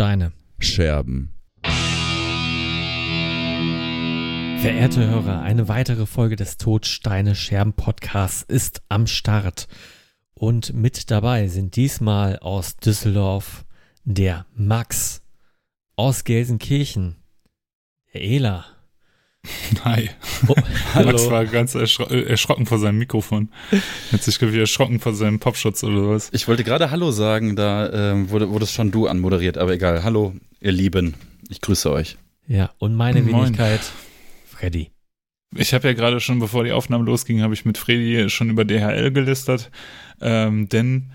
Steine. Scherben. Verehrte Hörer, eine weitere Folge des Tod, Steine, Scherben Podcasts ist am Start. Und mit dabei sind diesmal aus Düsseldorf der Max, aus Gelsenkirchen, der Ela. Hi. Oh, Max hallo. war ganz erschro äh, erschrocken vor seinem Mikrofon. Hat sich glaub ich, erschrocken vor seinem Popschutz oder was. Ich wollte gerade Hallo sagen, da ähm, wurde, wurde es schon du anmoderiert, aber egal. Hallo, ihr Lieben. Ich grüße euch. Ja, und meine Moin. Wenigkeit, Freddy. Ich habe ja gerade schon, bevor die Aufnahme losging, habe ich mit Fredi schon über DHL gelistert. Ähm, denn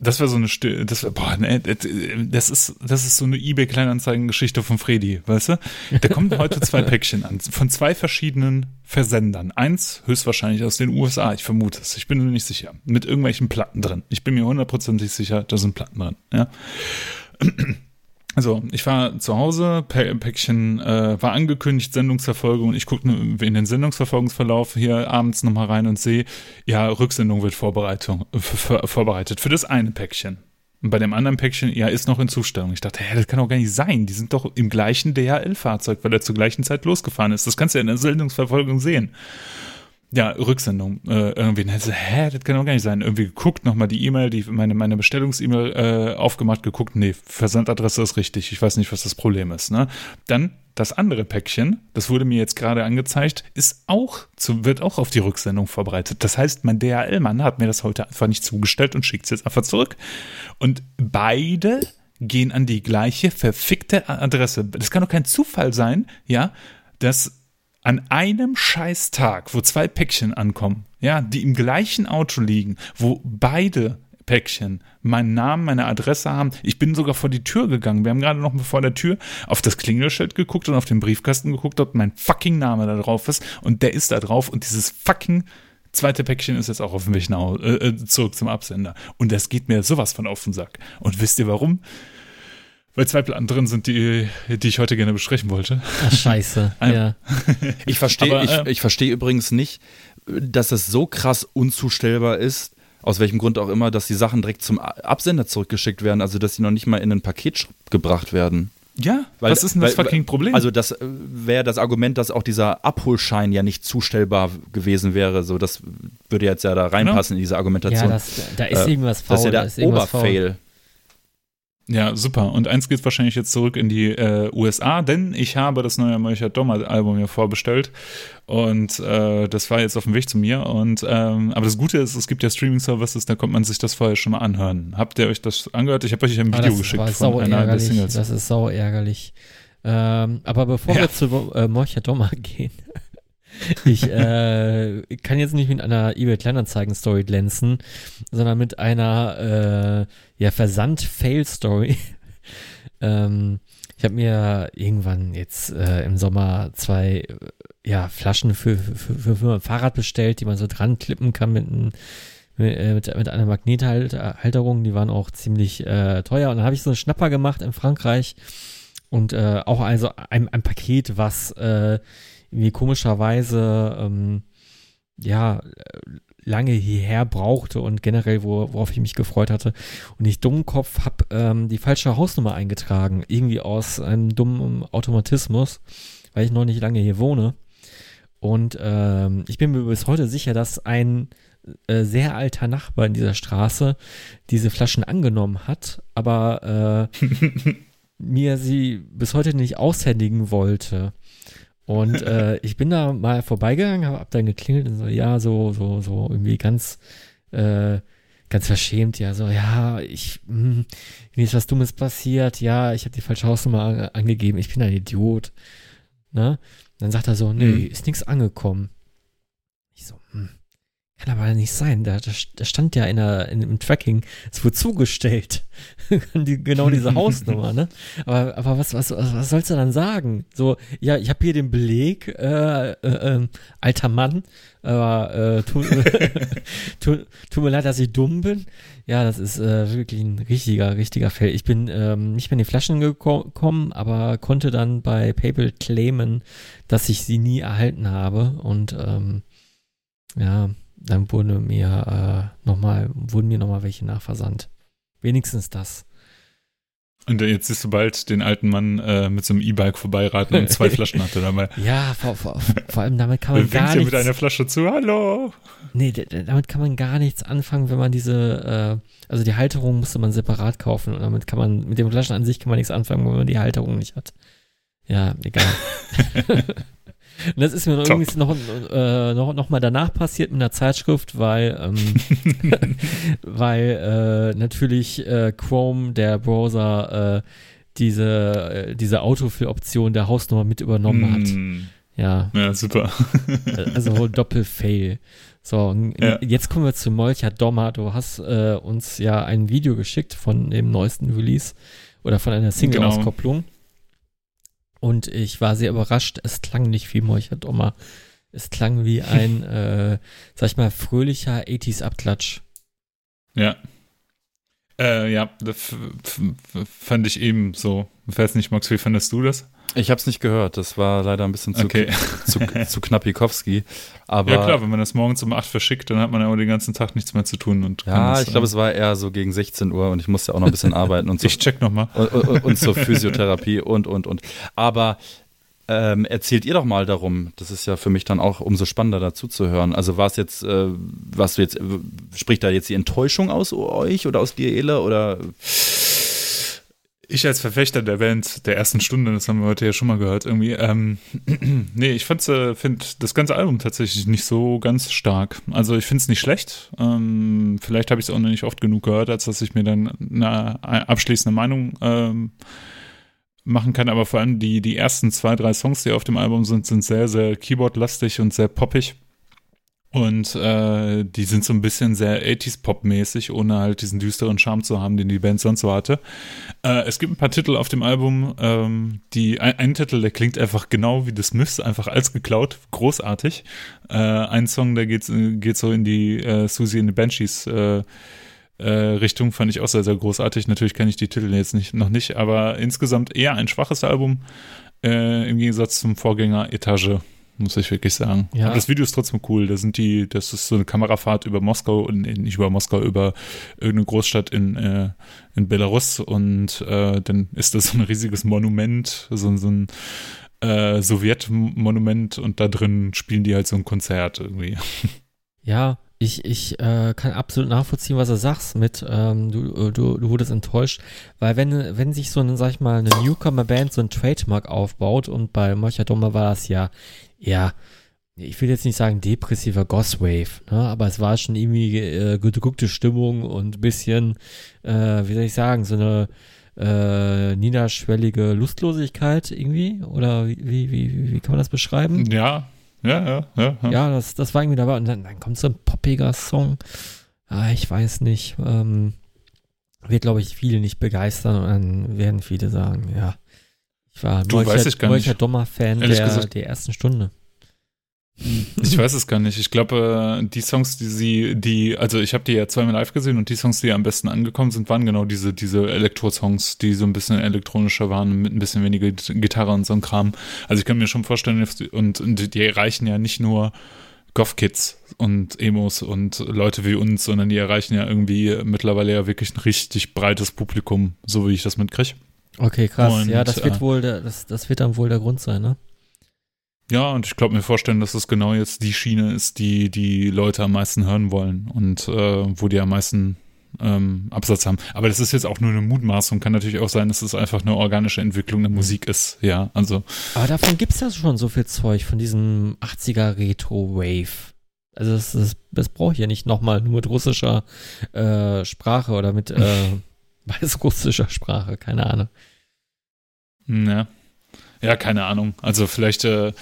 das war so eine Sti- das war, boah, ne, das ist das ist so eine eBay Kleinanzeigen-Geschichte von Fredi, weißt du? Da kommen heute zwei Päckchen an von zwei verschiedenen Versendern. Eins höchstwahrscheinlich aus den USA, ich vermute es. Ich bin mir nicht sicher. Mit irgendwelchen Platten drin. Ich bin mir hundertprozentig sicher, da sind Platten drin. Ja. Also, ich war zu Hause, Pä- Päckchen äh, war angekündigt, Sendungsverfolgung. Ich gucke in den Sendungsverfolgungsverlauf hier abends nochmal rein und sehe, ja, Rücksendung wird Vorbereitung, vorbereitet für das eine Päckchen. Und bei dem anderen Päckchen, ja, ist noch in Zustellung. Ich dachte, hä, das kann doch gar nicht sein. Die sind doch im gleichen DHL-Fahrzeug, weil er zur gleichen Zeit losgefahren ist. Das kannst du ja in der Sendungsverfolgung sehen. Ja, Rücksendung. Äh, irgendwie, dann sie, hä, das kann doch gar nicht sein. Irgendwie geguckt, nochmal die E-Mail, die meine, meine Bestellungs-E-Mail äh, aufgemacht, geguckt, nee, Versandadresse ist richtig. Ich weiß nicht, was das Problem ist. Ne? Dann das andere Päckchen, das wurde mir jetzt gerade angezeigt, ist auch zu, wird auch auf die Rücksendung vorbereitet. Das heißt, mein DHL-Mann hat mir das heute einfach nicht zugestellt und schickt es jetzt einfach zurück. Und beide gehen an die gleiche verfickte Adresse. Das kann doch kein Zufall sein, ja, dass an einem Scheißtag, wo zwei Päckchen ankommen, ja, die im gleichen Auto liegen, wo beide Päckchen meinen Namen, meine Adresse haben. Ich bin sogar vor die Tür gegangen. Wir haben gerade noch vor der Tür auf das Klingelschild geguckt und auf den Briefkasten geguckt, ob mein fucking Name da drauf ist. Und der ist da drauf. Und dieses fucking zweite Päckchen ist jetzt auch auf dem Weg nach äh, äh, zurück zum Absender. Und das geht mir sowas von auf den Sack. Und wisst ihr warum? Weil zwei Platten drin sind, die, die ich heute gerne besprechen wollte. Ach, scheiße. Ein- ja. Ich verstehe ich, äh, ich verstehe übrigens nicht, dass es so krass unzustellbar ist, aus welchem Grund auch immer, dass die Sachen direkt zum Absender zurückgeschickt werden, also dass sie noch nicht mal in ein Paket gebracht werden. Ja, Weil- was ist denn das weil- fucking Problem? Also das äh, wäre das Argument, dass auch dieser Abholschein ja nicht zustellbar gewesen wäre. So, das würde jetzt ja da reinpassen in diese Ja, Argumentation. das, da ist Äh, irgendwas faul. das ist ja da der ist irgendwas faul. Oberfail. Ja, super. Und eins geht wahrscheinlich jetzt zurück in die äh, USA, denn ich habe das neue Molcher Dommer Album mir vorbestellt und äh, das war jetzt auf dem Weg zu mir. Und ähm, aber das Gute ist, es gibt ja Streaming-Services, da kommt man sich das vorher schon mal anhören. Habt ihr euch das angehört? Ich habe euch ein Ah, Video das geschickt war von einer der ärgerlich. Singles. Das ist sau ärgerlich. Ähm, aber bevor Ja. wir zu äh, Morcha Dommer gehen, ich äh, kann jetzt nicht mit einer eBay Kleinanzeigen-Story glänzen, sondern mit einer äh, ja, Versand-Fail-Story. ähm, ich habe mir irgendwann jetzt äh, im Sommer zwei äh, ja, Flaschen für, für, für, für mein Fahrrad bestellt, die man so dran klippen kann mit einem äh, mit, mit einer Magnethalterung, die waren auch ziemlich äh, teuer. Und dann habe ich so einen Schnapper gemacht in Frankreich und äh, auch also ein, ein Paket, was äh, irgendwie komischerweise ähm, ja lange hierher brauchte und generell, wo, worauf ich mich gefreut hatte. Und ich Dummkopf habe ähm, die falsche Hausnummer eingetragen, irgendwie aus einem dummen Automatismus, weil ich noch nicht lange hier wohne. Und ähm, ich bin mir bis heute sicher, dass ein äh, sehr alter Nachbar in dieser Straße diese Flaschen angenommen hat, aber äh, mir sie bis heute nicht aushändigen wollte. Und äh, ich bin da mal vorbeigegangen, habe hab dann geklingelt und so, ja, so, so, so irgendwie ganz, äh, ganz verschämt, ja, so, ja, ich, hm, mir ist was Dummes passiert, ja, ich habe die falsche Hausnummer an, angegeben, ich bin ein Idiot. Ne? Dann sagt er so, nee, Mhm. ist nichts angekommen. Kann aber nicht sein. Da, da, da stand ja in der, in, im Tracking, es wurde zugestellt. die, genau diese Hausnummer, ne? Aber, aber was, was, was, sollst du dann sagen? So, ja, ich habe hier den Beleg, äh, äh, ähm, alter Mann, aber äh, tu, tu, tut mir leid, dass ich dumm bin. Ja, das ist äh, wirklich ein richtiger, richtiger Fail. Ich bin ähm, nicht mehr in die Flaschen geko- gekommen, aber konnte dann bei PayPal claimen, dass ich sie nie erhalten habe. Und ähm, ja, dann wurde mir äh, noch mal, wurden mir nochmal welche nachversandt. Wenigstens das. Und jetzt siehst du bald den alten Mann äh, mit so einem E-Bike vorbeiraten und zwei Flaschen hatte dabei. Ja, vor, vor, vor allem damit kann man gar nichts. mit einer Flasche zu, hallo. Nee, damit kann man gar nichts anfangen, wenn man diese, äh, also die Halterung musste man separat kaufen und damit kann man, mit den Flaschen an sich kann man nichts anfangen, wenn man die Halterung nicht hat. Ja, egal. und das ist mir noch irgendwie noch, äh, noch, noch mal danach passiert mit einer Zeitschrift, weil, ähm, weil äh, natürlich äh, Chrome, der Browser, äh, diese, äh, diese Autofill-Option der Hausnummer mit übernommen hat. Mm, Ja, Ja, super. also Doppel-Fail. So, Ja. jetzt kommen wir zu Molcher Dommer. Du hast äh, uns ja ein Video geschickt von dem neuesten Release oder von einer Single-Auskopplung. Und ich war sehr überrascht. Es klang nicht wie Molcher Dommer. Es klang wie ein, äh, sag ich mal, fröhlicher 80s-Abklatsch. Ja. Äh, ja, das fand ich eben so. Ich weiß nicht, Max, wie fandest du das? Ich habe es nicht gehört. Das war leider ein bisschen zu, Okay. zu, zu knappikowski. Aber ja, klar, wenn man das morgens um 8 verschickt, dann hat man ja auch den ganzen Tag nichts mehr zu tun. Und Ja, ich glaube, äh, es war eher so gegen 16 Uhr und ich musste auch noch ein bisschen arbeiten und so. Ich check nochmal. und, und, und zur Physiotherapie und, und, und. Aber ähm, erzählt ihr doch mal darum. Das ist ja für mich dann auch umso spannender dazu zu hören. Also war es jetzt, äh, was du jetzt, spricht da jetzt die Enttäuschung aus euch oder aus dir, Ele? Oder Ich als Verfechter der Band der ersten Stunde, das haben wir heute ja schon mal gehört, irgendwie, ähm, nee, ich fand's, äh, find das ganze Album tatsächlich nicht so ganz stark. Also ich find's nicht schlecht. Ähm, vielleicht habe ich es auch noch nicht oft genug gehört, als dass ich mir dann eine abschließende Meinung ähm, machen kann. Aber vor allem die, die ersten zwei, drei Songs, die auf dem Album sind, sind sehr, sehr Keyboard-lastig und sehr poppig. Und äh, die sind so ein bisschen sehr 80s-Pop-mäßig, ohne halt diesen düsteren Charme zu haben, den die Band sonst so hatte. Äh, es gibt ein paar Titel auf dem Album, ähm, die ein, ein Titel, der klingt einfach genau wie das Myths, einfach als geklaut, großartig. Äh, ein Song, der geht, geht so in die äh, Susie in the Banshees äh, äh, Richtung, fand ich auch sehr, sehr großartig. Natürlich kenne ich die Titel jetzt nicht, noch nicht, aber insgesamt eher ein schwaches Album äh, im Gegensatz zum Vorgänger Etage. Muss ich wirklich sagen. Ja. Aber das Video ist trotzdem cool. Da sind die, das ist so eine Kamerafahrt über Moskau und nicht über Moskau, über irgendeine Großstadt in, äh, in Belarus und äh, dann ist das so ein riesiges Monument, so, so ein äh, Sowjetmonument und da drin spielen die halt so ein Konzert irgendwie. Ja, ich, ich äh, kann absolut nachvollziehen, was du sagst mit, ähm, du, du, du wurdest enttäuscht, weil wenn, wenn sich so eine, sag ich mal, eine Newcomer-Band so ein Trademark aufbaut und bei Dommer war das ja, ja, ich will jetzt nicht sagen depressiver Gothwave, ne, aber es war schon irgendwie äh, gedrückte Stimmung und ein bisschen, äh, wie soll ich sagen, so eine äh, niederschwellige Lustlosigkeit irgendwie, oder wie, wie, wie, wie kann man das beschreiben? Ja, ja, ja, ja. ja. Ja, das, das war irgendwie dabei. Und dann, dann kommt so ein poppiger Song. Ah, ich weiß nicht. Ähm, wird, glaube ich, viele nicht begeistern und dann werden viele sagen, ja. Ich war nicht. Molcher Dommer-Fan der, der ersten Stunde. Ich weiß es gar nicht. Ich glaube, äh, die Songs, die sie, die, also ich habe die ja zweimal live gesehen und die Songs, die am besten angekommen sind, waren genau diese, diese Elektro-Songs, die so ein bisschen elektronischer waren, mit ein bisschen weniger Gitarre und so ein Kram. Also ich kann mir schon vorstellen, und, und die erreichen ja nicht nur Goth-Kids und Emos und Leute wie uns, sondern die erreichen ja irgendwie mittlerweile ja wirklich ein richtig breites Publikum, so wie ich das mitkriege. Okay, krass. Und, ja, das wird äh, wohl der, das, das wird dann wohl der Grund sein, ne? Ja, und ich glaube mir vorstellen, dass es genau jetzt die Schiene ist, die die Leute am meisten hören wollen und äh, wo die am meisten ähm, Absatz haben. Aber das ist jetzt auch nur eine Mutmaßung. Kann natürlich auch sein, dass es einfach eine organische Entwicklung der Musik ist. Ja, also Aber davon gibt's ja schon so viel Zeug, von diesem 80er Retro-Wave. Also das, das, das brauche ich ja nicht nochmal nur mit russischer äh, Sprache oder mit äh, weißrussischer Sprache, keine Ahnung. Ja. Ja, keine Ahnung. Also vielleicht, äh,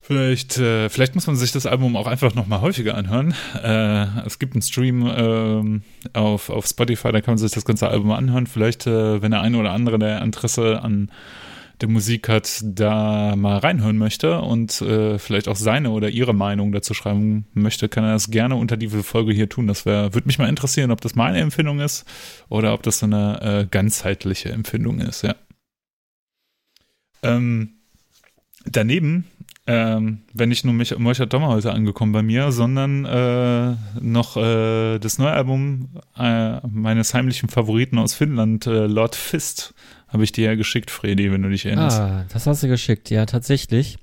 vielleicht, äh, vielleicht muss man sich das Album auch einfach nochmal häufiger anhören. Äh, es gibt einen Stream ähm, auf, auf Spotify, da kann man sich das ganze Album anhören. Vielleicht, äh, wenn der eine oder andere, der Interesse an der Musik hat, da mal reinhören möchte und äh, vielleicht auch seine oder ihre Meinung dazu schreiben möchte, kann er das gerne unter diese Folge hier tun. Das würde mich mal interessieren, ob das meine Empfindung ist oder ob das so eine äh, ganzheitliche Empfindung ist, ja. Ähm, daneben Ähm, wenn nicht nur mich, Mocha Dommer heute angekommen bei mir, sondern äh, noch äh, das neue Album äh, meines heimlichen Favoriten aus Finnland, äh, Lord Fist, habe ich dir ja geschickt, Fredi, wenn du dich erinnerst. Ah, das hast du geschickt, ja, tatsächlich.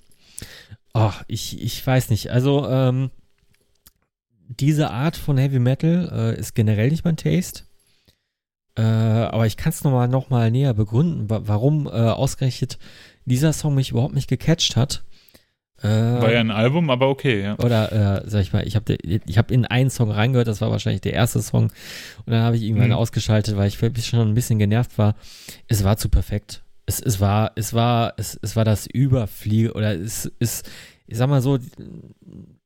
Ach, ich, ich weiß nicht. Also, ähm, diese Art von Heavy Metal äh, ist generell nicht mein Taste. Äh, aber ich kann es nochmal noch mal näher begründen, wa warum ausgerechnet dieser Song mich überhaupt nicht gecatcht hat. Äh, war ja ein Album, aber okay, ja. Oder, äh, sag ich mal, ich habe ich hab in einen Song reingehört, das war wahrscheinlich der erste Song. Und dann habe ich irgendwann mhm. ausgeschaltet, weil ich wirklich schon ein bisschen genervt war. Es war zu perfekt. Es, es war, es war, es, es war das Überfliege oder es ist, ich sag mal so,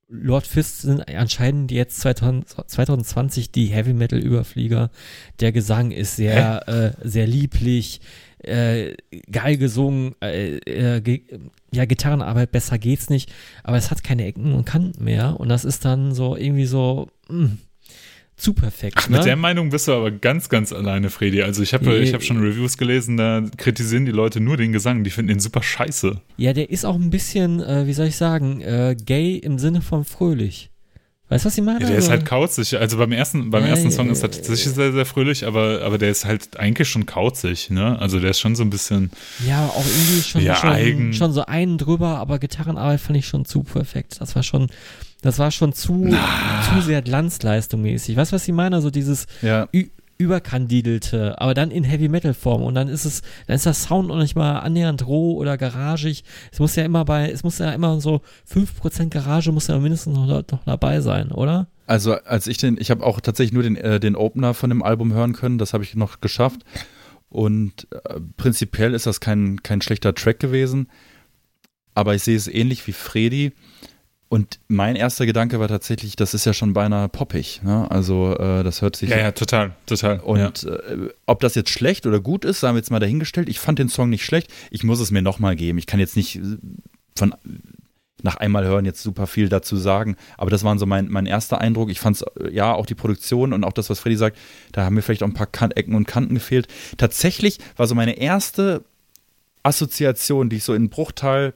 Lord Fist sind anscheinend jetzt 2000, 2020 die Heavy Metal Überflieger. Der Gesang ist sehr, äh, sehr lieblich, äh, geil gesungen, äh, äh, ge ja, Gitarrenarbeit, besser geht's nicht, aber es hat keine Ecken und Kanten mehr und das ist dann so irgendwie so, mh, hm, zu perfekt. Ach, ne? Mit der Meinung bist du aber ganz, ganz alleine, Fredi. Also ich habe ich hab schon Reviews gelesen, da kritisieren die Leute nur den Gesang, die finden den super scheiße. Ja, der ist auch ein bisschen, äh, wie soll ich sagen, äh, gay im Sinne von fröhlich. Weißt du, was ich meine? Ja, der ist halt kauzig. Also beim ersten, beim ja, ersten Song ist er tatsächlich sehr, sehr fröhlich, aber, aber der ist halt eigentlich schon kauzig, ne? Also der ist schon so ein bisschen. Ja, auch irgendwie schon, ja, schon, schon so einen drüber, aber Gitarrenarbeit fand ich schon zu perfekt. Das war schon, das war schon zu, zu sehr Glanzleistung mäßig. Weißt du, was ich meine? So dieses ja. Überkandidelte, aber dann in Heavy Metal Form und dann ist es, dann ist das Sound noch nicht mal annähernd roh oder garagig. Es muss ja immer bei, es muss ja immer so 5% Garage muss ja mindestens noch, noch dabei sein, oder? Also als ich den, ich habe auch tatsächlich nur den, äh, den Opener von dem Album hören können, das habe ich noch geschafft. Und äh, prinzipiell ist das kein, kein schlechter Track gewesen. Aber ich sehe es ähnlich wie Freddy. Und mein erster Gedanke war tatsächlich, das ist ja schon beinahe poppig. Ne? Also äh, das hört sich. Ja, ja, total, total. Und ja. äh, ob das jetzt schlecht oder gut ist, haben wir jetzt mal dahingestellt. Ich fand den Song nicht schlecht. Ich muss es mir nochmal geben. Ich kann jetzt nicht äh, von nach einmal hören jetzt super viel dazu sagen. Aber das war so mein, mein erster Eindruck. Ich fand es, äh, ja, auch die Produktion und auch das, was Freddy sagt, da haben mir vielleicht auch ein paar kan Ecken und Kanten gefehlt. Tatsächlich war so meine erste Assoziation, die ich so in Bruchteil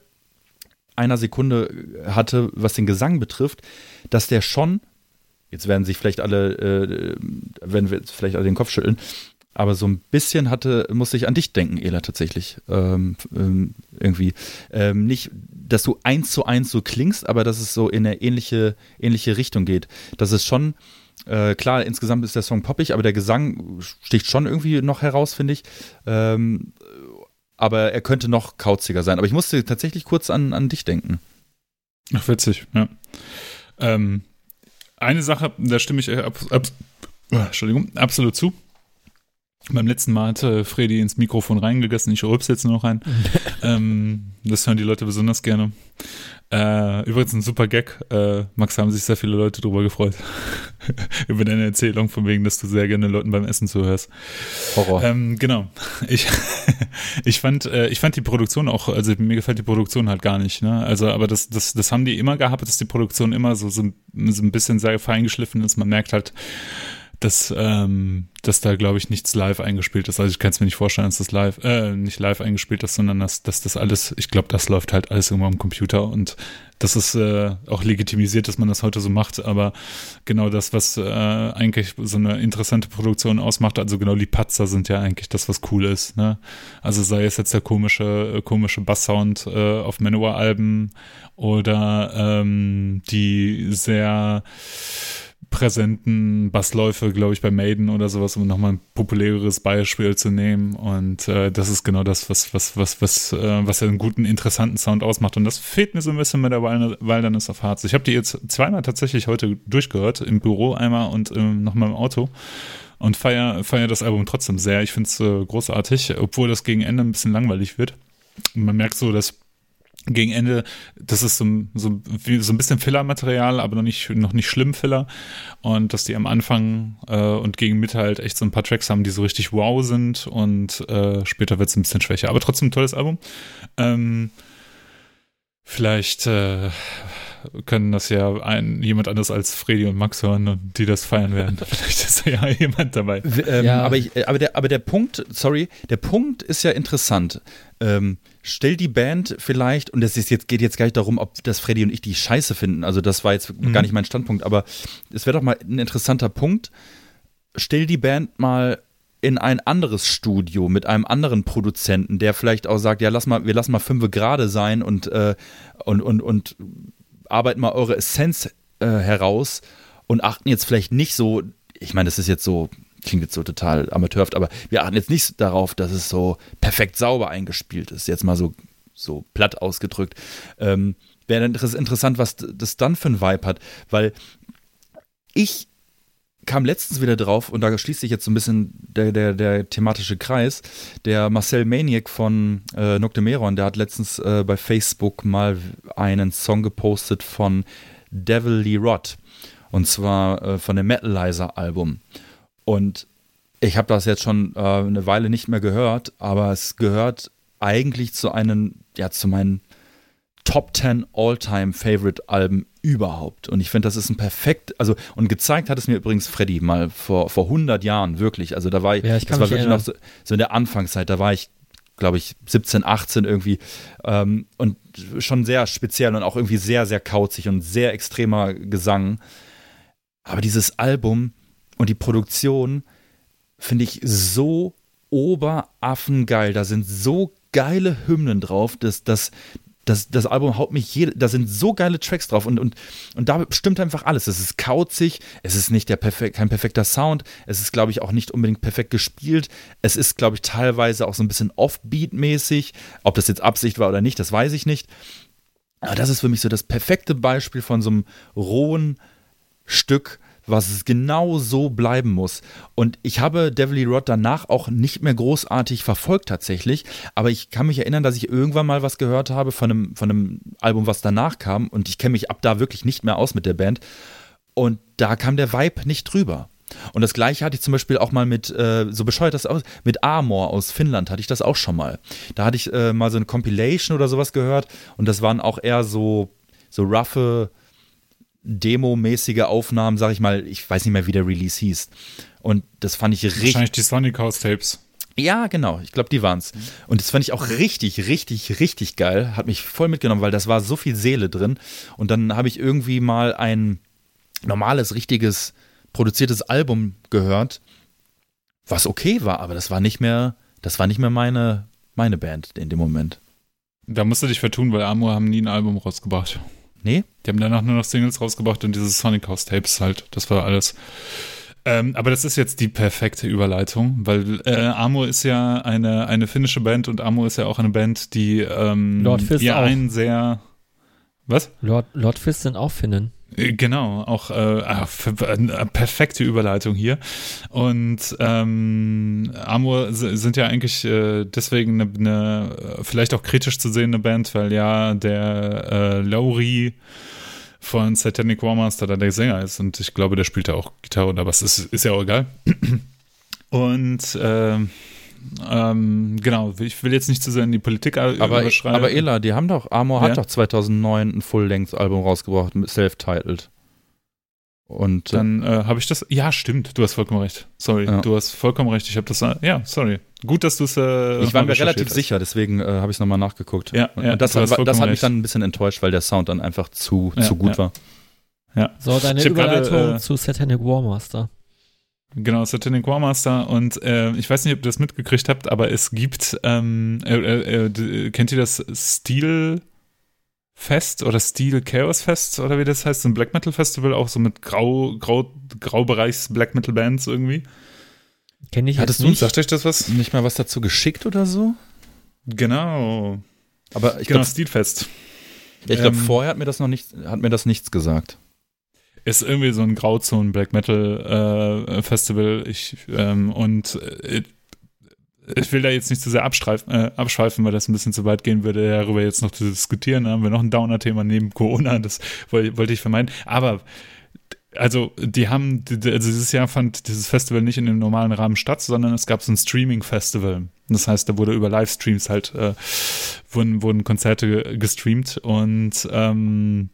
einer Sekunde hatte, was den Gesang betrifft, dass der schon, jetzt werden sich vielleicht alle, äh, werden wir jetzt vielleicht alle den Kopf schütteln, aber so ein bisschen hatte, musste ich an dich denken, Ela, tatsächlich. Ähm, ähm, irgendwie. Ähm, nicht, dass du eins zu eins so klingst, aber dass es so in eine ähnliche, ähnliche Richtung geht. Das ist schon, äh, klar, insgesamt ist der Song poppig, aber der Gesang sticht schon irgendwie noch heraus, finde ich. Ähm, aber er könnte noch kauziger sein. Aber ich musste tatsächlich kurz an, an dich denken. Ach, witzig, ja. Ähm, eine Sache, da stimme ich ab, ab, Entschuldigung, absolut zu. Beim letzten Mal hatte Freddy ins Mikrofon reingegessen, ich rülpse jetzt nur noch rein. ähm, das hören die Leute besonders gerne. Äh, übrigens ein super Gag. Äh, Max, haben sich sehr viele Leute drüber gefreut. Über deine Erzählung, von wegen, dass du sehr gerne Leuten beim Essen zuhörst. Horror. Ähm, genau. Ich, ich, fand, äh, ich fand die Produktion auch, also mir gefällt die Produktion halt gar nicht. Ne? Also, aber das, das, das haben die immer gehabt, dass die Produktion immer so, so, so ein bisschen sehr fein geschliffen ist. Man merkt halt, dass, ähm, dass da, glaube ich, nichts live eingespielt ist. Also ich kann es mir nicht vorstellen, dass das live, äh, nicht live eingespielt ist, sondern dass, dass das alles, ich glaube, das läuft halt alles irgendwo am Computer und das ist äh, auch legitimisiert, dass man das heute so macht, aber genau das, was äh, eigentlich so eine interessante Produktion ausmacht, also genau die Patzer sind ja eigentlich das, was cool ist, ne? Also sei es jetzt der komische, äh, komische Basssound äh, auf Manowar-Alben oder ähm, die sehr präsenten Bassläufe, glaube ich, bei Maiden oder sowas, um nochmal ein populäres Beispiel zu nehmen. Und äh, das ist genau das, was, was, was, was, äh, was einen guten, interessanten Sound ausmacht. Und das fehlt mir so ein bisschen mit der Wilderness of Hearts. Ich habe die jetzt zweimal tatsächlich heute durchgehört, im Büro einmal und ähm, nochmal im Auto. Und feier, feier das Album trotzdem sehr. Ich finde es äh, großartig, obwohl das gegen Ende ein bisschen langweilig wird. Man merkt so, dass gegen Ende, das ist so, so, so ein bisschen Filler-Material, aber noch nicht, noch nicht schlimm Filler. Und dass die am Anfang äh, und gegen Mitte halt echt so ein paar Tracks haben, die so richtig wow sind und äh, später wird es ein bisschen schwächer. Aber trotzdem ein tolles Album. Ähm, vielleicht, äh, können das ja ein, jemand anders als Freddy und Max hören und die das feiern werden. Vielleicht ist da ja jemand dabei. Ähm, ja. Aber, ich, äh, aber, der, aber der Punkt, sorry, der Punkt ist ja interessant. Ähm, stell die Band vielleicht, und es jetzt, geht jetzt gar nicht darum, ob das Freddy und ich die scheiße finden. Also, das war jetzt mhm. gar nicht mein Standpunkt, aber es wäre doch mal ein interessanter Punkt. Stell die Band mal in ein anderes Studio mit einem anderen Produzenten, der vielleicht auch sagt, ja, lass mal, wir lassen mal fünf gerade sein und, äh, und, und, und arbeiten mal eure Essenz äh, heraus und achten jetzt vielleicht nicht so, ich meine, das ist jetzt so, klingt jetzt so total amateurhaft, aber wir achten jetzt nicht darauf, dass es so perfekt sauber eingespielt ist, jetzt mal so, so platt ausgedrückt. Ähm, Wäre interessant, was das dann für ein Vibe hat, weil ich kam letztens wieder drauf und da schließt sich jetzt so ein bisschen der, der, der thematische Kreis. Der Marcel Maniac von äh, Noctemeron, der hat letztens äh, bei Facebook mal einen Song gepostet von Devil Lee Rod. Und zwar äh, von dem Metalizer-Album. Und ich habe das jetzt schon äh, eine Weile nicht mehr gehört, aber es gehört eigentlich zu einem, ja, zu meinen Top 10 All-Time Favorite Alben überhaupt. Und ich finde, das ist ein perfekt, also, und gezeigt hat es mir übrigens Freddy mal vor, vor 100 Jahren, wirklich. Also da war ich, ja, ich das war wirklich noch so, so, in der Anfangszeit, da war ich, glaube ich, 17, 18 irgendwie. Ähm, und schon sehr speziell und auch irgendwie sehr, sehr kauzig und sehr extremer Gesang. Aber dieses Album und die Produktion finde ich so oberaffengeil. Da sind so geile Hymnen drauf, dass, dass, das, das Album haut mich jede, da sind so geile Tracks drauf und, und, und da stimmt einfach alles. Es ist kauzig, es ist nicht der perfek kein perfekter Sound, es ist, glaube ich, auch nicht unbedingt perfekt gespielt. Es ist, glaube ich, teilweise auch so ein bisschen Offbeat-mäßig. Ob das jetzt Absicht war oder nicht, das weiß ich nicht. Aber das ist für mich so das perfekte Beispiel von so einem rohen Stück, was es genau so bleiben muss. Und ich habe Devil Rod danach auch nicht mehr großartig verfolgt tatsächlich, aber ich kann mich erinnern, dass ich irgendwann mal was gehört habe von einem, von einem Album, was danach kam und ich kenne mich ab da wirklich nicht mehr aus mit der Band und da kam der Vibe nicht drüber. Und das gleiche hatte ich zum Beispiel auch mal mit, äh, so bescheuert das aus, mit Amor aus Finnland hatte ich das auch schon mal. Da hatte ich äh, mal so eine Compilation oder sowas gehört und das waren auch eher so, so roughe, Demo-mäßige Aufnahmen, sag ich mal, ich weiß nicht mehr, wie der Release hieß. Und das fand ich richtig. Wahrscheinlich die Sonic House Tapes. Ja, genau. Ich glaube, die waren's. Und das fand ich auch richtig, richtig, richtig geil. Hat mich voll mitgenommen, weil das war so viel Seele drin. Und dann habe ich irgendwie mal ein normales, richtiges, produziertes Album gehört, was okay war, aber das war nicht mehr, das war nicht mehr meine, meine Band in dem Moment. Da musst du dich vertun, weil Amor haben nie ein Album rausgebracht. Nee? Die haben danach nur noch Singles rausgebracht und diese Sonic House Tapes halt. Das war alles. Ähm, aber das ist jetzt die perfekte Überleitung, weil äh, Amor ist ja eine, eine finnische Band und Amor ist ja auch eine Band, die ähm, Lord Fist ja auch. einen sehr. Was? Lord, Lord Fist sind auch Finnen. Äh, genau, auch äh, ah, eine perfekte Überleitung hier. Und ähm, Amor sind ja eigentlich äh, deswegen eine, eine, vielleicht auch kritisch zu sehende Band, weil ja der äh, Lowry von Satanic Warmaster da der Sänger ist und ich glaube, der spielt ja auch Gitarre oder was, ist, ist ja auch egal. Und ähm, ähm, genau, ich will jetzt nicht zu sehr in die Politik aber, überschreiben. Aber Ela, die haben doch, Amor ja? hat doch 2009 ein Full-Length-Album rausgebracht, self-titled. Und äh, dann äh, habe ich das. Ja, stimmt. Du hast vollkommen recht. Sorry, ja. du hast vollkommen recht. Ich habe das. Ja, sorry. Gut, dass du es. Äh, ich war mir relativ hast. sicher, deswegen äh, habe ich es nochmal nachgeguckt. Ja, ja und das, das hat mich dann ein bisschen enttäuscht, weil der Sound dann einfach zu, ja, zu gut ja. war. Ja. So, deine Überleitung grade, äh, zu Satanic Warmaster. Genau, Satanic Warmaster. Und äh, ich weiß nicht, ob ihr das mitgekriegt habt, aber es gibt, ähm, äh, äh, äh kennt ihr das Steel Fest oder Steel Chaos Fest oder wie das heißt? So ein Black Metal Festival, auch so mit Grau, Grau, Graubereichs Black Metal Bands irgendwie. Kenne ich Hattest jetzt nicht. du, sagt euch das was? Nicht mal was dazu geschickt oder so? Genau. Aber ich genau, glaube, Stilfest. Ja, ich glaube, ähm, vorher hat mir das noch nicht, hat mir das nichts gesagt ist irgendwie so ein Grauzonen Black Metal äh, Festival. Ich, ähm, und äh, ich will da jetzt nicht zu sehr äh, abschweifen, weil das ein bisschen zu weit gehen würde, darüber jetzt noch zu diskutieren. Da haben wir noch ein Downer-Thema neben Corona, das wollte wollt ich vermeiden. Aber also die haben, also dieses Jahr fand dieses Festival nicht in dem normalen Rahmen statt, sondern es gab so ein Streaming-Festival. Das heißt, da wurde über Livestreams halt, äh, wurden, wurden Konzerte gestreamt und ähm,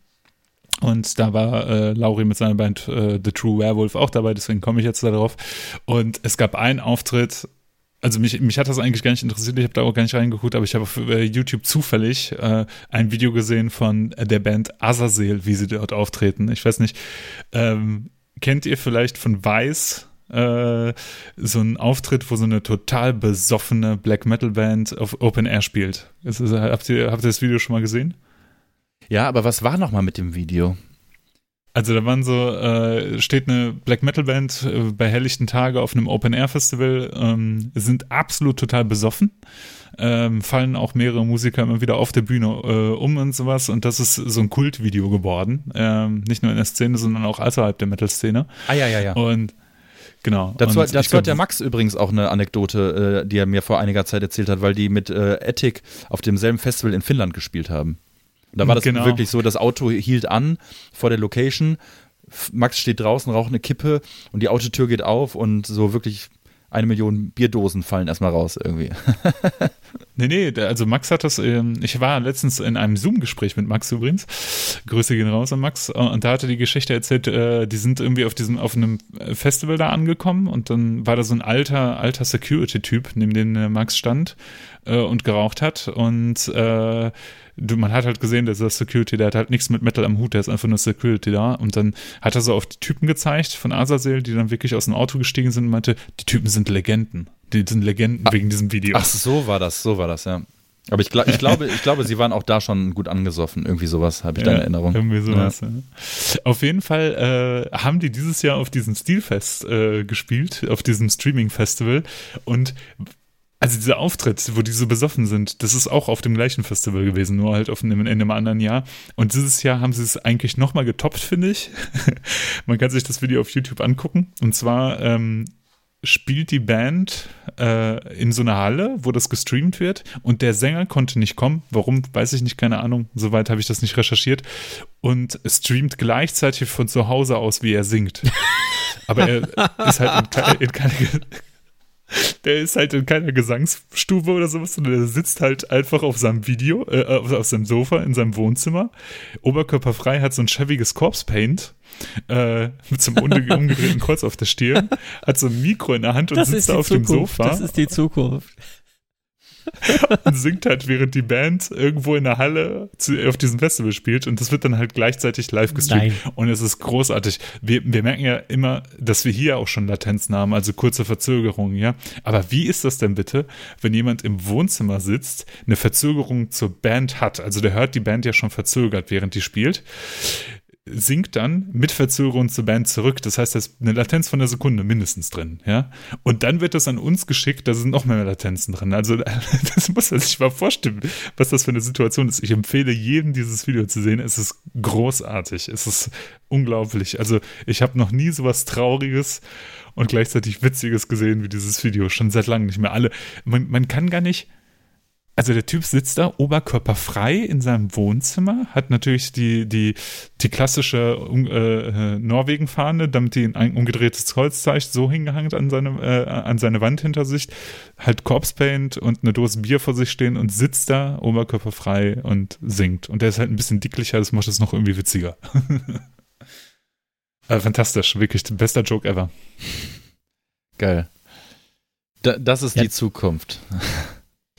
Und da war äh, Lauri mit seiner Band äh, The True Werewolf auch dabei, deswegen komme ich jetzt darauf. Und es gab einen Auftritt, also mich, mich hat das eigentlich gar nicht interessiert, ich habe da auch gar nicht reingeguckt, aber ich habe auf äh, YouTube zufällig äh, ein Video gesehen von der Band Azazel, wie sie dort auftreten. Ich weiß nicht, ähm, kennt ihr vielleicht von Weiß äh, so einen Auftritt, wo so eine total besoffene Black Metal Band auf Open Air spielt? Ist, habt, ihr, habt ihr das Video schon mal gesehen? Ja, aber was war nochmal mit dem Video? Also da waren so, äh, steht eine Black Metal Band äh, bei helllichten Tage auf einem Open Air Festival, ähm, sind absolut total besoffen, ähm, fallen auch mehrere Musiker immer wieder auf der Bühne äh, um und sowas und das ist so ein Kultvideo geworden, ähm, nicht nur in der Szene, sondern auch außerhalb der Metal-Szene. Ah ja, ja, ja. Und Genau. Dazu, dazu hat der Max übrigens auch eine Anekdote, äh, die er mir vor einiger Zeit erzählt hat, weil die mit äh, Ethic auf demselben Festival in Finnland gespielt haben. Und da war das genau. wirklich so, das Auto hielt an vor der Location, Max steht draußen, raucht eine Kippe und die Autotür geht auf und so wirklich eine Million Bierdosen fallen erstmal raus irgendwie. nee, nee, also Max hat das, ähm, ich war letztens in einem Zoom-Gespräch mit Max übrigens. Grüße gehen raus an Max. Und da hatte die Geschichte erzählt, äh, die sind irgendwie auf diesem, auf einem Festival da angekommen und dann war da so ein alter, alter Security-Typ, neben dem äh, Max stand äh, und geraucht hat und äh, du, man hat halt gesehen, dieser Security, der hat halt nichts mit Metal am Hut, der ist einfach nur Security da. Und dann hat er so auf die Typen gezeigt von Azazel, die dann wirklich aus dem Auto gestiegen sind und meinte, die Typen sind Legenden. Die sind Legenden ach, wegen diesem Video. Ach, so war das, so war das, ja. Aber ich, ich, glaube, ich glaube, sie waren auch da schon gut angesoffen. Irgendwie sowas habe ich ja, da in Erinnerung. Irgendwie sowas, ja. Ja. Auf jeden Fall äh, haben die dieses Jahr auf diesem Stilfest äh, gespielt, auf diesem Streaming-Festival. Und also dieser Auftritt, wo die so besoffen sind, das ist auch auf dem gleichen Festival gewesen, nur halt auf einem, in einem anderen Jahr. Und dieses Jahr haben sie es eigentlich nochmal getoppt, finde ich. Man kann sich das Video auf YouTube angucken. Und zwar ähm, spielt die Band äh, in so einer Halle, wo das gestreamt wird. Und der Sänger konnte nicht kommen. Warum, weiß ich nicht, keine Ahnung. Soweit habe ich das nicht recherchiert. Und streamt gleichzeitig von zu Hause aus, wie er singt. Aber er ist halt in, in keine der ist halt in keiner Gesangsstube oder sowas, sondern der sitzt halt einfach auf seinem Video, äh, auf, auf, seinem Sofa in seinem Wohnzimmer. Oberkörperfrei hat so ein schäbiges Corpse Paint äh, mit so einem umgedrehten Kreuz auf der Stirn, hat so ein Mikro in der Hand und das sitzt da auf Zukunft. dem Sofa. Das ist die Zukunft. und singt halt, während die Band irgendwo in der Halle zu, auf diesem Festival spielt und das wird dann halt gleichzeitig live gestreamt Nein. und es ist großartig. Wir, wir merken ja immer, dass wir hier auch schon Latenzen haben, also kurze Verzögerungen, ja. Aber wie ist das denn bitte, wenn jemand im Wohnzimmer sitzt, eine Verzögerung zur Band hat? Also der hört die Band ja schon verzögert, während die spielt sinkt dann mit Verzögerung zur Band zurück. Das heißt, da ist eine Latenz von einer Sekunde mindestens drin, ja. Und dann wird das an uns geschickt, da sind noch mehr Latenzen drin. Also, das muss man sich mal vorstellen, was das für eine Situation ist. Ich empfehle jedem, dieses Video zu sehen. Es ist großartig. Es ist unglaublich. Also, ich habe noch nie so was Trauriges und gleichzeitig Witziges gesehen wie dieses Video. Schon seit langem nicht mehr. Alle, man, man kann gar nicht, also der Typ sitzt da oberkörperfrei in seinem Wohnzimmer, hat natürlich die, die, die klassische äh, Norwegen-Fahne, damit die ein umgedrehtes Holzzeichen so hingehangen an seine, äh, an seine Wand hinter sich, halt Corpse Paint und eine Dose Bier vor sich stehen und sitzt da oberkörperfrei und singt. Und der ist halt ein bisschen dicklicher, das macht es noch irgendwie witziger. äh, fantastisch, wirklich bester Joke ever. Geil. Da, das ist ja. die Zukunft.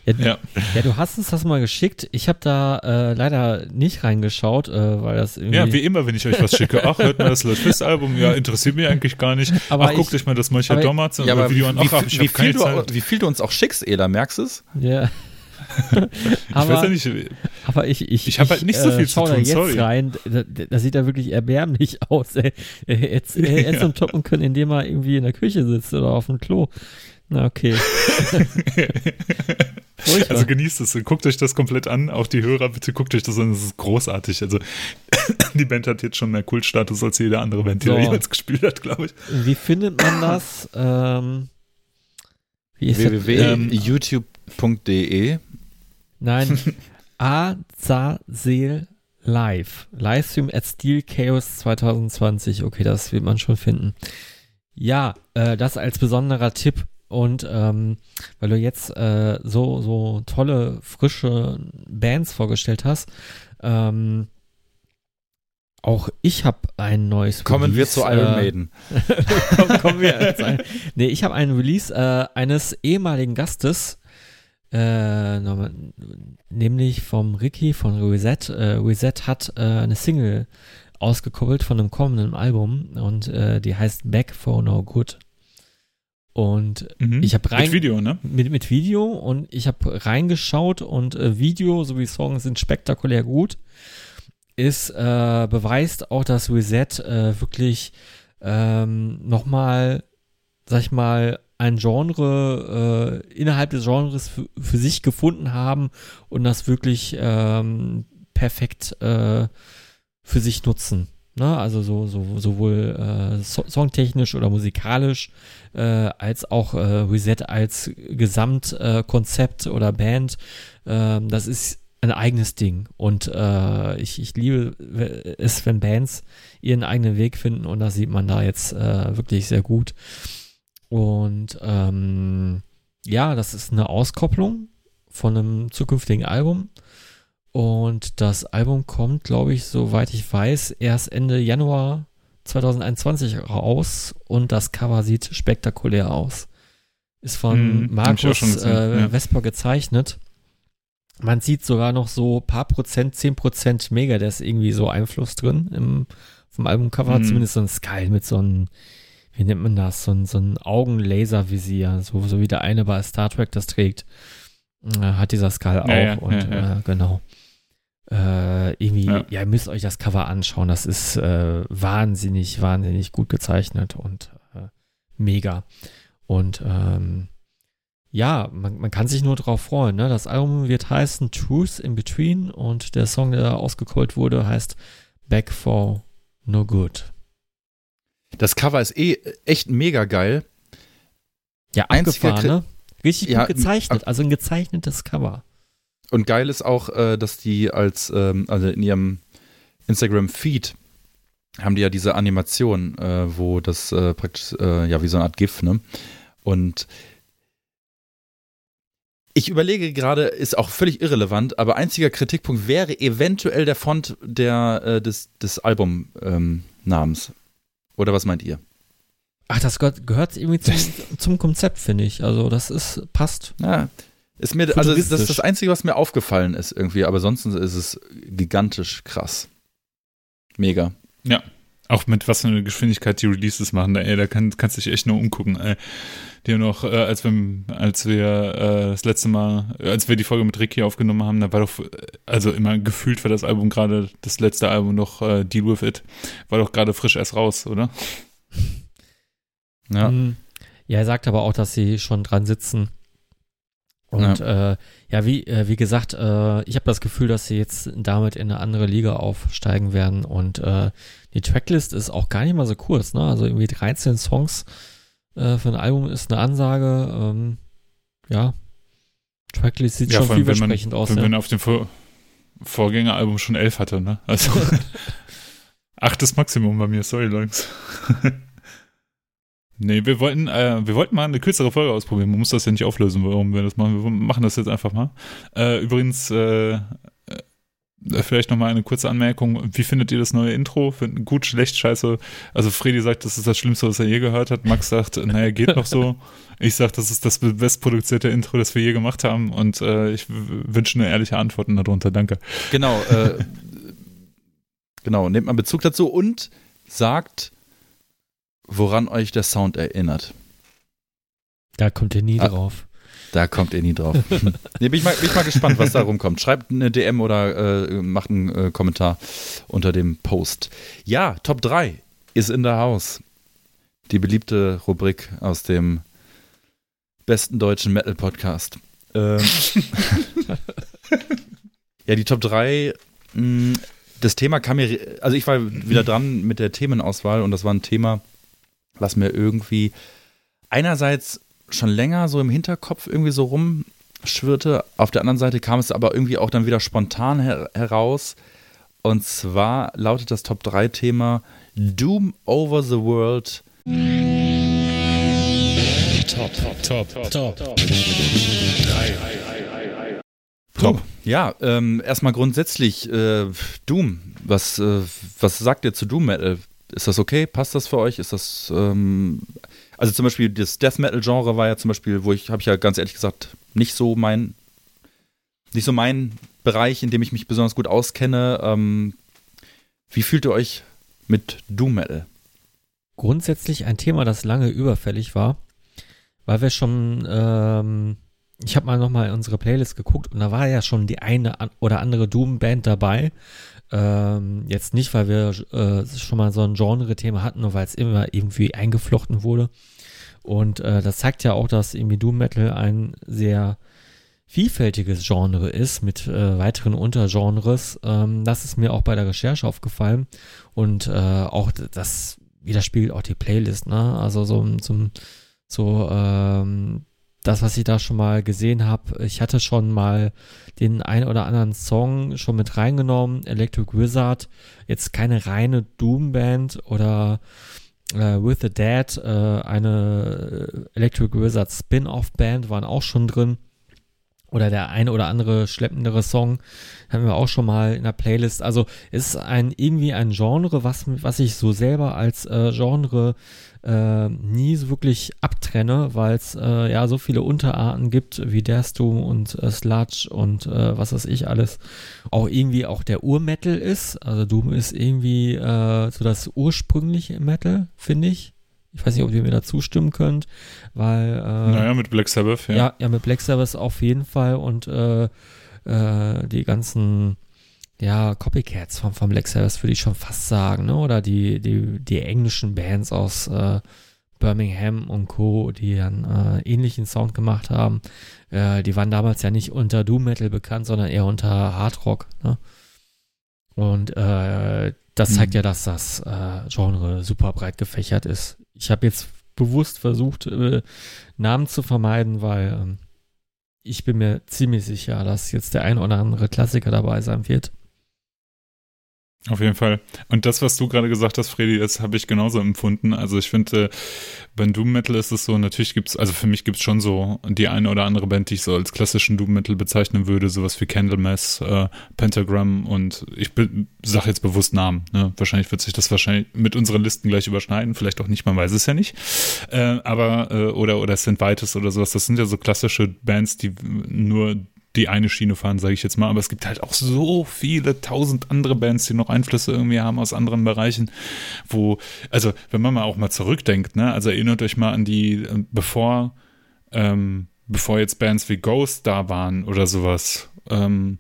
Ja, ja. ja, du hast uns das mal geschickt. Ich habe da äh, leider nicht reingeschaut, äh, weil das irgendwie. Ja, wie immer, wenn ich euch was schicke. Ach, hört mal das Lord Album. Ja, interessiert mich eigentlich gar nicht. Aber Ach, guckt euch mal das Michael Dommats ja, aber Video an. Ach, wie, wie, viel du, wie viel du uns auch schickst, Ela, merkst du es? Ja. aber, ich weiß ja nicht. Aber ich, ich, ich habe halt nicht so viel äh, zu tun, da jetzt sorry. rein. Das, das sieht da wirklich erbärmlich aus. Ey. Jetzt, jetzt ja. toppen können, indem er irgendwie in der Küche sitzt oder auf dem Klo. Na, okay. Also genießt es, guckt euch das komplett an. Auch die Hörer, bitte guckt euch das an, das ist großartig. Also die Band hat jetzt schon mehr Kultstatus als jede andere Band, die so. jemals gespielt hat, glaube ich. Wie findet man das? ähm, www.youtube.de Nein, Azasel Live. Livestream at Steel Chaos 2020. Okay, das wird man schon finden. Ja, äh, das als besonderer Tipp und ähm, weil du jetzt äh, so, so tolle, frische Bands vorgestellt hast, ähm, auch ich habe ein neues Kommen wir Release, zu Iron äh, Maiden. Komm, kommen wir ein, Nee, ich habe einen Release äh, eines ehemaligen Gastes, äh, nämlich vom Ricky von Reset. Äh, Reset hat äh, eine Single ausgekoppelt von einem kommenden Album und äh, die heißt Back for No Good. Und Mhm. ich habe rein Mit Video, ne? mit, mit Video und ich habe reingeschaut und äh, Video sowie Songs sind spektakulär gut. Ist äh, beweist auch, dass Reset äh, wirklich ähm, nochmal, sag ich mal, ein Genre äh, innerhalb des Genres für, sich gefunden haben und das wirklich ähm, perfekt äh, für sich nutzen. Ne? Also so, so sowohl äh, so songtechnisch oder musikalisch äh, als auch äh, Reset als Gesamtkonzept äh, oder Band. Ähm, das ist ein eigenes Ding und äh, ich, ich liebe es, wenn Bands ihren eigenen Weg finden und das sieht man da jetzt äh, wirklich sehr gut. Und ähm, ja, das ist eine Auskopplung von einem zukünftigen Album. Und das Album kommt, glaube ich, soweit ich weiß, erst Ende Januar 2021 raus und das Cover sieht spektakulär aus. Ist von auch Markus gesehen, äh, ja. Vesper gezeichnet. Man sieht sogar noch so paar Prozent, 10 Prozent Megadeth irgendwie so Einfluss drin im, vom Albumcover. Mhm. Zumindest so ein Skull mit so einem, wie nennt man das, so ein, so ein Augenlaservisier, so, so wie der eine bei Star Trek das trägt, äh, hat dieser Skull auch. Ja, ja, und ja. Äh, genau. Äh, irgendwie, ja. Ja. ihr müsst euch das Cover anschauen. Das ist äh, wahnsinnig, wahnsinnig gut gezeichnet und äh, mega. Und ähm, ja, man, man kann sich nur drauf freuen. Ne? Das Album wird heißen Truth in Between und der Song, der da ausgekollt wurde, heißt Back for No Good. Das Cover ist eh echt mega geil. Ja, abgefahren, ne? Richtig Ja, gut gezeichnet, also ein gezeichnetes Cover. Und geil ist auch, äh, dass die als, ähm, also in ihrem Instagram-Feed haben die ja diese Animation, äh, wo das äh, praktisch, äh, ja, wie so eine Art GIF, ne? Und ich überlege gerade, ist auch völlig irrelevant, aber einziger Kritikpunkt wäre eventuell der Font der, äh, des, des Albumnamens. Oder was meint ihr? Ach, das gehört, gehört irgendwie zum, zum Konzept, finde ich. Also, das ist, passt. Ja, ist mir, also das ist das Einzige, was mir aufgefallen ist irgendwie, aber sonst ist es gigantisch krass. Mega. Auch mit was für eine Geschwindigkeit die Releases machen, da, ey, da kann, kannst du dich echt nur umgucken. Ey. Die haben noch, äh, als wir, als wir äh, das letzte Mal, äh, als wir die Folge mit Ricky aufgenommen haben, da war doch, also immer gefühlt war das Album gerade, das letzte Album noch äh, Deal With It, war doch gerade frisch erst raus, oder? Ja. Mhm. Ja, er sagt aber auch, dass sie schon dran sitzen. Und ja, äh, ja wie, äh, wie gesagt, äh, ich habe das Gefühl, dass sie jetzt damit in eine andere Liga aufsteigen werden. Und äh, die Tracklist ist auch gar nicht mal so kurz, ne? Also irgendwie 13 Songs äh, für ein Album ist eine Ansage. Ähm, ja. Tracklist sieht Ja, schon wenn man- vielversprechend aus. Wenn Ja. man auf dem Vor Vorgängeralbum schon elf hatte, ne? Also achtes Maximum bei mir, sorry, Jungs. Nee, wir wollten, äh, wir wollten mal eine kürzere Folge ausprobieren. Man muss das ja nicht auflösen, warum wir das machen. Wir machen das jetzt einfach mal. Äh, übrigens, äh, äh, vielleicht nochmal eine kurze Anmerkung. Wie findet ihr das neue Intro? Finden gut, schlecht, scheiße? Also Freddy sagt, das ist das Schlimmste, was er je gehört hat. Max sagt, naja, geht noch so. Ich sag, das ist das bestproduzierte Intro, das wir je gemacht haben. Und äh, ich wünsche eine ehrliche Antworten darunter. Danke. Genau, äh, genau, nehmt mal Bezug dazu und sagt, woran euch der Sound erinnert. Da kommt ihr nie Ah. drauf. Da kommt ihr nie drauf. nee, bin, ich mal, bin ich mal gespannt, was da rumkommt. Schreibt eine DM oder äh, macht einen äh, Kommentar unter dem Post. Ja, Top 3 ist in der Haus. Die beliebte Rubrik aus dem besten deutschen Metal-Podcast. Ähm, ja, die Top 3, mh, das Thema kam mir, also ich war wieder dran mit der Themenauswahl und das war ein Thema, was mir irgendwie einerseits schon länger so im Hinterkopf irgendwie so rumschwirrte. Auf der anderen Seite kam es aber irgendwie auch dann wieder spontan her heraus. Und zwar lautet das Top 3 Thema Doom Over the World. Top, top, top, top, top. Drei. Top. Ja, ähm, erstmal grundsätzlich äh, Doom. Was, äh, was sagt ihr zu Doom Metal? Ist das okay? Passt das für euch? Ist das ähm, also zum Beispiel das Death Metal Genre war ja zum Beispiel, wo ich habe ich ja ganz ehrlich gesagt nicht so mein nicht so mein Bereich, in dem ich mich besonders gut auskenne. Ähm, wie fühlt ihr euch mit Doom Metal? Grundsätzlich ein Thema, das lange überfällig war, weil wir schon ähm, ich habe mal nochmal unsere Playlist geguckt und da war ja schon die eine oder andere Doom-Band dabei. Ähm, jetzt nicht, weil wir äh, schon mal so ein Genre-Thema hatten, nur weil es immer irgendwie eingeflochten wurde. Und äh, das zeigt ja auch, dass irgendwie Doom Metal ein sehr vielfältiges Genre ist mit äh, weiteren Untergenres. Ähm, das ist mir auch bei der Recherche aufgefallen und äh, auch das widerspiegelt auch die Playlist. Ne? Also so zum so ähm, das, was ich da schon mal gesehen habe, ich hatte schon mal den ein oder anderen Song schon mit reingenommen. Electric Wizard, jetzt keine reine Doom-Band oder äh, With the Dead, äh, eine Electric Wizard Spin-off-Band waren auch schon drin. Oder der ein oder andere schleppendere Song haben wir auch schon mal in der Playlist. Also ist ein irgendwie ein Genre, was, was ich so selber als äh, Genre äh, nie so wirklich abtrenne, weil es äh, ja so viele Unterarten gibt wie Doom und äh, Sludge und äh, was weiß ich alles. Auch irgendwie auch der Urmetal ist. Also Doom ist irgendwie äh, so das ursprüngliche Metal, finde ich. Ich weiß nicht, ob ihr mir da zustimmen könnt, weil. Äh, naja, mit Black Sabbath, ja. Ja, ja mit Black Sabbath auf jeden Fall und die ganzen ja, Copycats vom, vom Black Sabbath würde ich schon fast sagen, ne? Oder die, die, die englischen Bands aus äh, Birmingham und Co., die dann äh, ähnlichen Sound gemacht haben. Äh, die waren damals ja nicht unter Doom Metal bekannt, sondern eher unter Hard Rock, ne? Und äh, das zeigt mhm. ja, dass das äh, Genre super breit gefächert ist. Ich habe jetzt bewusst versucht, äh, Namen zu vermeiden, weil ähm, ich bin mir ziemlich sicher, dass jetzt der ein oder andere Klassiker dabei sein wird. Auf jeden Fall. Und das, was du gerade gesagt hast, Freddy, das habe ich genauso empfunden. Also ich finde, beim Doom Metal ist es so, natürlich gibt es, also für mich gibt es schon so die eine oder andere Band, die ich so als klassischen Doom Metal bezeichnen würde, sowas wie Candlemass, äh, Pentagram und ich sage jetzt bewusst Namen. Ne? Wahrscheinlich wird sich das wahrscheinlich mit unseren Listen gleich überschneiden, vielleicht auch nicht, man weiß es ja nicht. Äh, aber, äh, oder, oder St. Vitus oder sowas, das sind ja so klassische Bands, die nur die eine Schiene fahren, sage ich jetzt mal. Aber es gibt halt auch so viele tausend andere Bands, die noch Einflüsse irgendwie haben aus anderen Bereichen, wo, also wenn man mal auch mal zurückdenkt, ne, also erinnert euch mal an die, äh, bevor, ähm, bevor jetzt Bands wie Ghost da waren oder sowas, ähm,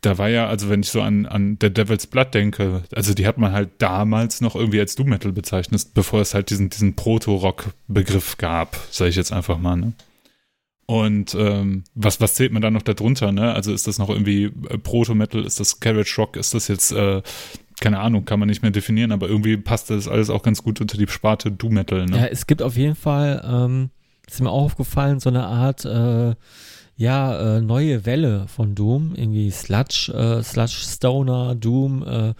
da war ja, also wenn ich so an, an The Devil's Blood denke, also die hat man halt damals noch irgendwie als Doom Metal bezeichnet, bevor es halt diesen, diesen Proto-Rock-Begriff gab, sage ich jetzt einfach mal, ne? Und ähm, was, was zählt man da noch darunter, ne? Also ist das noch irgendwie äh, Proto-Metal, ist das Carriage Rock, ist das jetzt, äh, keine Ahnung, kann man nicht mehr definieren, aber irgendwie passt das alles auch ganz gut unter die Sparte Do-Metal, ne? Ja, es gibt auf jeden Fall, ähm, ist mir auch aufgefallen, so eine Art, äh, ja, äh, neue Welle von Doom, irgendwie Sludge, äh, Sludge Stoner, Doom, äh,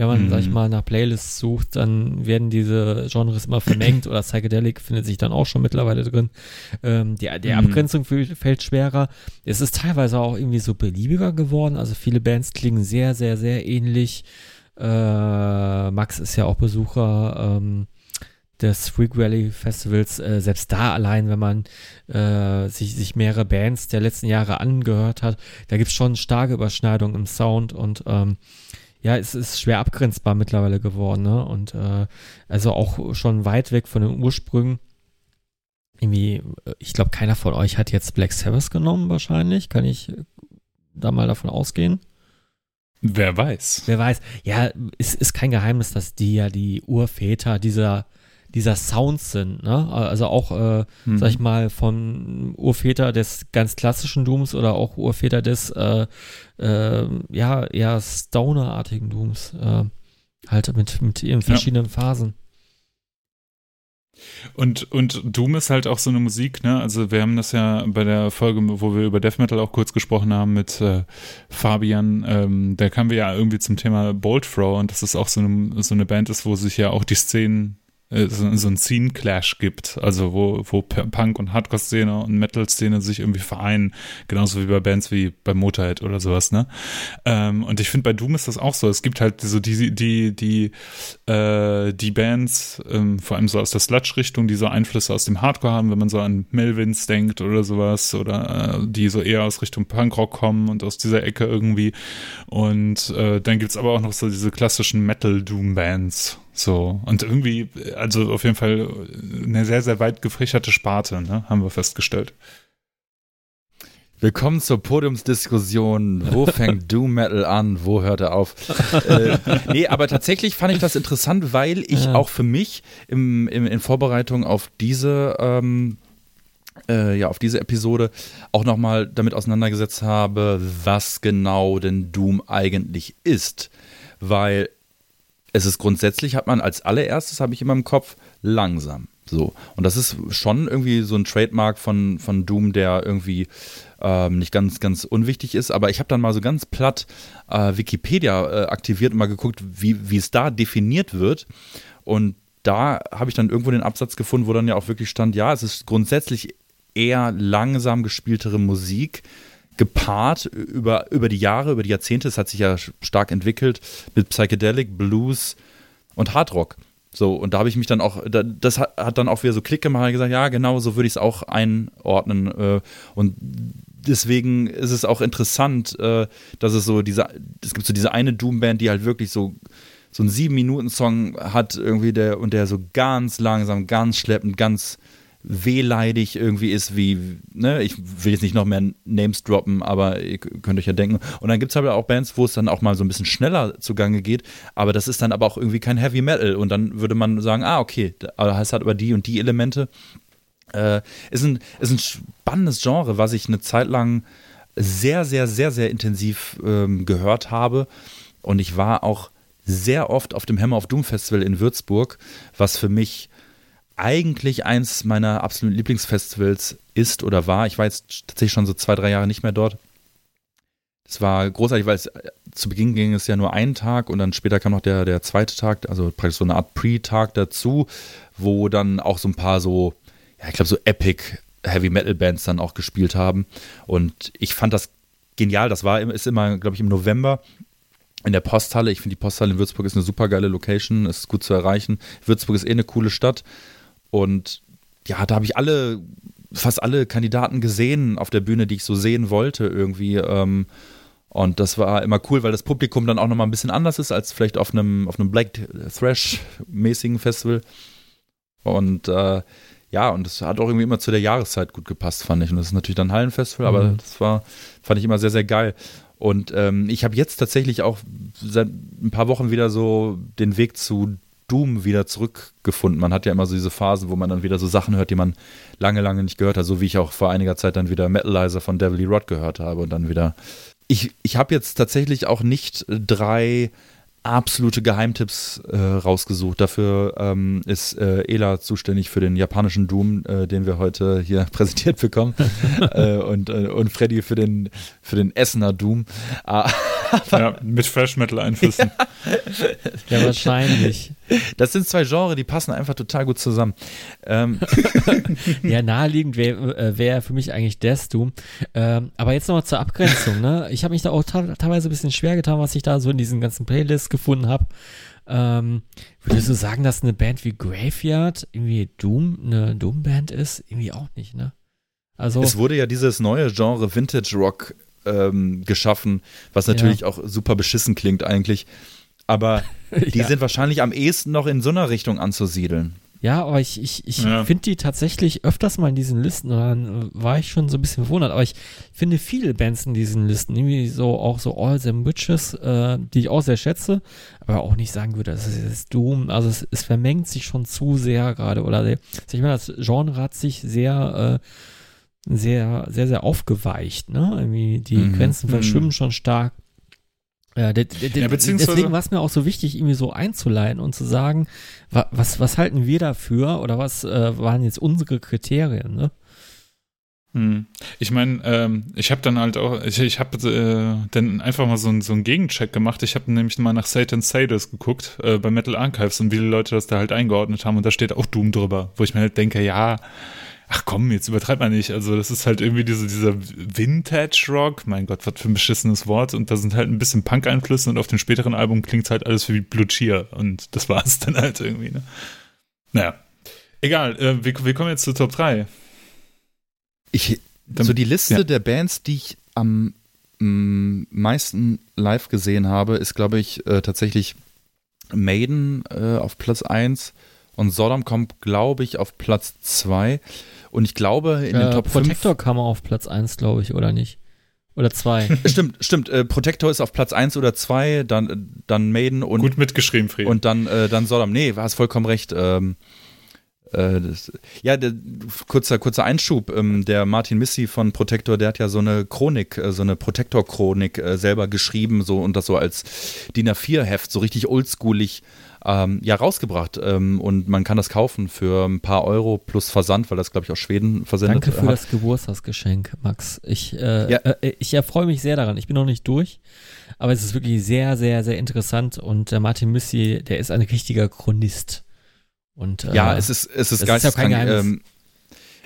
wenn man, mhm. sag ich mhm. mal, nach Playlists sucht, dann werden diese Genres immer vermengt oder Psychedelic findet sich dann auch schon mittlerweile drin. Ähm, die die mhm. Abgrenzung fällt schwerer. Es ist teilweise auch irgendwie so beliebiger geworden. Also viele Bands klingen sehr, sehr, sehr ähnlich. Äh, Max ist ja auch Besucher ähm, des Freak Rally Festivals. Äh, selbst da allein, wenn man äh, sich, sich mehrere Bands der letzten Jahre angehört hat, da gibt es schon starke Überschneidungen im Sound und ähm, ja, es ist schwer abgrenzbar mittlerweile geworden, ne? Und äh, also auch schon weit weg von den Ursprüngen. Irgendwie, äh, ich glaube, keiner von euch hat jetzt Black Sabbath genommen, wahrscheinlich. Kann ich äh, da mal davon ausgehen? Wer weiß. Wer weiß. Ja, es ist kein Geheimnis, dass die ja die Urväter dieser dieser Sounds sind, ne? Also auch, äh, mhm. sag ich mal, von Urväter des ganz klassischen Dooms oder auch Urväter des, äh, äh, ja, eher Stoner-artigen Dooms, äh, halt mit, mit ihren verschiedenen ja. Phasen. Und, und Doom ist halt auch so eine Musik, ne? Also wir haben das ja bei der Folge, wo wir über Death Metal auch kurz gesprochen haben mit äh, Fabian, ähm, da kamen wir ja irgendwie zum Thema Bolt Throw und das ist auch so eine, so eine Band ist, wo sich ja auch die Szenen so, so ein Scene-Clash gibt, also wo, wo Punk- und Hardcore-Szene und Metal-Szene sich irgendwie vereinen, genauso wie bei Bands wie bei Motorhead oder sowas, ne? Ähm, und ich finde, bei Doom ist das auch so. Es gibt halt so die, die, die, äh, die Bands, ähm, vor allem so aus der Sludge-Richtung, die so Einflüsse aus dem Hardcore haben, wenn man so an Melvins denkt oder sowas, oder äh, die so eher aus Richtung Punkrock kommen und aus dieser Ecke irgendwie. Und äh, dann gibt's aber auch noch so diese klassischen Metal-Doom-Bands so, und irgendwie, also auf jeden Fall eine sehr, sehr weit gefächerte Sparte, ne, haben wir festgestellt. Willkommen zur Podiumsdiskussion. Wo fängt Doom Metal an? Wo hört er auf? äh, nee, aber tatsächlich fand ich das interessant, weil ich ja. auch für mich im, im, in Vorbereitung auf diese, ähm, äh, ja, auf diese Episode auch nochmal damit auseinandergesetzt habe, was genau denn Doom eigentlich ist. Weil es ist grundsätzlich, hat man als allererstes, habe ich immer im Kopf, langsam. So. Und das ist schon irgendwie so ein Trademark von, von Doom, der irgendwie ähm, nicht ganz, ganz unwichtig ist. Aber ich habe dann mal so ganz platt äh, Wikipedia äh, aktiviert und mal geguckt, wie, wie es da definiert wird. Und da habe ich dann irgendwo den Absatz gefunden, wo dann ja auch wirklich stand, ja, es ist grundsätzlich eher langsam gespieltere Musik, gepaart über, über die Jahre, über die Jahrzehnte, es hat sich ja stark entwickelt mit Psychedelic, Blues und Hardrock. So, und da habe ich mich dann auch, das hat, dann auch wieder so Klick gemacht gesagt, ja, genau, so würde ich es auch einordnen. Äh, und deswegen ist es auch interessant, äh, dass es so diese, es gibt so diese eine Doom-Band, die halt wirklich so so einen sieben Minuten Song hat irgendwie der und der so ganz langsam, ganz schleppend, ganz wehleidig irgendwie ist, wie, ne, ich will jetzt nicht noch mehr Names droppen, aber ihr könnt euch ja denken. Und dann gibt es aber auch Bands, wo es dann auch mal so ein bisschen schneller zugange geht, aber das ist dann aber auch irgendwie kein Heavy Metal. Und dann würde man sagen, ah, okay, es hat aber die und die Elemente. Äh, ist, ein, ist ein spannendes Genre, was ich eine Zeit lang sehr, sehr, sehr, sehr intensiv ähm, gehört habe. Und ich war auch sehr oft auf dem Hammer of Doom Festival in Würzburg, was für mich eigentlich eins meiner absoluten Lieblingsfestivals ist oder war. Ich war jetzt tatsächlich schon so zwei, drei Jahre nicht mehr dort. Es war großartig, weil es äh, zu Beginn ging es ja nur einen Tag und dann später kam noch der, der zweite Tag, also praktisch so eine Art Pre-Tag dazu, wo dann auch so ein paar so, ja, ich glaube, so Epic Heavy Metal Bands dann auch gespielt haben. Und ich fand das genial. Das war, ist immer, glaube ich, im November in der Posthalle. Ich finde, die Posthalle in Würzburg ist eine super geile Location, ist gut zu erreichen. Würzburg ist eh eine coole Stadt. Und ja, da habe ich alle, fast alle Kandidaten gesehen auf der Bühne, die ich so sehen wollte irgendwie. Ähm, und das war immer cool, weil das Publikum dann auch nochmal ein bisschen anders ist als vielleicht auf einem, auf einem Black Thrash-mäßigen Festival. Und äh, ja, und das hat auch irgendwie immer zu der Jahreszeit gut gepasst, fand ich. Und das ist natürlich dann Hallenfestival, mhm. aber das war, fand ich immer sehr, sehr geil. Und ähm, ich habe jetzt tatsächlich auch seit ein paar Wochen wieder so den Weg zu Doom wieder zurückgefunden. Man hat ja immer so diese Phasen, wo man dann wieder so Sachen hört, die man lange, lange nicht gehört hat. So wie ich auch vor einiger Zeit dann wieder Metalizer von Devil Rod gehört habe und dann wieder. Ich, ich habe jetzt tatsächlich auch nicht drei absolute Geheimtipps äh, rausgesucht. Dafür ähm, ist äh, Ela zuständig für den japanischen Doom, äh, den wir heute hier präsentiert bekommen. Äh, und, äh, und Freddy für den, für den Essener Doom. Ah, ja, mit Fresh Metal Einflüssen. Ja. ja, wahrscheinlich. Das sind zwei Genres, die passen einfach total gut zusammen. Ähm. ja, naheliegend wäre äh, wär für mich eigentlich Death Doom. Ähm, aber jetzt nochmal zur Abgrenzung. Ne? Ich habe mich da auch teilweise ein bisschen schwer getan, was ich da so in diesen ganzen Playlists gefunden habe. Ähm, würdest du sagen, dass eine Band wie Graveyard irgendwie Doom, eine Doom-Band ist? Irgendwie auch nicht, ne? Also, es wurde ja dieses neue Genre Vintage Rock ähm, geschaffen, was natürlich ja. auch super beschissen klingt eigentlich. Aber die ja. sind wahrscheinlich am ehesten noch in so einer Richtung anzusiedeln. Ja, aber ich, ich, ich ja. finde die tatsächlich öfters mal in diesen Listen und dann war ich schon so ein bisschen verwundert. Aber ich finde viele Bands in diesen Listen, irgendwie so auch so All Them Witches, äh, die ich auch sehr schätze, aber auch nicht sagen würde, das ist jetzt Doom. Also es, es vermengt sich schon zu sehr gerade. Oder ich meine, das Genre hat sich sehr, äh, sehr, sehr, sehr aufgeweicht. Ne? Irgendwie die mhm. Grenzen mhm. verschwimmen schon stark. Ja, ja, deswegen war es mir auch so wichtig, irgendwie so einzuleiten und zu sagen, was, was halten wir dafür oder was äh, waren jetzt unsere Kriterien, ne? Hm. Ich meine, ähm, ich habe dann halt auch, ich, ich habe äh, dann einfach mal so, ein, so einen Gegencheck gemacht. Ich habe nämlich mal nach Satan Sadus geguckt äh, bei Metal Archives und wie die Leute das da halt eingeordnet haben und da steht auch Doom drüber, wo ich mir halt denke, ja, ach komm, jetzt übertreibt man nicht. Also das ist halt irgendwie diese, dieser Vintage-Rock, mein Gott, was für ein beschissenes Wort und da sind halt ein bisschen Punk-Einflüsse und auf dem späteren Album klingt halt alles wie Blue Cheer und das war es dann halt irgendwie, ne? Naja, egal, äh, wir, wir kommen jetzt zu Top 3. Ich, so die Liste ja. der Bands, die ich am m, meisten live gesehen habe, ist, glaube ich, äh, tatsächlich Maiden äh, auf Platz 1 und Sodom kommt, glaube ich, auf Platz 2. Und ich glaube, in äh, den Top Protector 5, kam auf Platz 1, glaube ich, oder nicht? Oder 2. stimmt, stimmt. Äh, Protector ist auf Platz 1 oder 2, dann, dann Maiden und. Gut mitgeschrieben, Fried. Und dann, äh, dann Sodom. Nee, hast vollkommen recht. Ähm, äh, das, ja, der, kurzer, kurzer Einschub. Ähm, der Martin Missy von Protector, der hat ja so eine Chronik, äh, so eine Protector-Chronik äh, selber geschrieben so und das so als DIN A4-Heft, so richtig oldschoolig ähm, ja, rausgebracht. Ähm, und man kann das kaufen für ein paar Euro plus Versand, weil das, glaube ich, aus Schweden versendet Danke für hat. das Geburtstagsgeschenk, Max. Ich, äh, ja. äh, ich erfreue mich sehr daran. Ich bin noch nicht durch, aber es ist wirklich sehr, sehr, sehr interessant. Und der Martin Missy, der ist ein richtiger Chronist. Und, äh, ja, es ist, es ist geisteskrank. Ja ähm,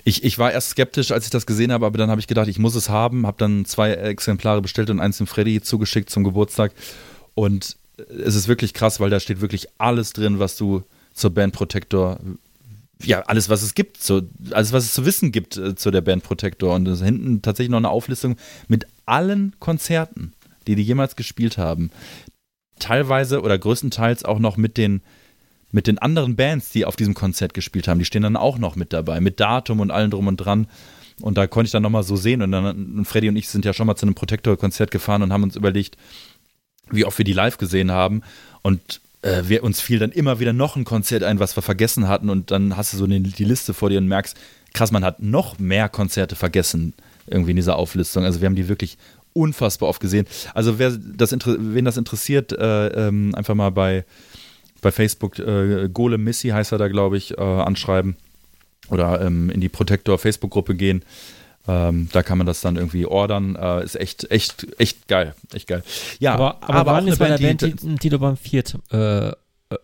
ich, ich war erst skeptisch, als ich das gesehen habe, aber dann habe ich gedacht, ich muss es haben, habe dann zwei Exemplare bestellt und eins dem Freddy zugeschickt zum Geburtstag. Und es ist wirklich krass, weil da steht wirklich alles drin, was du zur Band Protector, ja, alles, was es gibt, so, alles, was es zu wissen gibt äh, zu der Band Protector. Und hinten tatsächlich noch eine Auflistung mit allen Konzerten, die die jemals gespielt haben. Teilweise oder größtenteils auch noch mit den mit den anderen Bands, die auf diesem Konzert gespielt haben, die stehen dann auch noch mit dabei, mit Datum und allem drum und dran. Und da konnte ich dann nochmal so sehen. Und dann, und Freddy und ich sind ja schon mal zu einem Protector-Konzert gefahren und haben uns überlegt, wie oft wir die live gesehen haben. Und äh, wir, uns fiel dann immer wieder noch ein Konzert ein, was wir vergessen hatten. Und dann hast du so eine, die Liste vor dir und merkst, krass, man hat noch mehr Konzerte vergessen, irgendwie in dieser Auflistung. Also wir haben die wirklich unfassbar oft gesehen. Also wer das, wen das interessiert, äh, ähm, einfach mal bei bei Facebook äh, Golem Missy heißt er da, glaube ich, äh, anschreiben oder ähm, in die Protector Facebook-Gruppe gehen. Ähm, da kann man das dann irgendwie ordern. Äh, ist echt, echt, echt geil. Echt geil. Ja, aber, aber, aber waren jetzt bei der Band, die, die, die, du beim Viert, äh, äh,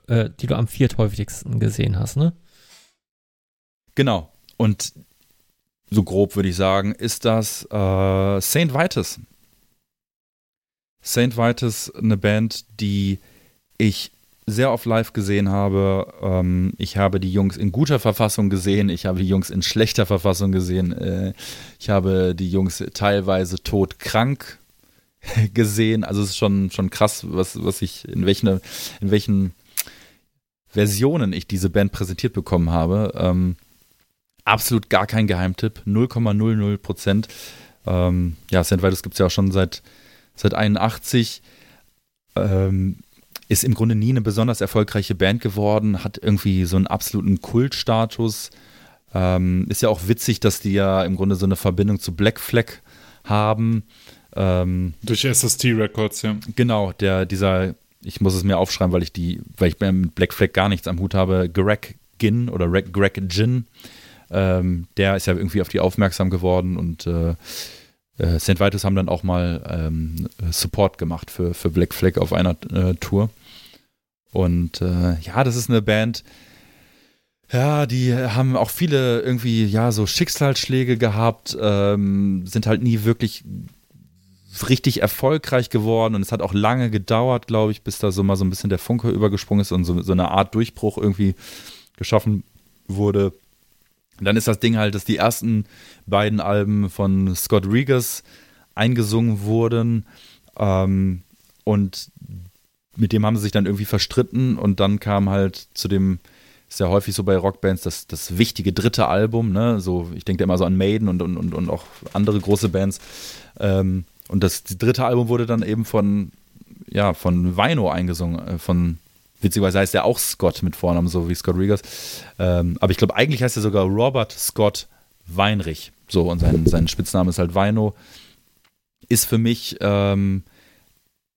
äh, die du am vierthäufigsten gesehen hast, ne? Genau. Und so grob würde ich sagen, ist das äh, Saint Vitus. Saint Vitus, eine Band, die ich sehr oft live gesehen habe. Ähm, ich habe die Jungs in guter Verfassung gesehen, ich habe die Jungs in schlechter Verfassung gesehen. Äh, ich habe die Jungs teilweise todkrank gesehen. Also es ist schon, schon krass, was, was ich, in welchen, in welchen Versionen ich diese Band präsentiert bekommen habe. Ähm, absolut gar kein Geheimtipp, 0,00 Prozent. Ähm, ja, St. Gibt es ja auch schon seit, seit 81. Ähm, ist im Grunde nie eine besonders erfolgreiche Band geworden, hat irgendwie so einen absoluten Kultstatus. Ähm, ist ja auch witzig, dass die ja im Grunde so eine Verbindung zu Black Flag haben. Ähm, Durch SST Records, ja. Genau, der, dieser, ich muss es mir aufschreiben, weil ich die, weil ich mit Black Flag gar nichts am Hut habe, Greg Ginn oder Greg Ginn, ähm, der ist ja irgendwie auf die aufmerksam geworden und äh, äh, St. Vitus haben dann auch mal ähm, Support gemacht für, für Black Flag auf einer äh, Tour. Und äh, ja, das ist eine Band, ja, die haben auch viele irgendwie, ja, so Schicksalsschläge gehabt, ähm, sind halt nie wirklich richtig erfolgreich geworden und es hat auch lange gedauert, glaube ich, bis da so mal so ein bisschen der Funke übergesprungen ist und so, so eine Art Durchbruch irgendwie geschaffen wurde. Und dann ist das Ding halt, dass die ersten beiden Alben von Scott Regis eingesungen wurden ähm, und mit dem haben sie sich dann irgendwie verstritten und dann kam halt zu dem, ist ja häufig so bei Rockbands, das, das wichtige dritte Album, ne? So, ich denke immer so an Maiden und, und, und, und auch andere große Bands. Ähm, und das dritte Album wurde dann eben von, ja, von Vino eingesungen, äh, von Witzigerweise heißt er auch Scott mit Vornamen, so wie Scott Riggers. Ähm, aber ich glaube, eigentlich heißt er sogar Robert Scott Weinrich. So, und sein, sein Spitzname ist halt Vino. Ist für mich ähm,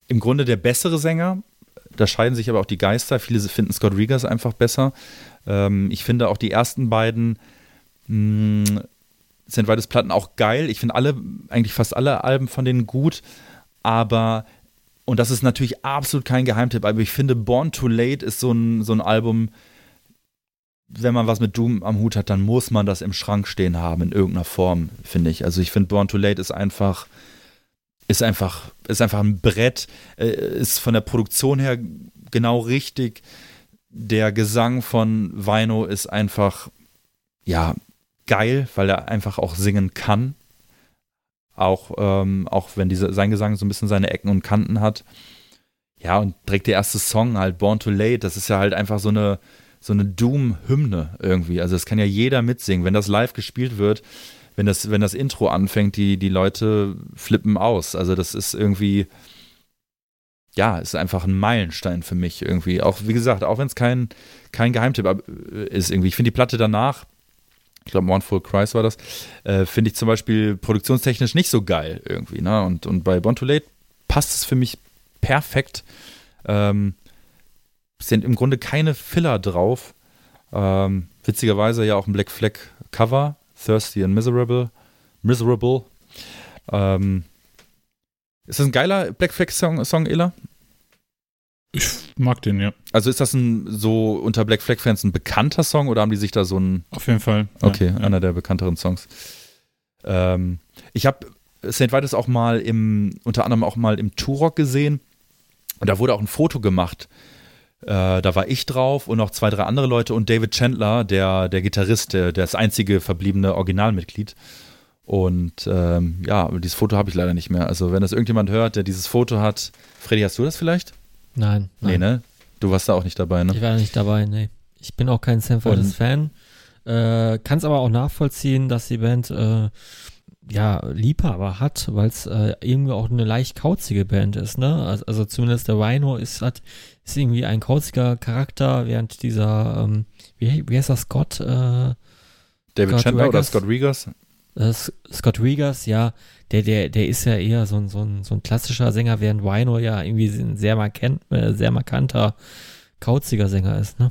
im Grunde der bessere Sänger. Da scheiden sich aber auch die Geister. Viele finden Scott Riggers einfach besser. Ähm, ich finde auch die ersten beiden mh, St. Vitus Platten auch geil. Ich finde alle, eigentlich fast alle Alben von denen gut, aber und das ist natürlich absolut kein Geheimtipp, aber ich finde Born Too Late ist so ein, so ein Album, wenn man was mit Doom am Hut hat, dann muss man das im Schrank stehen haben, in irgendeiner Form, finde ich. Also ich finde Born Too Late ist einfach, ist einfach, ist einfach ein Brett, äh, ist von der Produktion her genau richtig. Der Gesang von Vino ist einfach, ja, geil, weil er einfach auch singen kann. Auch, ähm, auch wenn diese, sein Gesang so ein bisschen seine Ecken und Kanten hat. Ja, und direkt der erste Song, halt Born Too Late, das ist ja halt einfach so eine, so eine Doom-Hymne irgendwie. Also das kann ja jeder mitsingen. Wenn das live gespielt wird, wenn das, wenn das Intro anfängt, die, die Leute flippen aus. Also das ist irgendwie, ja, ist einfach ein Meilenstein für mich irgendwie. Auch, wie gesagt, auch wenn es kein, kein Geheimtipp ist irgendwie. Ich finde die Platte danach, ich glaube, Mournful Cries war das, äh, finde ich zum Beispiel produktionstechnisch nicht so geil irgendwie. Ne? Und, und bei Born Too Late passt es für mich perfekt. Ähm, sind im Grunde keine Filler drauf. Ähm, witzigerweise ja auch ein Black Flag Cover, Thirsty and Miserable. Miserable. Ähm, ist das ein geiler Black Flag Song, Song Ella? Ich mag den, ja. Also ist das ein so unter Black Flag Fans ein bekannter Song oder haben die sich da so ein. Auf jeden Fall. Okay, ja, einer der bekannteren Songs. Ähm, ich habe St. Vitus auch mal im, unter anderem auch mal im Turok gesehen. Und da wurde auch ein Foto gemacht. Äh, da war ich drauf und noch zwei, drei andere Leute und David Chandler, der, der Gitarrist, der, das einzige verbliebene Originalmitglied. Und ähm, ja, dieses Foto habe ich leider nicht mehr. Also, wenn das irgendjemand hört, der dieses Foto hat, Freddy, hast du das vielleicht? Nein, nein. Nee, ne? Du warst da auch nicht dabei, ne? Ich war nicht dabei, nee. Ich bin auch kein Sam Fan. Äh, Kann es aber auch nachvollziehen, dass die Band äh, ja Liebhaber hat, weil es äh, irgendwie auch eine leicht kauzige Band ist, ne? Also, also zumindest der Rhino ist hat ist irgendwie ein kauziger Charakter, während dieser ähm, wie, wie heißt das Scott? Äh, David Scott Chandler oder Regers? Scott Regers? Äh, Scott Regers, ja, der, der, der ist ja eher so ein, so ein, so ein klassischer Sänger, während Wino ja irgendwie ein sehr, markant, äh, sehr markanter, kauziger Sänger ist, ne?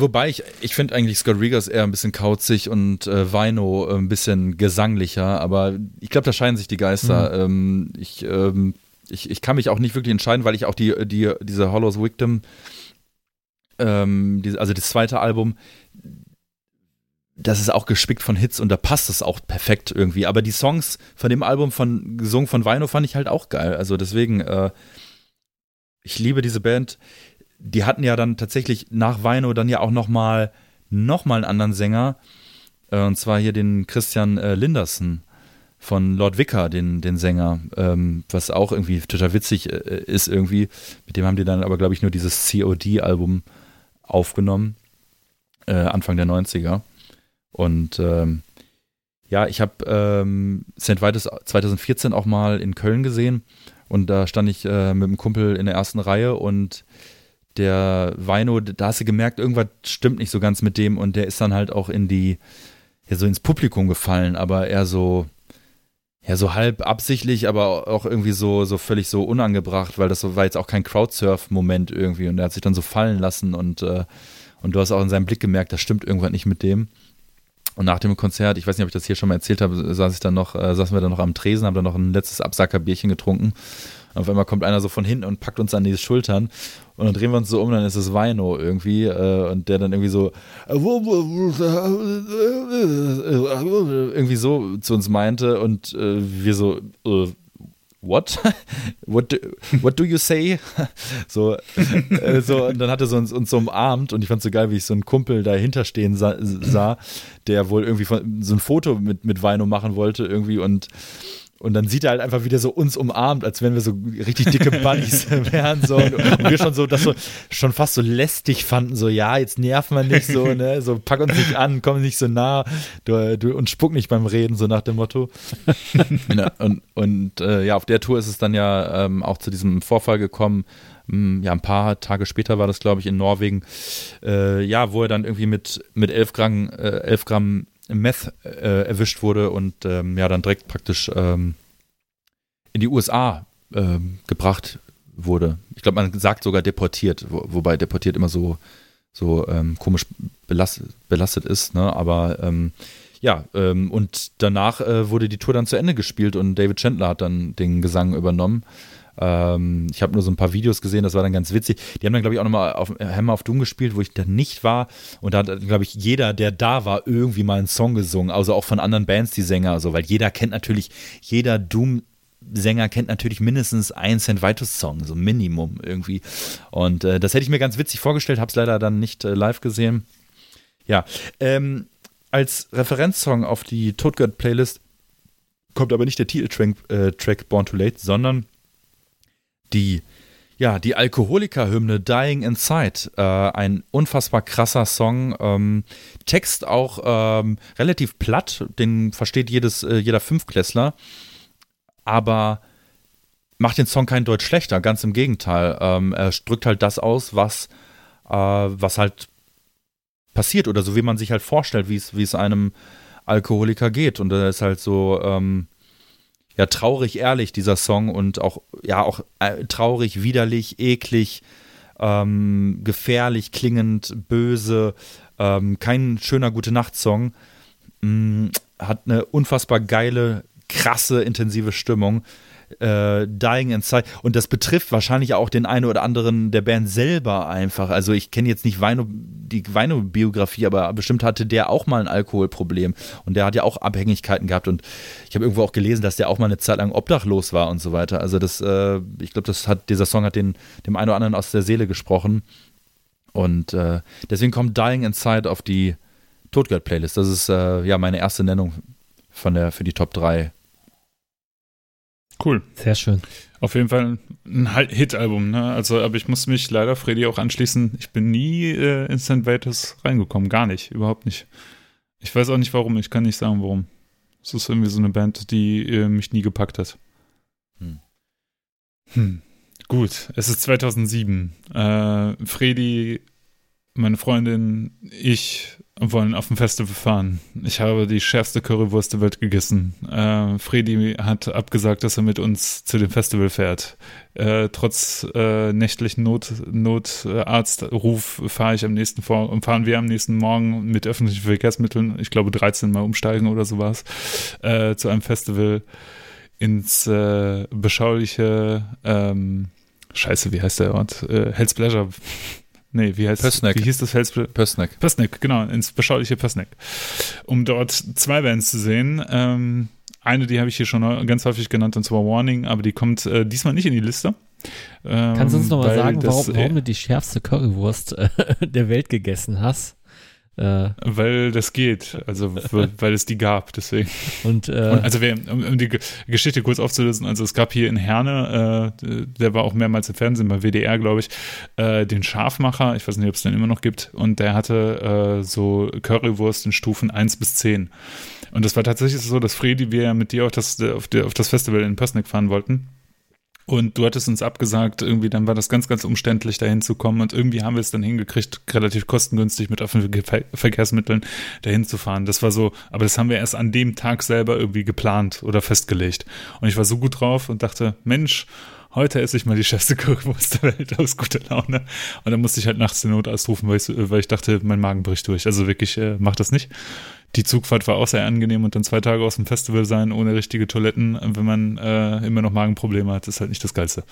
Wobei ich, ich finde eigentlich Scott Regers eher ein bisschen kauzig und äh, Vino ein bisschen gesanglicher, aber ich glaube, da scheiden sich die Geister. Mhm. Ähm, ich, ähm, ich, ich kann mich auch nicht wirklich entscheiden, weil ich auch die, die, diese Hollows Victim, ähm, die, also das zweite Album, das ist auch gespickt von Hits und da passt es auch perfekt irgendwie. Aber die Songs von dem Album von gesungen von Vino fand ich halt auch geil. Also deswegen, äh, ich liebe diese Band. Die hatten ja dann tatsächlich nach Vino dann ja auch noch mal, noch mal einen anderen Sänger. Äh, und zwar hier den Christian äh, Linderson von Lord Vicar, den, den Sänger, ähm, was auch irgendwie total witzig äh, ist irgendwie. Mit dem haben die dann aber, glaube ich, nur dieses COD-Album aufgenommen, äh, Anfang der 90er. Und ähm, ja, ich habe ähm, St. Vitus 2014 auch mal in Köln gesehen und da stand ich äh, mit einem Kumpel in der ersten Reihe und der Weino, da hast du gemerkt, irgendwas stimmt nicht so ganz mit dem und der ist dann halt auch in die, ja, so ins Publikum gefallen, aber eher so, ja, so halb absichtlich, aber auch irgendwie so, so völlig so unangebracht, weil das war jetzt auch kein Crowdsurf-Moment irgendwie und er hat sich dann so fallen lassen und, äh, und du hast auch in seinem Blick gemerkt, da stimmt irgendwas nicht mit dem. Und nach dem Konzert, ich weiß nicht, ob ich das hier schon mal erzählt habe, saß ich dann noch, äh, saßen wir dann noch am Tresen, haben dann noch ein letztes Absackerbierchen getrunken. Und auf einmal kommt einer so von hinten und packt uns an die Schultern. Und dann drehen wir uns so um, dann ist es Weino irgendwie. Äh, und der dann irgendwie so irgendwie so zu uns meinte. Und äh, wir so, äh, what? what, do, what do you say? so, äh, so, und dann hat er so uns, uns so umarmt und ich fand es so geil, wie ich so einen Kumpel dahinter stehen sah, sah der wohl irgendwie von, so ein Foto mit, mit Weino machen wollte irgendwie und und dann sieht er halt einfach wieder so uns umarmt, als wenn wir so richtig dicke Bunnies wären. So. Und, und, wir schon so das so schon fast so lästig fanden, so ja, jetzt nerven wir nicht so, ne? So pack uns nicht an, komm nicht so nah du, du, und spuck nicht beim Reden, so nach dem Motto. ja, und und äh, ja, auf der Tour ist es dann ja ähm, auch zu diesem Vorfall gekommen. Ja, ein paar Tage später war das, glaube ich, in Norwegen. Äh, ja, wo er dann irgendwie mit, mit 11 Gramm, äh, 11 Gramm Meth äh, erwischt wurde und ähm, ja dann direkt praktisch ähm, in die USA ähm, gebracht wurde. Ich glaube, man sagt sogar deportiert, wo, wobei deportiert immer so, so ähm, komisch belastet, belastet ist, ne? Aber ähm, ja, ähm, und danach äh, wurde die Tour dann zu Ende gespielt und David Chandler hat dann den Gesang übernommen. Ähm, ich habe nur so ein paar Videos gesehen, das war dann ganz witzig. Die haben dann, glaube ich, auch nochmal auf Hammer of Doom gespielt, wo ich dann nicht war. Und da hat, glaube ich, jeder, der da war, irgendwie mal einen Song gesungen. Also auch von anderen Bands, die Sänger. Also, weil jeder kennt natürlich, jeder Doom Sänger kennt natürlich mindestens einen St. Vitus-Song, so Minimum irgendwie. Und äh, das hätte ich mir ganz witzig vorgestellt, habe es leider dann nicht äh, live gesehen. Ja, ähm, als Referenzsong auf die Todgott-Playlist kommt aber nicht der Titeltrack äh, Track Born Too Late, sondern die, ja, die Alkoholiker-Hymne Dying Inside. Äh, ein unfassbar krasser Song. Ähm, Text auch ähm, relativ platt, den versteht jedes, äh, jeder Fünfklässler aber macht den Song kein Deutsch schlechter, ganz im Gegenteil. Ähm, er drückt halt das aus, was, äh, was halt passiert oder so, wie man sich halt vorstellt, wie es einem Alkoholiker geht. Und er ist halt so, ähm, ja, traurig ehrlich, dieser Song und auch, ja, auch äh, traurig, widerlich, eklig, ähm, gefährlich, klingend, böse, ähm, kein schöner Gute-Nacht-Song. Mm, hat eine unfassbar geile krasse, intensive Stimmung. Äh, Dying Inside. Und das betrifft wahrscheinlich auch den einen oder anderen der Band selber einfach. Also ich kenne jetzt nicht Weino, die Weino-Biografie, aber bestimmt hatte der auch mal ein Alkoholproblem. Und der hat ja auch Abhängigkeiten gehabt. Und ich habe irgendwo auch gelesen, dass der auch mal eine Zeit lang obdachlos war und so weiter. Also das, äh, ich glaube, das hat, dieser Song hat den, dem einen oder anderen aus der Seele gesprochen. Und äh, deswegen kommt Dying Inside auf die Todgott-Playlist. Das ist äh, ja meine erste Nennung von der, für die Top 3 Cool. Sehr schön. Auf jeden Fall ein Hit-Album, ne? Also, aber ich muss mich leider Freddy auch anschließen. Ich bin nie äh, in St. Vitus reingekommen. Gar nicht. Überhaupt nicht. Ich weiß auch nicht warum. Ich kann nicht sagen, warum. Es ist irgendwie so eine Band, die äh, mich nie gepackt hat. Hm. Hm. Gut, es ist 2007. Äh, Freddy, meine Freundin, ich wollen auf ein Festival fahren. Ich habe die schärfste Currywurst der Welt gegessen. Äh, Fredi hat abgesagt, dass er mit uns zu dem Festival fährt. Äh, trotz äh, nächtlichen Not, Notarztruf fahre ich am nächsten Vor fahren wir am nächsten Morgen mit öffentlichen Verkehrsmitteln, ich glaube 13 Mal umsteigen oder sowas, äh, zu einem Festival ins äh, beschauliche ähm, Scheiße, wie heißt der Ort? Äh, Hell's Pleasure Nee, wie heißt Pössneck. Wie hieß das Fels? Pössneck. Pössneck, genau, ins beschauliche Pössneck. Um dort zwei Bands zu sehen. Ähm, eine, die habe ich hier schon ganz häufig genannt, und zwar Warning, aber die kommt äh, diesmal nicht in die Liste. Ähm, Kannst du uns nochmal sagen, das, warum, warum, du die schärfste Currywurst äh, der Welt gegessen hast? Äh, weil das geht, also weil es die gab, deswegen. Und, äh, und also wer, um, um, die Geschichte kurz aufzulösen, also es gab hier in Herne, äh, der war auch mehrmals im Fernsehen bei WDR, glaube ich, äh, den Scharfmacher, ich weiß nicht, ob es den immer noch gibt, und der hatte äh, so Currywurst in Stufen 1 bis 10. Und das war tatsächlich so, dass Fredi, wir ja mit dir auf das, auf, der, auf das Festival in Pössneck fahren wollten. Und du hattest uns abgesagt, irgendwie, dann war das ganz, ganz umständlich, dahin zu kommen. Und irgendwie haben wir es dann hingekriegt, relativ kostengünstig mit öffentlichen Verkehrsmitteln dahin zu fahren. Das war so, aber das haben wir erst an dem Tag selber irgendwie geplant oder festgelegt. Und ich war so gut drauf und dachte, Mensch, heute esse ich mal die schärfste Currywurst der Welt aus guter Laune. Und dann musste ich halt nachts den Notarzt rufen, weil ich, weil ich dachte, mein Magen bricht durch. Also wirklich, äh, mach das nicht. Die Zugfahrt war auch sehr angenehm und dann zwei Tage aus dem Festival sein ohne richtige Toiletten, wenn man äh, immer noch Magenprobleme hat, ist halt nicht das Geilste.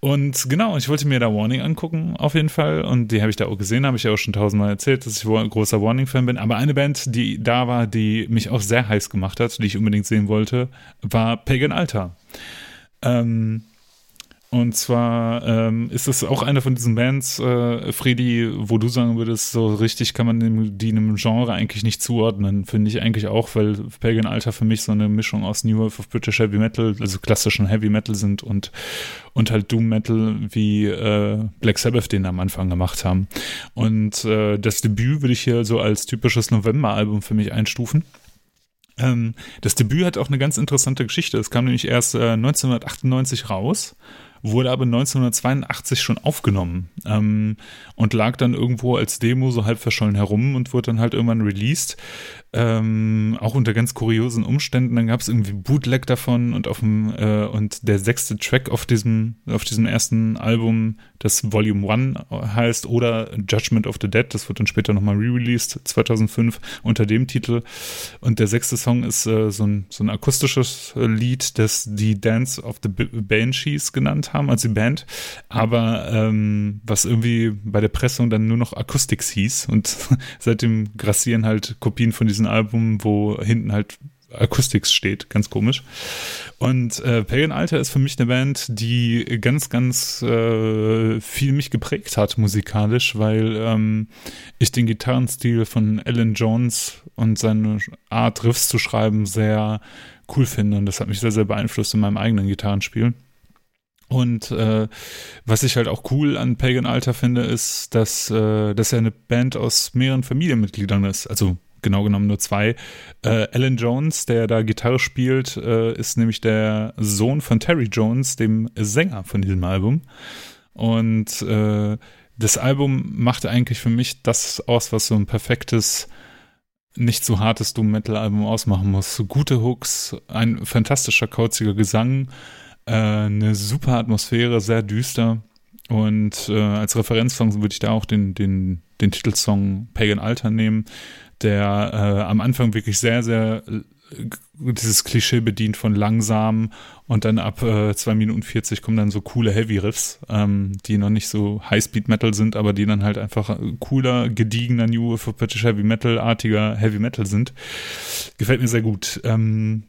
Und genau, ich wollte mir da Warning angucken, auf jeden Fall. Und die habe ich da auch gesehen, habe ich ja auch schon tausendmal erzählt, dass ich ein großer Warning-Fan bin. Aber eine Band, die da war, die mich auch sehr heiß gemacht hat, die ich unbedingt sehen wollte, war Pagan Altar. Ähm, und zwar ähm, ist es auch eine von diesen Bands, äh, Freddy, wo du sagen würdest, so richtig kann man die einem Genre eigentlich nicht zuordnen. Finde ich eigentlich auch, weil Pagan Alter für mich so eine Mischung aus New Wave of British Heavy Metal, also klassischen Heavy Metal sind und, und halt Doom Metal wie äh, Black Sabbath den am Anfang gemacht haben. Und äh, das Debüt würde ich hier so als typisches November-Album für mich einstufen. Ähm, das Debüt hat auch eine ganz interessante Geschichte. Es kam nämlich erst äh, 1998 raus wurde aber 1982 schon aufgenommen ähm, und lag dann irgendwo als Demo so halb verschollen herum und wurde dann halt irgendwann released. Ähm, auch unter ganz kuriosen Umständen. Dann gab es irgendwie Bootleg davon und auf dem äh, und der sechste Track auf diesem auf diesem ersten Album, das Volume One heißt oder Judgment of the Dead, das wird dann später nochmal re-released 2005 unter dem Titel. Und der sechste Song ist äh, so, ein, so ein akustisches Lied, das die Dance of the Banshees genannt haben, als die Band, aber ähm, was irgendwie bei der Pressung dann nur noch Acoustics hieß und seitdem grassieren halt Kopien von diesem Album, wo hinten halt Acoustics steht, ganz komisch. Und äh, Pagan Alter ist für mich eine Band, die ganz, ganz äh, viel mich geprägt hat musikalisch, weil ähm, ich den Gitarrenstil von Alan Jones und seine Art, Riffs zu schreiben, sehr cool finde. Und das hat mich sehr, sehr beeinflusst in meinem eigenen Gitarrenspiel. Und äh, was ich halt auch cool an Pagan Alter finde, ist, dass, äh, dass er eine Band aus mehreren Familienmitgliedern ist. Also genau genommen nur zwei. Äh, Alan Jones, der da Gitarre spielt, äh, ist nämlich der Sohn von Terry Jones, dem Sänger von diesem Album. Und äh, das Album macht eigentlich für mich das aus, was so ein perfektes, nicht zu hartes Doom Metal Album ausmachen muss. Gute Hooks, ein fantastischer, kauziger Gesang, äh, eine super Atmosphäre, sehr düster. Und äh, als Referenzsong würde ich da auch den, den, den Titelsong Pagan Alter nehmen der äh, am Anfang wirklich sehr, sehr äh, dieses Klischee bedient von langsam und dann ab äh, 2 Minuten 40 kommen dann so coole Heavy Riffs, ähm, die noch nicht so Highspeed Metal sind, aber die dann halt einfach äh, cooler, gediegener New British Heavy Metal artiger Heavy Metal sind. Gefällt mir sehr gut. Ähm,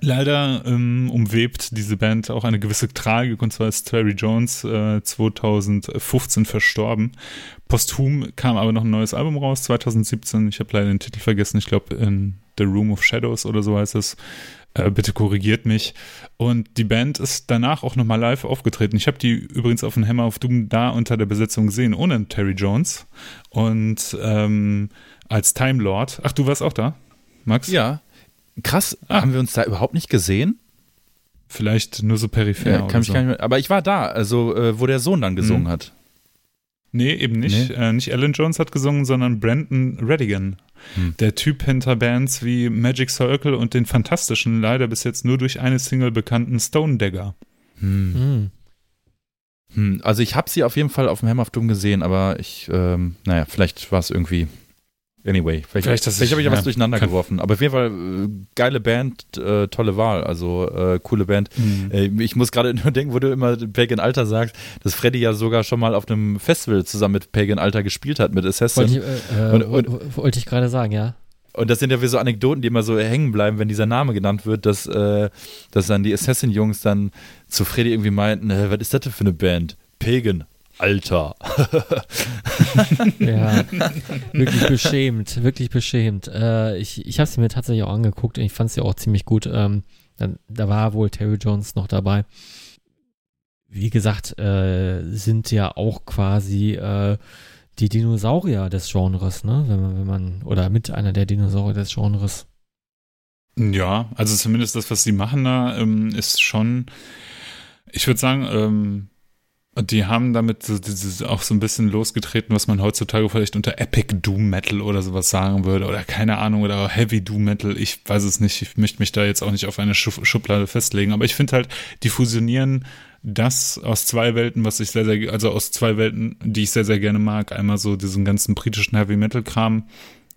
Leider ähm, umwebt diese Band auch eine gewisse Tragik, und zwar ist Terry Jones äh, 2015 verstorben. Posthum kam aber noch ein neues Album raus, 2017. Ich habe leider den Titel vergessen, ich glaube in The Room of Shadows oder so heißt es. Äh, bitte korrigiert mich. Und die Band ist danach auch nochmal live aufgetreten. Ich habe die übrigens auf dem Hammer of Doom da unter der Besetzung gesehen, ohne Terry Jones. Und ähm, als Time Lord. Ach, du warst auch da, Max? Ja, Krass, ah. haben wir uns da überhaupt nicht gesehen? Vielleicht nur so peripher. Ja, kann mich so. gar nicht mehr, aber ich war da, also äh, wo der Sohn dann gesungen hm. hat. Nee, eben nicht. Nee. Äh, nicht Alan Jones hat gesungen, sondern Brandon Redigan. Hm. Der Typ hinter Bands wie Magic Circle und den fantastischen, leider bis jetzt nur durch eine Single bekannten Stone Dagger. Hm. hm. Hm. Also ich habe sie auf jeden Fall auf dem Hammer of Doom gesehen, aber ich, ähm, naja, vielleicht war es irgendwie Anyway, vielleicht, vielleicht, vielleicht habe ich ja was durcheinander geworfen. Aber auf jeden Fall äh, geile Band, äh, tolle Wahl, also äh, coole Band. Mhm. Äh, ich muss gerade nur denken, wo du immer Pagan Alter sagst, dass Freddy ja sogar schon mal auf einem Festival zusammen mit Pagan Alter gespielt hat, mit Assassin. Wollte ich, äh, und, und, wollte ich gerade sagen, ja. Und das sind ja wie so Anekdoten, die immer so hängen bleiben, wenn dieser Name genannt wird, dass, äh, dass dann die Assassin-Jungs dann zu Freddy irgendwie meinten, was ist das denn für eine Band? Pagan Alter. ja, wirklich beschämt, wirklich beschämt. Äh, ich ich habe sie mir tatsächlich auch angeguckt und ich fand sie auch ziemlich gut. Ähm, da, da, war wohl Terry Jones noch dabei. Wie gesagt, äh, sind ja auch quasi äh, die Dinosaurier des Genres, ne? Wenn man, wenn man, oder mit einer der Dinosaurier des Genres. Ja, also zumindest das, was sie machen da, ähm, ist schon, ich würde sagen, ähm, und die haben damit so, auch so ein bisschen losgetreten, was man heutzutage vielleicht unter Epic Doom Metal oder sowas sagen würde oder keine Ahnung oder Heavy Doom Metal. Ich weiß es nicht. Ich möchte mich da jetzt auch nicht auf eine Schublade festlegen. Aber ich finde halt, die fusionieren das aus zwei Welten, was ich sehr, sehr, also aus zwei Welten, die ich sehr, sehr gerne mag. Einmal so diesen ganzen britischen Heavy Metal Kram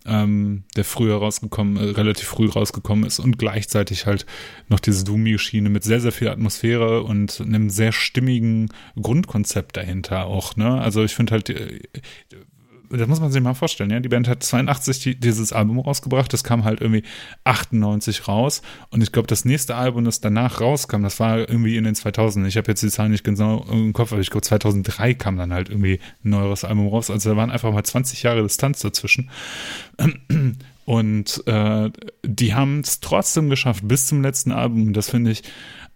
ähm, der früher rausgekommen, äh, relativ früh rausgekommen ist und gleichzeitig halt noch diese Doom-Schiene mit sehr, sehr viel Atmosphäre und einem sehr stimmigen Grundkonzept dahinter auch, ne? Also ich finde halt, äh, das muss man sich mal vorstellen, ja. Die Band hat 82 die, dieses Album rausgebracht, das kam halt irgendwie 98 raus und ich glaube, das nächste Album, das danach rauskam, das war irgendwie in den 2000 Ich habe jetzt die Zahlen nicht genau im Kopf, aber ich glaube 2003 kam dann halt irgendwie ein neueres Album raus. Also da waren einfach mal 20 Jahre Distanz dazwischen. Und äh, die haben es trotzdem geschafft bis zum letzten Album. Das finde ich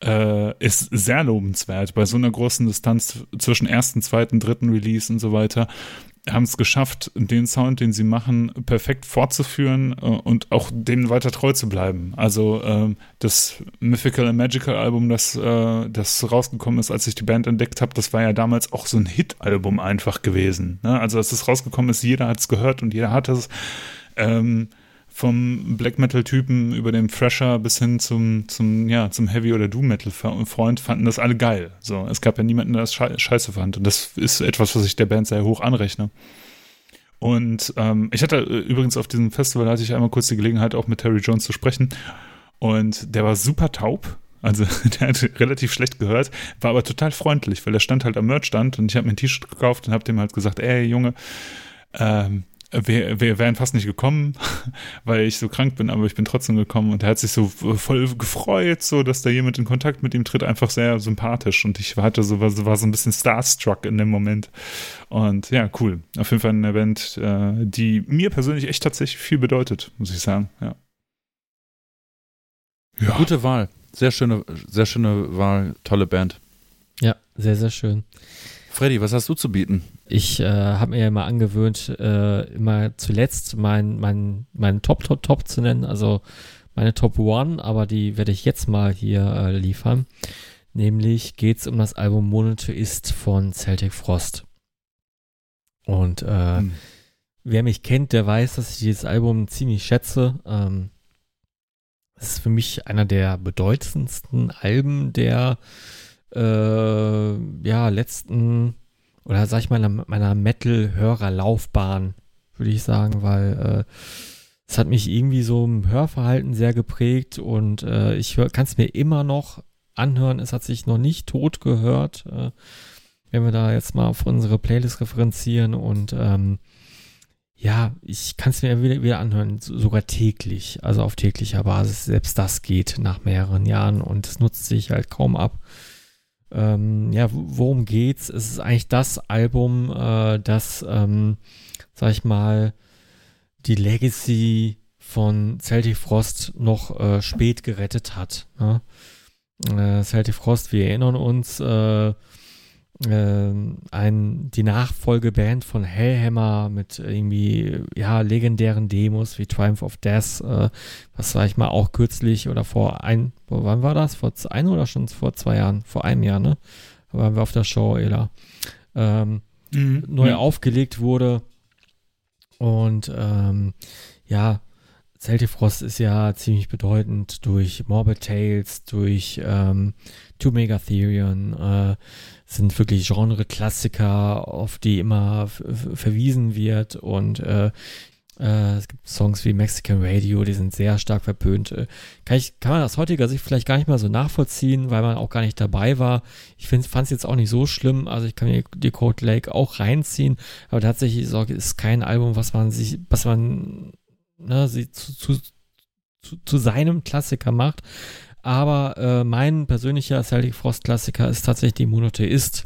äh, ist sehr lobenswert. Bei so einer großen Distanz zwischen ersten, zweiten, dritten Release und so weiter haben es geschafft, den Sound, den sie machen, perfekt fortzuführen äh, und auch denen weiter treu zu bleiben. Also ähm, das Mythical and Magical Album, das, äh, das rausgekommen ist, als ich die Band entdeckt habe, das war ja damals auch so ein Hit-Album einfach gewesen. Ne? Also als es rausgekommen ist, jeder hat es gehört und jeder hat es. Ähm, vom Black Metal-Typen über den Fresher bis hin zum, zum, ja, zum Heavy- oder Doom-Metal-Freund fanden das alle geil. So, es gab ja niemanden, der das scheiße fand. Und das ist etwas, was ich der Band sehr hoch anrechne. Und ähm, ich hatte äh, übrigens auf diesem Festival hatte ich einmal kurz die Gelegenheit, auch mit Terry Jones zu sprechen. Und der war super taub. Also der hat relativ schlecht gehört, war aber total freundlich, weil er stand halt am Merchstand und ich habe mir ein T-Shirt gekauft und habe dem halt gesagt, ey Junge, ähm, wir, wir wären fast nicht gekommen, weil ich so krank bin, aber ich bin trotzdem gekommen und er hat sich so voll gefreut, so dass da jemand in Kontakt mit ihm tritt, einfach sehr sympathisch und ich hatte so, war, war so ein bisschen starstruck in dem Moment und ja, cool. Auf jeden Fall ein Event, äh, die mir persönlich echt tatsächlich viel bedeutet, muss ich sagen, ja. ja. Gute Wahl, sehr schöne, sehr schöne Wahl, tolle Band. Ja, sehr, sehr schön. Freddy, was hast du zu bieten? Ich äh, habe mir ja immer angewöhnt, äh, immer zuletzt mein, mein, mein Top, Top, Top zu nennen, also meine Top One, aber die werde ich jetzt mal hier äh, liefern. Nämlich geht es um das Album Monotheist von Celtic Frost. Und äh, hm. wer mich kennt, der weiß, dass ich dieses Album ziemlich schätze. Ähm, es ist für mich einer der bedeutendsten Alben der äh, ja, letzten, oder sag ich mal, meiner Metal-Hörerlaufbahn, würde ich sagen, weil äh, es hat mich irgendwie so im Hörverhalten sehr geprägt und äh, ich kann es mir immer noch anhören. Es hat sich noch nicht tot gehört, äh, wenn wir da jetzt mal auf unsere Playlist referenzieren und ähm, ja, ich kann es mir wieder, wieder anhören, sogar täglich, also auf täglicher Basis. Selbst das geht nach mehreren Jahren und es nutzt sich halt kaum ab. Ähm, ja, worum geht's? Es ist eigentlich das Album, äh, das, ähm, sag ich mal, die Legacy von Celtic Frost noch äh, spät gerettet hat. Ne? Äh, Celtic Frost, wir erinnern uns, äh, ein, die Nachfolgeband von Hellhammer mit irgendwie, ja, legendären Demos wie Triumph of Death, äh, was sag ich mal auch kürzlich oder vor ein, wann war das? Vor ein oder schon vor zwei Jahren? Vor einem Jahr, ne? Da waren wir auf der Show, Ela. Ähm, mhm. Neu ja. aufgelegt wurde. Und ähm, ja, Celtic Frost ist ja ziemlich bedeutend durch Morbid Tales, durch ähm, Two Megatherion, äh, sind wirklich Genre-Klassiker, auf die immer verwiesen wird und äh, äh, es gibt Songs wie Mexican Radio, die sind sehr stark verpönt. Äh, kann, ich, kann man aus heutiger Sicht vielleicht gar nicht mal so nachvollziehen, weil man auch gar nicht dabei war. Ich fand es jetzt auch nicht so schlimm. Also ich kann mir die Code Lake auch reinziehen, aber tatsächlich ist es kein Album, was man sich, was man ne, sie zu, zu, zu, zu seinem Klassiker macht. Aber äh, mein persönlicher Celtic Frost Klassiker ist tatsächlich die Monotheist,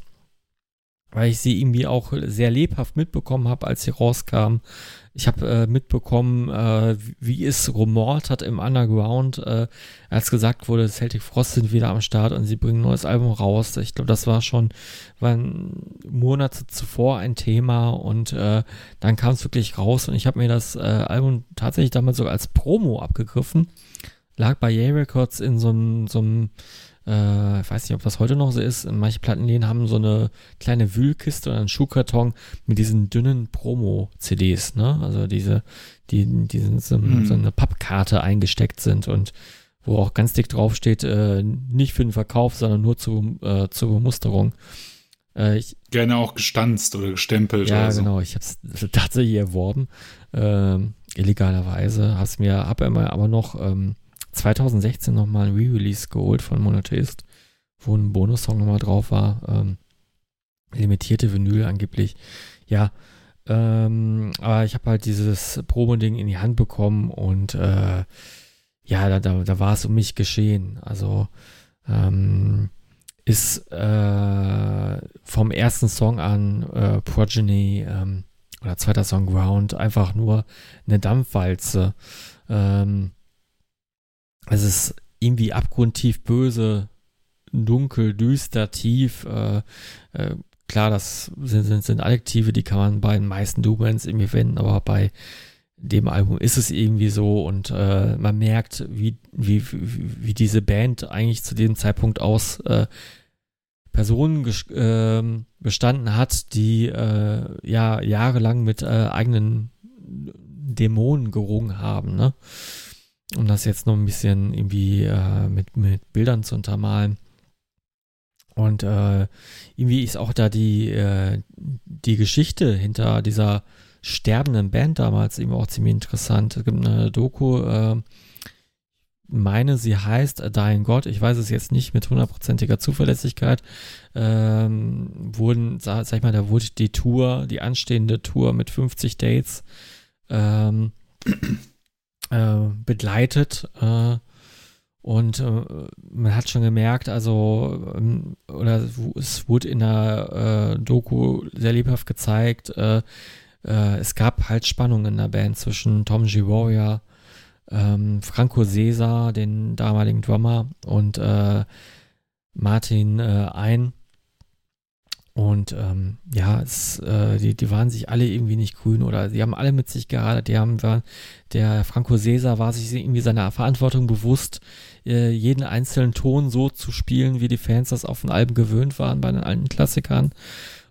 weil ich sie irgendwie auch sehr lebhaft mitbekommen habe, als sie rauskam. Ich habe äh, mitbekommen, äh, wie es rumort hat im Underground, äh, als gesagt wurde, Celtic Frost sind wieder am Start und sie bringen ein neues Album raus. Ich glaube, das war schon waren Monate zuvor ein Thema und äh, dann kam es wirklich raus und ich habe mir das äh, Album tatsächlich damals sogar als Promo abgegriffen lag bei Yay Records in so einem, so einem äh, ich weiß nicht, ob das heute noch so ist. Manche Plattenläden haben so eine kleine Wühlkiste oder einen Schuhkarton mit diesen dünnen Promo-CDs, ne? Also diese, die, die sind so, hm. so eine Pappkarte eingesteckt sind und wo auch ganz dick draufsteht, äh, nicht für den Verkauf, sondern nur zu, äh, zur Bemusterung. Äh, ich, Gerne auch gestanzt oder gestempelt. Ja, oder so. genau. Ich habe es tatsächlich erworben, äh, illegalerweise. Hab's mir, hab immer aber noch ähm, 2016 nochmal ein Re-Release geholt von Monotheist, wo ein Bonussong nochmal drauf war. Ähm, limitierte Vinyl angeblich. Ja, ähm, aber ich habe halt dieses Promo-Ding in die Hand bekommen und äh, ja, da, da, da war es um mich geschehen. Also ähm, ist äh, vom ersten Song an äh, Progeny ähm, oder zweiter Song Ground einfach nur eine Dampfwalze. Ähm, es ist irgendwie abgrundtief böse, dunkel, düster, tief. Äh, äh, klar, das sind, sind, sind Adjektive, die kann man bei den meisten Dubands irgendwie finden, aber bei dem Album ist es irgendwie so und äh, man merkt, wie, wie, wie diese Band eigentlich zu dem Zeitpunkt aus äh, Personen äh, bestanden hat, die äh, ja jahrelang mit äh, eigenen Dämonen gerungen haben, ne? Um das jetzt noch ein bisschen irgendwie äh, mit, mit Bildern zu untermalen. Und äh, irgendwie ist auch da die, äh, die Geschichte hinter dieser sterbenden Band damals eben auch ziemlich interessant. Es gibt eine Doku, äh, meine, sie heißt Dying God. Ich weiß es jetzt nicht mit hundertprozentiger Zuverlässigkeit. Ähm, wurden, sag, sag ich mal, da wurde die Tour, die anstehende Tour mit 50 Dates ähm, äh, begleitet. Äh, und äh, man hat schon gemerkt, also, ähm, oder es wurde in der äh, Doku sehr lebhaft gezeigt, äh, es gab halt Spannungen in der Band zwischen Tom G. Warrior, ähm, Franco Cesar, den damaligen Drummer, und Martin Ein. Und ähm, ja, es, äh, die, die waren sich alle irgendwie nicht grün oder sie haben alle mit sich gehadert. Die haben, waren, der Franco Cesar war sich irgendwie seiner Verantwortung bewusst, äh, jeden einzelnen Ton so zu spielen, wie die Fans das auf den Alben gewöhnt waren bei den alten Klassikern.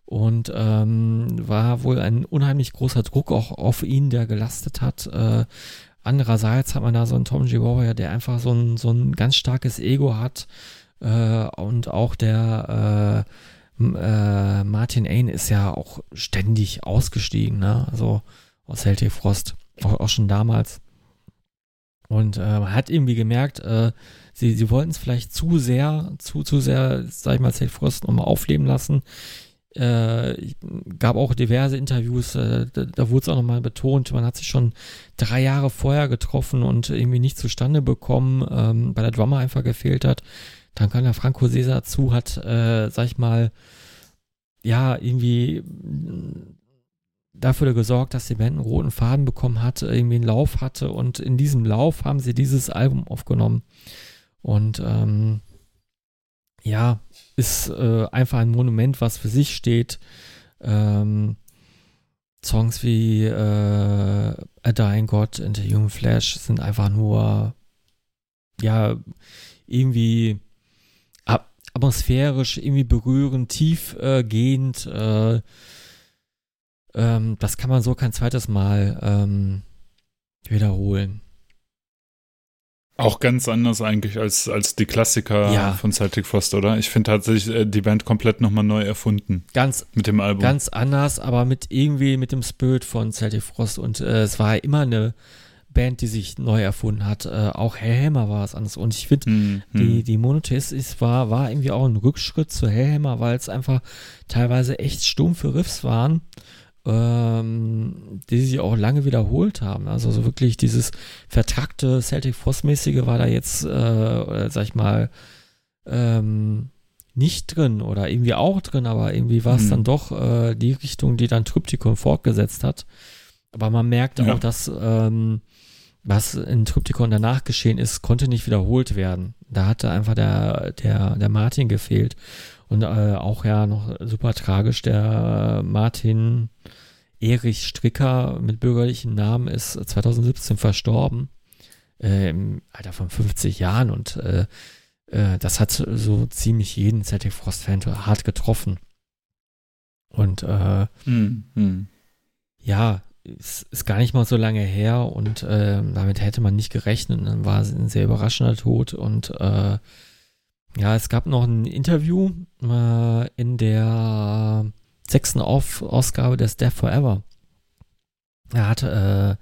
Und ähm, war wohl ein unheimlich großer Druck auch auf ihn, der gelastet hat. Äh, andererseits hat man da so einen Tom G. Warrior, der einfach so ein, so ein ganz starkes Ego hat. Äh, und auch der äh, äh, Martin Ain ist ja auch ständig ausgestiegen, ne? Also aus Celtic Frost, auch, auch schon damals. Und äh, hat irgendwie gemerkt, äh, sie, sie wollten es vielleicht zu sehr, zu, zu sehr, sag ich mal, Celtic Frost nochmal aufleben lassen äh, gab auch diverse Interviews, äh, da, da wurde es auch nochmal betont, man hat sich schon drei Jahre vorher getroffen und irgendwie nicht zustande bekommen, ähm, weil der Drummer einfach gefehlt hat. Dann kam der Franco Cesar zu, hat, äh, sag ich mal, ja, irgendwie dafür gesorgt, dass die Band einen roten Faden bekommen hat, irgendwie einen Lauf hatte und in diesem Lauf haben sie dieses Album aufgenommen. Und ähm, ja, ist äh, einfach ein Monument, was für sich steht. Ähm, Songs wie äh, A Dying God and the Human Flash sind einfach nur, ja, irgendwie atmosphärisch, irgendwie berührend, tiefgehend. Äh, ähm, das kann man so kein zweites Mal ähm, wiederholen. Auch ganz anders eigentlich als, als die Klassiker ja. von Celtic Frost, oder? Ich finde tatsächlich äh, die Band komplett nochmal neu erfunden. Ganz. Mit dem Album. Ganz anders, aber mit irgendwie mit dem Spirit von Celtic Frost. Und äh, es war immer eine Band, die sich neu erfunden hat. Äh, auch Hellhammer war es anders. Und ich finde, hm, hm. die, die Monotheist ist, war, war irgendwie auch ein Rückschritt zu Hellhammer, weil es einfach teilweise echt stumpfe Riffs waren ähm, die sich auch lange wiederholt haben. Also so wirklich dieses vertrackte Celtic Frost-mäßige war da jetzt, äh, sag ich mal, ähm, nicht drin oder irgendwie auch drin, aber irgendwie war es mhm. dann doch äh, die Richtung, die dann Trypticon fortgesetzt hat. Aber man merkt ja. auch, dass ähm, was in Trypticon danach geschehen ist, konnte nicht wiederholt werden. Da hatte einfach der, der, der Martin gefehlt. Und äh, auch ja noch super tragisch, der Martin Erich Stricker mit bürgerlichen Namen ist 2017 verstorben. Äh, Im Alter von 50 Jahren und äh, äh, das hat so ziemlich jeden Celtic Frost-Fan hart getroffen. Und äh, hm, hm. ja, es ist gar nicht mal so lange her und äh, damit hätte man nicht gerechnet. Dann war es ein sehr überraschender Tod und äh, ja, es gab noch ein Interview äh, in der sechsten Auf Ausgabe des Death Forever. Er hat, äh,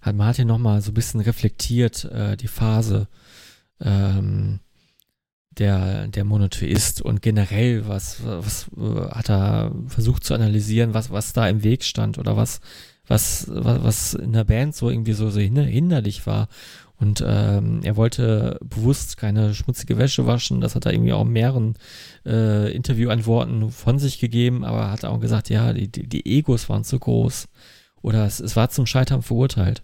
hat Martin nochmal so ein bisschen reflektiert, äh, die Phase ähm, der, der Monotheist und generell, was, was äh, hat er versucht zu analysieren, was, was da im Weg stand oder was, was, was, was in der Band so irgendwie so, so hinderlich war. Und ähm, er wollte bewusst keine schmutzige Wäsche waschen. Das hat er irgendwie auch in mehreren äh, Interviewantworten von sich gegeben, aber hat auch gesagt, ja, die, die, die Egos waren zu groß. Oder es, es war zum Scheitern verurteilt.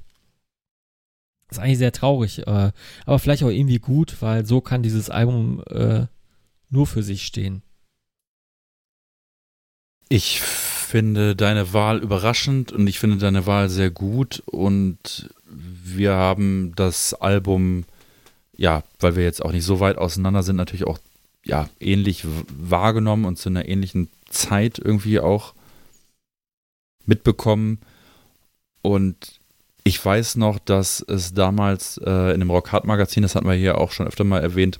Das ist eigentlich sehr traurig, äh, aber vielleicht auch irgendwie gut, weil so kann dieses Album äh, nur für sich stehen. Ich finde deine Wahl überraschend und ich finde deine Wahl sehr gut und wir haben das Album, ja, weil wir jetzt auch nicht so weit auseinander sind, natürlich auch ja, ähnlich wahrgenommen und zu einer ähnlichen Zeit irgendwie auch mitbekommen. Und ich weiß noch, dass es damals äh, in dem Rock Hard Magazin, das hatten wir hier auch schon öfter mal erwähnt,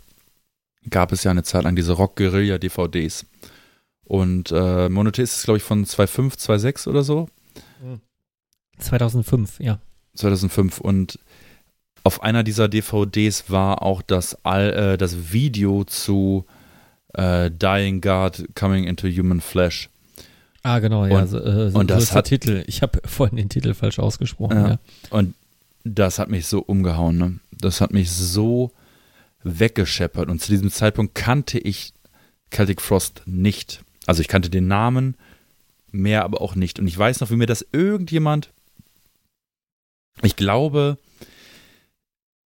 gab es ja eine Zeit lang diese Rock Guerilla DVDs. Und äh, Monotheist ist, glaube ich, von 2005, 2006 oder so. 2005, ja. 2005. Und auf einer dieser DVDs war auch das, All, äh, das Video zu äh, Dying God Coming into Human Flesh. Ah, genau, ja. Und, so, äh, so und das der hat, Titel. Ich habe vorhin den Titel falsch ausgesprochen, ja. ja. Und das hat mich so umgehauen, ne? Das hat mich so weggescheppert. Und zu diesem Zeitpunkt kannte ich Celtic Frost nicht. Also ich kannte den Namen, mehr aber auch nicht. Und ich weiß noch, wie mir das irgendjemand, ich glaube,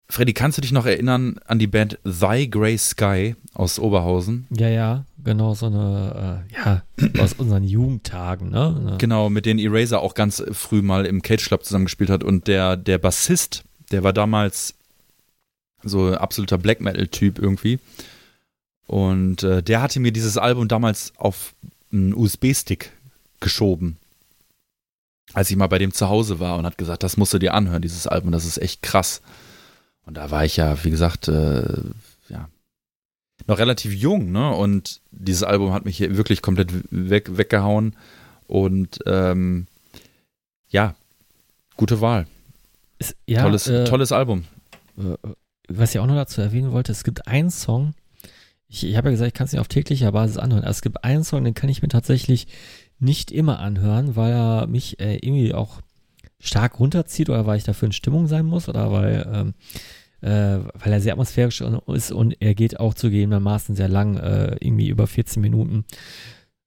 Freddy, kannst du dich noch erinnern an die Band Thy Grey Sky aus Oberhausen? Ja, ja, genau, so eine, äh, ja, aus unseren Jugendtagen, ne? Genau, mit denen Eraser auch ganz früh mal im Cage Club zusammengespielt hat. Und der, der Bassist, der war damals so absoluter Black Metal-Typ irgendwie. Und äh, der hatte mir dieses Album damals auf einen USB-Stick geschoben. Als ich mal bei dem zu Hause war und hat gesagt, das musst du dir anhören, dieses Album, das ist echt krass. Und da war ich ja, wie gesagt, äh, ja, noch relativ jung, ne? Und dieses Album hat mich hier wirklich komplett weg, weggehauen. Und ähm, ja, gute Wahl. Ist, ja, tolles, äh, tolles Album. Was ich auch noch dazu erwähnen wollte, es gibt einen Song, ich, ich habe ja gesagt, ich kann es nicht auf täglicher Basis anhören. Also es gibt einen Song, den kann ich mir tatsächlich nicht immer anhören, weil er mich äh, irgendwie auch stark runterzieht oder weil ich dafür in Stimmung sein muss oder weil, ähm, äh, weil er sehr atmosphärisch ist und er geht auch zugegebenermaßen sehr lang, äh, irgendwie über 14 Minuten.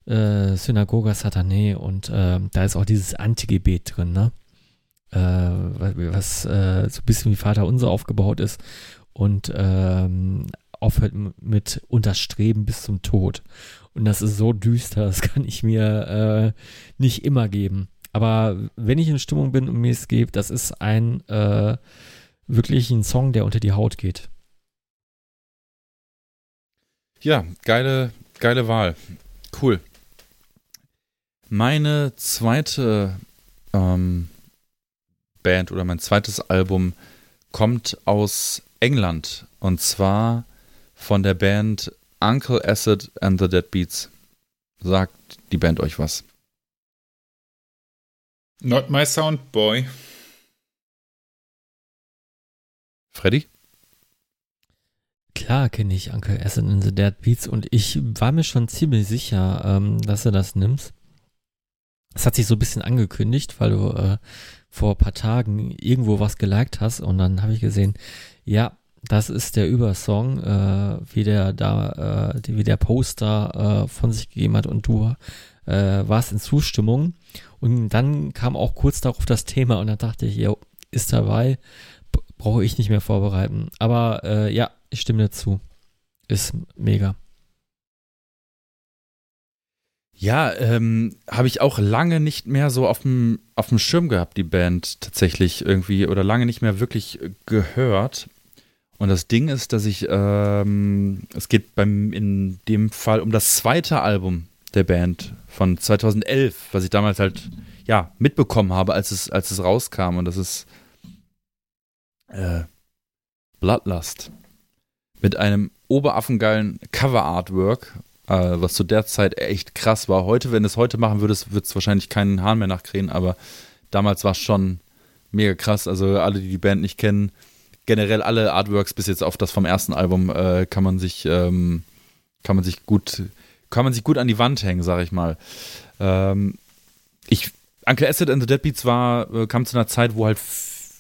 Äh, Synagoga Satané und äh, da ist auch dieses Antigebet drin, ne? Äh, was äh, so ein bisschen wie Vater Unser aufgebaut ist und ähm, aufhört mit Unterstreben bis zum Tod. Und das ist so düster, das kann ich mir äh, nicht immer geben. Aber wenn ich in Stimmung bin und mir es geht, das ist ein äh, wirklich ein Song, der unter die Haut geht. Ja, geile, geile Wahl. Cool. Meine zweite ähm, Band oder mein zweites Album kommt aus England und zwar von der Band Uncle Acid and the Dead Beats. Sagt die Band euch was? Not my sound boy. Freddy? Klar kenne ich Uncle Acid and the Dead Beats und ich war mir schon ziemlich sicher, ähm, dass du das nimmst. Es hat sich so ein bisschen angekündigt, weil du äh, vor ein paar Tagen irgendwo was geliked hast und dann habe ich gesehen, ja, das ist der Übersong, äh, wie der da, äh, wie der Poster äh, von sich gegeben hat und du äh, warst in Zustimmung. Und dann kam auch kurz darauf das Thema und dann dachte ich, ja, ist dabei, brauche ich nicht mehr vorbereiten. Aber äh, ja, ich stimme dir zu. Ist mega. Ja, ähm, habe ich auch lange nicht mehr so auf dem auf dem Schirm gehabt, die Band tatsächlich irgendwie oder lange nicht mehr wirklich gehört. Und das Ding ist, dass ich, ähm, es geht beim, in dem Fall um das zweite Album der Band von 2011, was ich damals halt, ja, mitbekommen habe, als es, als es rauskam. Und das ist äh, Bloodlust. Mit einem oberaffengeilen Cover-Artwork, äh, was zu der Zeit echt krass war. Heute, wenn du es heute machen würdest, wird es wahrscheinlich keinen Hahn mehr nachkriegen, aber damals war es schon mega krass. Also alle, die die Band nicht kennen, generell alle Artworks bis jetzt auf das vom ersten Album äh, kann man sich ähm, kann man sich gut kann man sich gut an die Wand hängen, sag ich mal. Ähm, ich Uncle Acid and the Deadbeats war äh, kam zu einer Zeit, wo halt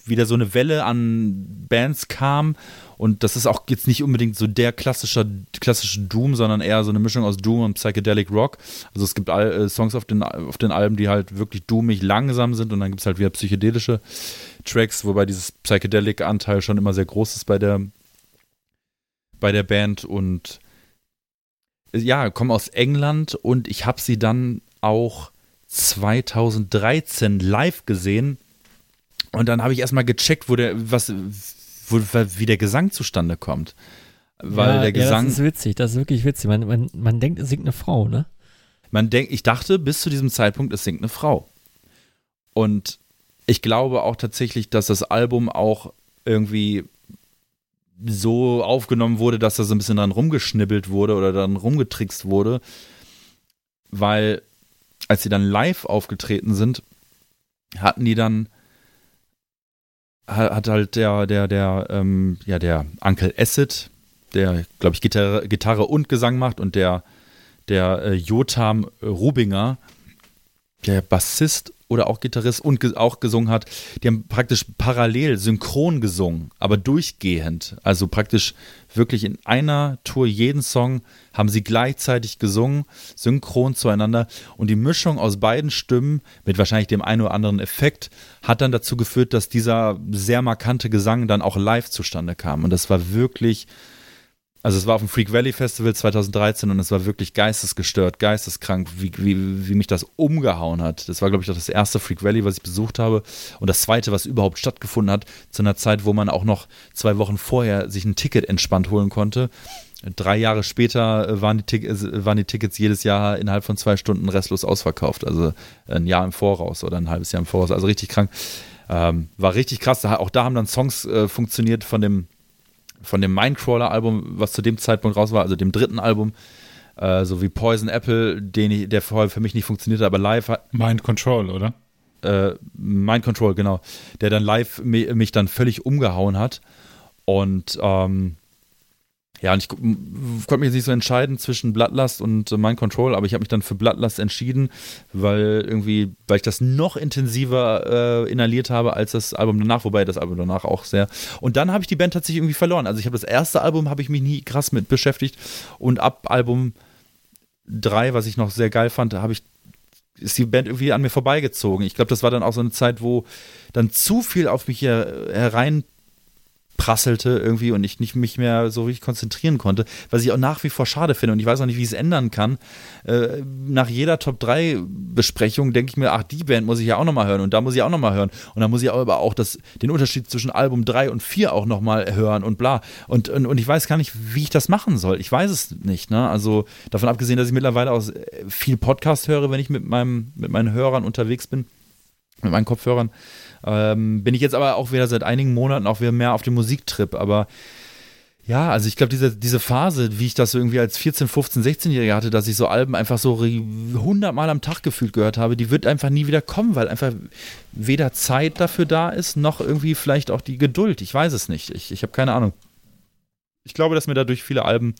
wieder so eine Welle an Bands kam und das ist auch jetzt nicht unbedingt so der klassische, klassische Doom, sondern eher so eine Mischung aus Doom und Psychedelic Rock. Also es gibt all, äh, Songs auf den, auf den Alben, die halt wirklich doomig langsam sind und dann gibt es halt wieder psychedelische Tracks, wobei dieses Psychedelic-Anteil schon immer sehr groß ist bei der, bei der Band und ja, kommen aus England und ich habe sie dann auch 2013 live gesehen. Und dann habe ich erstmal gecheckt, wo der, was, wo, wie der Gesang zustande kommt. Weil ja, der Gesang. Ja, das ist witzig, das ist wirklich witzig. Man, man, man denkt, es singt eine Frau, ne? Man denkt, ich dachte bis zu diesem Zeitpunkt, es singt eine Frau. Und ich glaube auch tatsächlich, dass das Album auch irgendwie so aufgenommen wurde, dass da so ein bisschen dran rumgeschnibbelt wurde oder dann rumgetrickst wurde, weil als sie dann live aufgetreten sind, hatten die dann hat halt der der der ähm, ja der Uncle Acid, der glaube ich Gitarre, Gitarre und Gesang macht und der der äh, Jotam Rubinger, der Bassist oder auch Gitarrist und ge auch gesungen hat, die haben praktisch parallel synchron gesungen, aber durchgehend. Also praktisch wirklich in einer Tour jeden Song haben sie gleichzeitig gesungen, synchron zueinander. Und die Mischung aus beiden Stimmen mit wahrscheinlich dem einen oder anderen Effekt hat dann dazu geführt, dass dieser sehr markante Gesang dann auch live zustande kam. Und das war wirklich also es war auf dem Freak Valley Festival 2013 und es war wirklich geistesgestört, geisteskrank, wie, wie, wie mich das umgehauen hat. Das war, glaube ich, das erste Freak Valley, was ich besucht habe und das zweite, was überhaupt stattgefunden hat, zu einer Zeit, wo man auch noch zwei Wochen vorher sich ein Ticket entspannt holen konnte. Drei Jahre später waren die, äh, waren die Tickets jedes Jahr innerhalb von zwei Stunden restlos ausverkauft. Also ein Jahr im Voraus oder ein halbes Jahr im Voraus. Also richtig krank. Ähm, war richtig krass. Auch da haben dann Songs äh, funktioniert von dem von dem Mindcrawler-Album, was zu dem Zeitpunkt raus war, also dem dritten Album, äh, so wie Poison Apple, den ich, der vorher für mich nicht funktioniert, aber live hat. Mind Control, oder? Äh, Mind Control, genau. Der dann live mich, mich dann völlig umgehauen hat. Und ähm, ja, und ich konnte mich jetzt nicht so entscheiden zwischen Bloodlust und äh, Mind Control, aber ich habe mich dann für Bloodlust entschieden, weil irgendwie, weil ich das noch intensiver äh, inhaliert habe als das Album danach, wobei das Album danach auch sehr. Und dann habe ich die Band tatsächlich irgendwie verloren. Also ich habe das erste Album habe ich mich nie krass mit beschäftigt und ab Album 3, was ich noch sehr geil fand, habe ich ist die Band irgendwie an mir vorbeigezogen. Ich glaube, das war dann auch so eine Zeit, wo dann zu viel auf mich her, herein prasselte irgendwie und ich nicht mich mehr so richtig konzentrieren konnte, was ich auch nach wie vor schade finde und ich weiß auch nicht, wie ich es ändern kann. Äh, nach jeder Top 3 Besprechung denke ich mir, ach, die Band muss ich ja auch nochmal hören und da muss ich auch nochmal hören und dann muss ich aber auch das, den Unterschied zwischen Album 3 und 4 auch nochmal hören und bla. Und, und, und ich weiß gar nicht, wie ich das machen soll. Ich weiß es nicht, ne? Also davon abgesehen, dass ich mittlerweile auch viel Podcast höre, wenn ich mit meinem, mit meinen Hörern unterwegs bin, mit meinen Kopfhörern. Ähm, bin ich jetzt aber auch wieder seit einigen Monaten auch wieder mehr auf dem Musiktrip. Aber ja, also ich glaube, diese, diese Phase, wie ich das irgendwie als 14, 15, 16-Jähriger hatte, dass ich so Alben einfach so 100 Mal am Tag gefühlt gehört habe, die wird einfach nie wieder kommen, weil einfach weder Zeit dafür da ist, noch irgendwie vielleicht auch die Geduld. Ich weiß es nicht. Ich, ich habe keine Ahnung. Ich glaube, dass mir dadurch viele Alben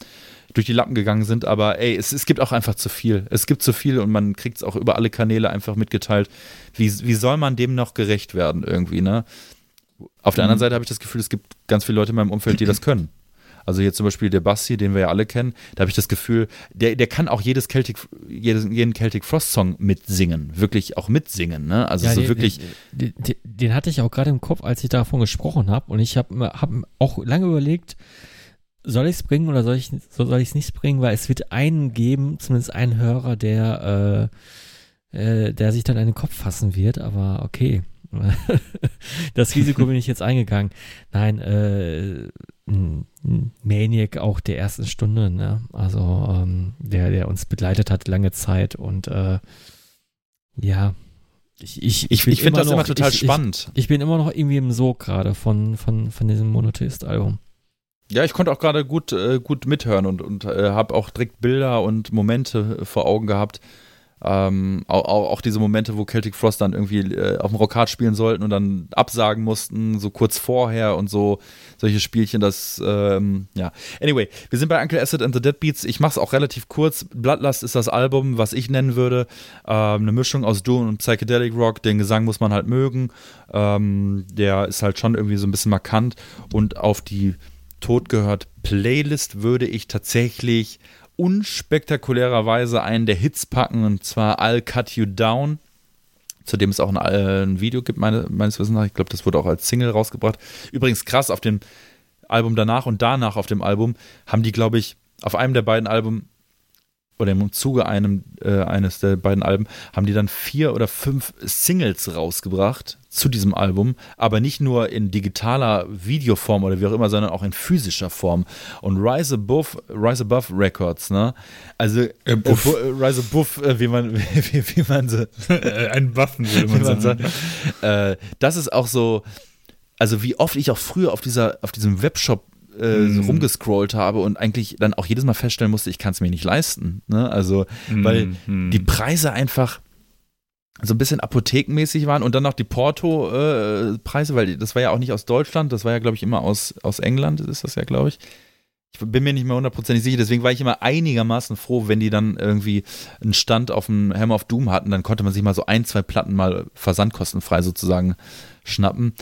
durch die Lappen gegangen sind, aber ey, es, es gibt auch einfach zu viel. Es gibt zu viel und man kriegt es auch über alle Kanäle einfach mitgeteilt. Wie, wie soll man dem noch gerecht werden irgendwie, ne? Auf der mhm. anderen Seite habe ich das Gefühl, es gibt ganz viele Leute in meinem Umfeld, die das können. Also hier zum Beispiel der Basti, den wir ja alle kennen, da habe ich das Gefühl, der, der kann auch jedes Celtic, jedes, jeden Celtic Frost Song mitsingen, wirklich auch mitsingen, ne? Also ja, so den, wirklich. Den, den, den, hatte ich auch gerade im Kopf, als ich davon gesprochen habe und ich habe hab auch lange überlegt, soll ich es bringen oder soll ich soll ich es nicht bringen, weil es wird einen geben, zumindest einen Hörer, der äh, äh, der sich dann einen Kopf fassen wird, aber okay. das Risiko bin ich jetzt eingegangen. Nein, äh, Maniac auch der ersten Stunde, ne? Also ähm, der, der uns begleitet hat lange Zeit und äh, ja, ich, ich, ich, ich finde das immer total ich, spannend. Ich, ich, bin immer noch irgendwie im Sog gerade von, von, von diesem Monotheist-Album. Ja, ich konnte auch gerade gut, äh, gut mithören und, und äh, habe auch direkt Bilder und Momente vor Augen gehabt. Ähm, auch, auch, diese Momente, wo Celtic Frost dann irgendwie äh, auf dem Rockhard spielen sollten und dann absagen mussten, so kurz vorher und so solche Spielchen, das, ähm, ja. Anyway, wir sind bei Uncle Acid and the Deadbeats. Ich mache es auch relativ kurz. Bloodlust ist das Album, was ich nennen würde. Ähm, eine Mischung aus Doom und Psychedelic Rock. Den Gesang muss man halt mögen. Ähm, der ist halt schon irgendwie so ein bisschen markant und auf die Tod gehört Playlist würde ich tatsächlich unspektakulärerweise einen der Hits packen und zwar I'll Cut You Down, zu dem es auch ein, äh, ein Video gibt, meine, meines Wissens nach. Ich glaube, das wurde auch als Single rausgebracht. Übrigens krass, auf dem Album danach und danach auf dem Album haben die, glaube ich, auf einem der beiden Alben oder im Zuge einem, äh, eines der beiden Alben haben die dann vier oder fünf Singles rausgebracht zu diesem Album, aber nicht nur in digitaler Videoform oder wie auch immer, sondern auch in physischer Form. Und Rise Above, Rise Above Records, ne? Also äh, Buff. Äh, Rise Above, äh, wie man, wie, wie man so ein Waffen würde man, man sagen. Sagt, äh, das ist auch so, also wie oft ich auch früher auf dieser, auf diesem Webshop äh, mm. rumgescrollt habe und eigentlich dann auch jedes Mal feststellen musste, ich kann es mir nicht leisten. Ne? Also, mm. weil mm. die Preise einfach so ein bisschen apothekenmäßig waren und dann noch die Porto-Preise, äh, weil das war ja auch nicht aus Deutschland, das war ja, glaube ich, immer aus, aus England, ist das ja, glaube ich. Ich bin mir nicht mehr hundertprozentig sicher, deswegen war ich immer einigermaßen froh, wenn die dann irgendwie einen Stand auf dem Hammer of Doom hatten, dann konnte man sich mal so ein, zwei Platten mal versandkostenfrei sozusagen schnappen.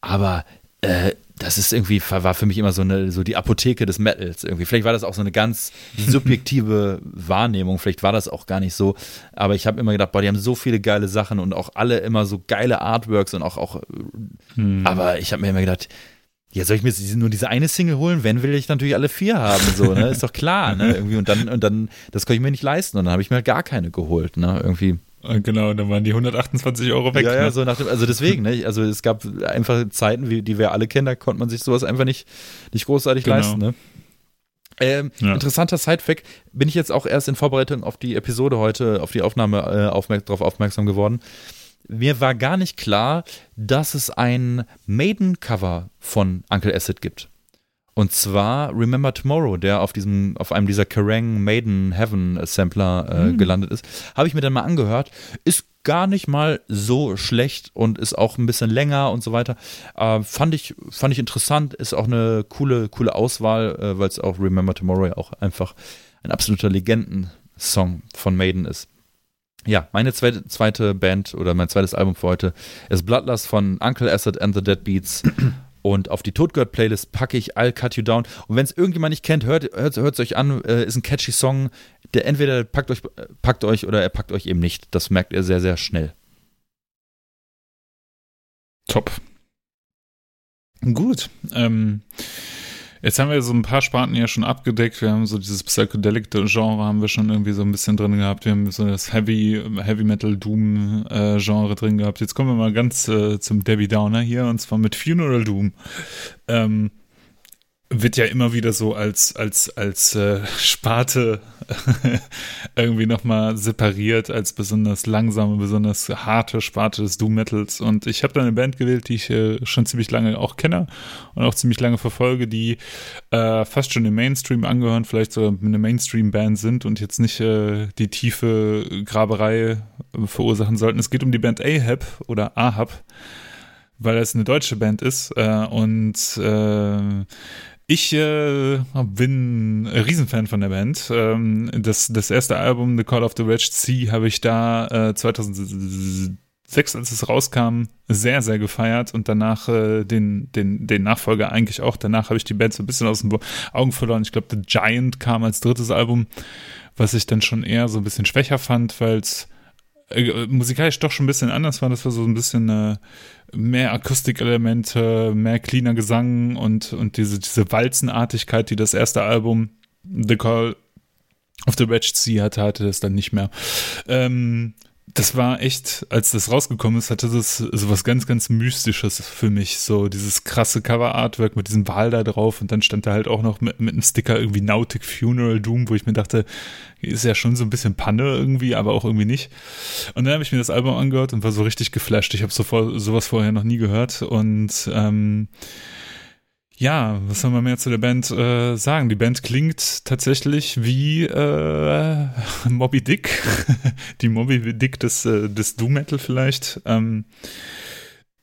Aber äh, das ist irgendwie, war für mich immer so eine, so die Apotheke des Metals irgendwie. Vielleicht war das auch so eine ganz subjektive Wahrnehmung, vielleicht war das auch gar nicht so, aber ich habe immer gedacht, boah, die haben so viele geile Sachen und auch alle immer so geile Artworks und auch, auch hm. aber ich habe mir immer gedacht, ja, soll ich mir nur diese eine Single holen? Wenn will ich natürlich alle vier haben, so, ne? Ist doch klar, ne? Irgendwie und dann, und dann, das konnte ich mir nicht leisten und dann habe ich mir halt gar keine geholt, ne? Irgendwie. Genau, dann waren die 128 Euro weg. Ja, ja, ne? so nach dem, also deswegen, ne? Also es gab einfach Zeiten, wie, die wir alle kennen, da konnte man sich sowas einfach nicht, nicht großartig genau. leisten, ne? Ähm, ja. Interessanter Sidefact, bin ich jetzt auch erst in Vorbereitung auf die Episode heute, auf die Aufnahme äh, aufmerk darauf aufmerksam geworden. Mir war gar nicht klar, dass es ein Maiden-Cover von Uncle Acid gibt. Und zwar Remember Tomorrow, der auf diesem, auf einem dieser Kerrang Maiden Heaven Sampler äh, mhm. gelandet ist. Habe ich mir dann mal angehört. Ist gar nicht mal so schlecht und ist auch ein bisschen länger und so weiter. Äh, fand, ich, fand ich interessant, ist auch eine coole, coole Auswahl, äh, weil es auch Remember Tomorrow ja auch einfach ein absoluter Legenden-Song von Maiden ist. Ja, meine zweite, zweite Band oder mein zweites Album für heute ist Bloodlust von Uncle Acid and the Dead Beats. Und auf die Todgird-Playlist packe ich I'll Cut You Down. Und wenn es irgendjemand nicht kennt, hört es euch an. Äh, ist ein catchy Song, der entweder packt euch, packt euch oder er packt euch eben nicht. Das merkt ihr sehr, sehr schnell. Top. Gut. Ähm, Jetzt haben wir so ein paar Sparten ja schon abgedeckt. Wir haben so dieses Psychedelic-Genre haben wir schon irgendwie so ein bisschen drin gehabt. Wir haben so das Heavy, Heavy Metal Doom-Genre drin gehabt. Jetzt kommen wir mal ganz äh, zum Debbie Downer hier und zwar mit Funeral Doom. Ähm, wird ja immer wieder so als, als, als äh, Sparte irgendwie nochmal separiert, als besonders langsame, besonders harte Sparte des Doom Metals. Und ich habe da eine Band gewählt, die ich äh, schon ziemlich lange auch kenne und auch ziemlich lange verfolge, die äh, fast schon im Mainstream angehören, vielleicht sogar eine Mainstream-Band sind und jetzt nicht äh, die tiefe Graberei verursachen sollten. Es geht um die Band Ahab oder Ahab weil es eine deutsche Band ist äh, und äh, ich äh, bin ein Riesenfan von der Band. Ähm, das, das erste Album, The Call of the Wretched Sea, habe ich da äh, 2006, als es rauskam, sehr, sehr gefeiert und danach äh, den, den, den Nachfolger eigentlich auch. Danach habe ich die Band so ein bisschen aus den Augen verloren. Ich glaube, The Giant kam als drittes Album, was ich dann schon eher so ein bisschen schwächer fand, weil es äh, musikalisch doch schon ein bisschen anders war. Das war so ein bisschen äh, mehr Akustikelemente, mehr cleaner Gesang und, und diese, diese Walzenartigkeit, die das erste Album The Call of the Wretched Sea hatte, hatte das dann nicht mehr. Ähm, das war echt, als das rausgekommen ist, hatte das so was ganz, ganz Mystisches für mich. So dieses krasse Cover-Artwork mit diesem Wal da drauf und dann stand da halt auch noch mit, mit einem Sticker irgendwie Nautic Funeral Doom, wo ich mir dachte, ist ja schon so ein bisschen Panne irgendwie, aber auch irgendwie nicht. Und dann habe ich mir das Album angehört und war so richtig geflasht. Ich habe so sowas vorher noch nie gehört und ähm, ja, was soll man mehr zu der Band äh, sagen? Die Band klingt tatsächlich wie äh, Moby Dick, die Moby Dick des, äh, des Doom Metal vielleicht. Ähm,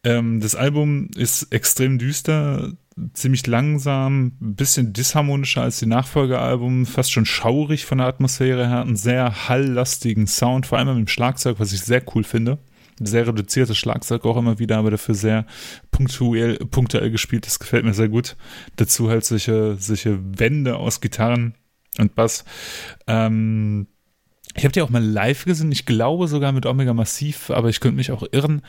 ähm, das Album ist extrem düster, ziemlich langsam, ein bisschen disharmonischer als die Nachfolgealbum, fast schon schaurig von der Atmosphäre her, einen sehr halllastigen Sound, vor allem mit dem Schlagzeug, was ich sehr cool finde sehr reduziertes Schlagzeug auch immer wieder, aber dafür sehr punktuell, punktuell gespielt. Das gefällt mir sehr gut. Dazu halt solche, solche Wände aus Gitarren und Bass. Ähm, ich habe die auch mal live gesehen. Ich glaube sogar mit Omega Massiv, aber ich könnte mich auch irren.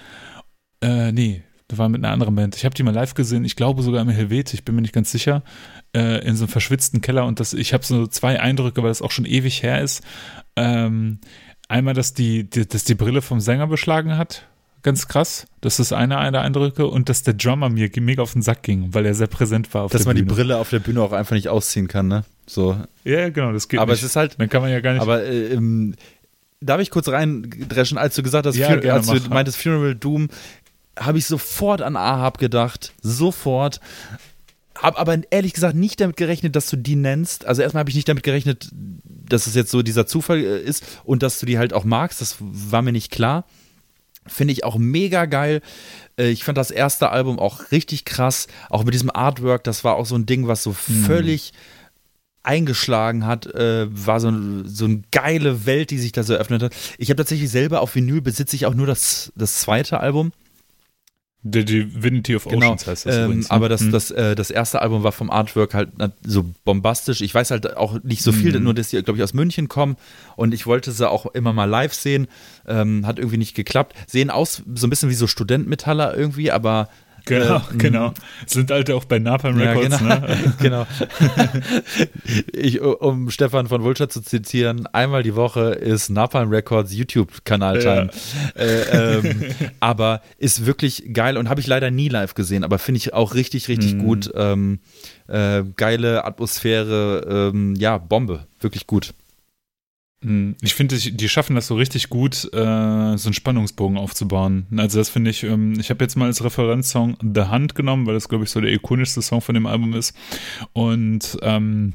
Äh, nee, Der war mit einer anderen Band. Ich habe die mal live gesehen, ich glaube sogar im Helvet, ich bin mir nicht ganz sicher, äh, in so einem verschwitzten Keller und das, ich habe so zwei Eindrücke, weil das auch schon ewig her ist. Ähm, einmal, dass die, die, dass die Brille vom Sänger beschlagen hat, ganz krass. Das ist einer der Eindrücke und dass der Drummer mir mega auf den Sack ging, weil er sehr präsent war auf dass der Bühne. Dass man die Brille auf der Bühne auch einfach nicht ausziehen kann, ne? So. Ja, genau, das geht aber nicht. es ist halt. Dann kann man ja gar nicht. Aber äh, ähm, darf ich kurz reindreschen, als du gesagt hast, ja, Funer als du meintest Funeral Doom, habe ich sofort an Ahab gedacht. Sofort. Hab aber ehrlich gesagt nicht damit gerechnet, dass du die nennst. Also erstmal habe ich nicht damit gerechnet, dass es jetzt so dieser Zufall äh, ist und dass du die halt auch magst. Das war mir nicht klar. Finde ich auch mega geil. Äh, ich fand das erste Album auch richtig krass. Auch mit diesem Artwork, das war auch so ein Ding, was so mhm. völlig eingeschlagen hat, äh, war so, so eine geile Welt, die sich da so eröffnet hat. Ich habe tatsächlich selber auf Vinyl besitze ich auch nur das, das zweite Album. The Divinity of genau. Oceans genau. heißt das ähm, übrigens. Ne? Aber das, hm. das, äh, das erste Album war vom Artwork halt so bombastisch. Ich weiß halt auch nicht so viel, hm. nur dass die, glaube ich, aus München kommen und ich wollte sie auch immer mal live sehen. Ähm, hat irgendwie nicht geklappt. Sehen aus so ein bisschen wie so Studentmetaller irgendwie, aber Genau, äh, genau. Sind halt auch bei Napalm Records, ja, genau. ne? genau. ich, um Stefan von Wulscher zu zitieren, einmal die Woche ist Napalm Records YouTube-Kanal-Time. Ja. Äh, ähm, aber ist wirklich geil und habe ich leider nie live gesehen, aber finde ich auch richtig, richtig mhm. gut. Ähm, äh, geile Atmosphäre, ähm, ja, Bombe, wirklich gut. Hm, ich finde, die schaffen das so richtig gut, äh, so einen Spannungsbogen aufzubauen. Also das finde ich, ähm, ich habe jetzt mal als Referenzsong The Hunt genommen, weil das, glaube ich, so der ikonischste Song von dem Album ist. Und ähm,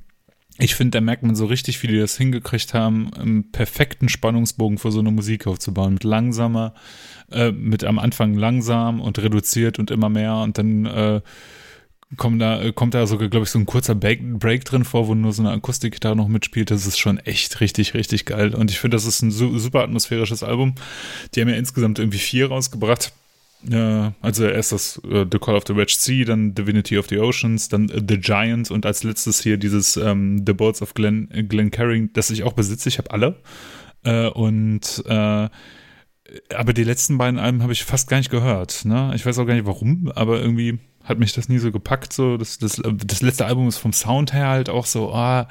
ich finde, da merkt man so richtig, wie die das hingekriegt haben, einen perfekten Spannungsbogen für so eine Musik aufzubauen. Mit langsamer, äh, mit am Anfang langsam und reduziert und immer mehr und dann äh, kommt da, äh, kommt da sogar, glaube ich, so ein kurzer Break drin vor, wo nur so eine Akustikgitarre noch mitspielt. Das ist schon echt richtig, richtig geil. Und ich finde, das ist ein super atmosphärisches Album. Die haben ja insgesamt irgendwie vier rausgebracht. Also erst das uh, The Call of the Wedge Sea, dann Divinity of the Oceans, dann uh, The Giant und als letztes hier dieses ähm, The Boats of Glen, Glen Carring, das ich auch besitze. Ich habe alle. Uh, und aber die letzten beiden Alben habe ich fast gar nicht gehört. Ne? Ich weiß auch gar nicht warum, aber irgendwie hat mich das nie so gepackt. So, das, das, das letzte Album ist vom Sound her halt auch so, ah,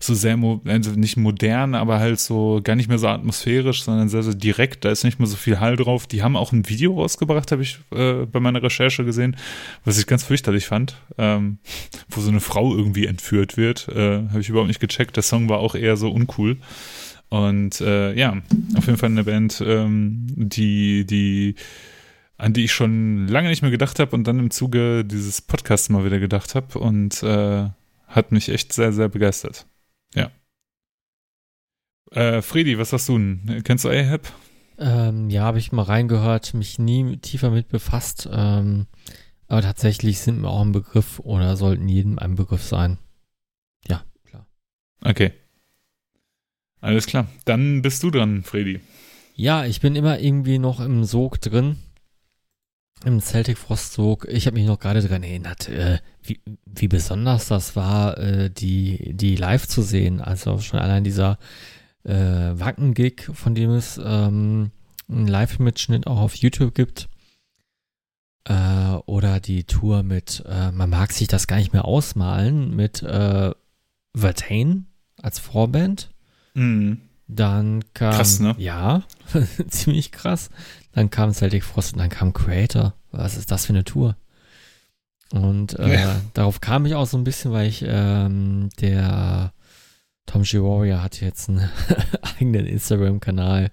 so sehr, also nicht modern, aber halt so gar nicht mehr so atmosphärisch, sondern sehr, sehr direkt. Da ist nicht mehr so viel Hall drauf. Die haben auch ein Video rausgebracht, habe ich äh, bei meiner Recherche gesehen, was ich ganz fürchterlich fand, ähm, wo so eine Frau irgendwie entführt wird. Äh, habe ich überhaupt nicht gecheckt. Der Song war auch eher so uncool. Und äh, ja, auf jeden Fall eine Band, ähm, die, die an die ich schon lange nicht mehr gedacht habe und dann im Zuge dieses Podcasts mal wieder gedacht habe und äh, hat mich echt sehr, sehr begeistert. Ja. Äh, Fredi, was sagst du denn? Kennst du Ahab? Ähm, ja, habe ich mal reingehört, mich nie tiefer mit befasst. Ähm, aber tatsächlich sind mir auch ein Begriff oder sollten jedem ein Begriff sein. Ja, klar. Okay. Alles klar. Dann bist du dran, Fredi. Ja, ich bin immer irgendwie noch im Sog drin im Celtic Frostzug, ich habe mich noch gerade daran erinnert, äh, wie, wie besonders das war, äh, die, die live zu sehen. Also schon allein dieser äh, Wacken-Gig, von dem es ähm, einen Live-Mitschnitt auch auf YouTube gibt. Äh, oder die Tour mit, äh, man mag sich das gar nicht mehr ausmalen, mit äh, Vertain als Vorband. Mhm. Dann kam, krass, ne? ja, ziemlich krass. Dann kam Celtic Frost und dann kam Creator. Was ist das für eine Tour? Und äh, ja. darauf kam ich auch so ein bisschen, weil ich ähm, der Tom G. Warrior hat jetzt einen eigenen Instagram-Kanal.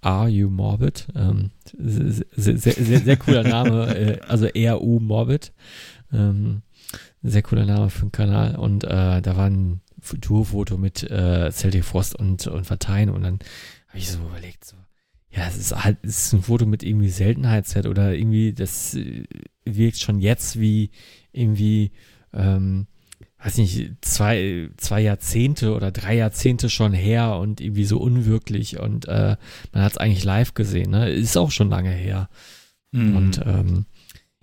Are You Morbid? Ähm, sehr, sehr, sehr, sehr, cooler Name, äh, also RU Morbid. Ähm, sehr cooler Name für den Kanal. Und äh, da war ein Tourfoto mit äh, Celtic Frost und, und Vertein. Und dann habe ich so überlegt, so, ja, es ist halt, es ist ein Foto mit irgendwie Seltenheitswert oder irgendwie, das äh, wirkt schon jetzt wie irgendwie, ähm, weiß nicht, zwei, zwei Jahrzehnte oder drei Jahrzehnte schon her und irgendwie so unwirklich und äh, man hat es eigentlich live gesehen, ne? Ist auch schon lange her. Mhm. Und ähm,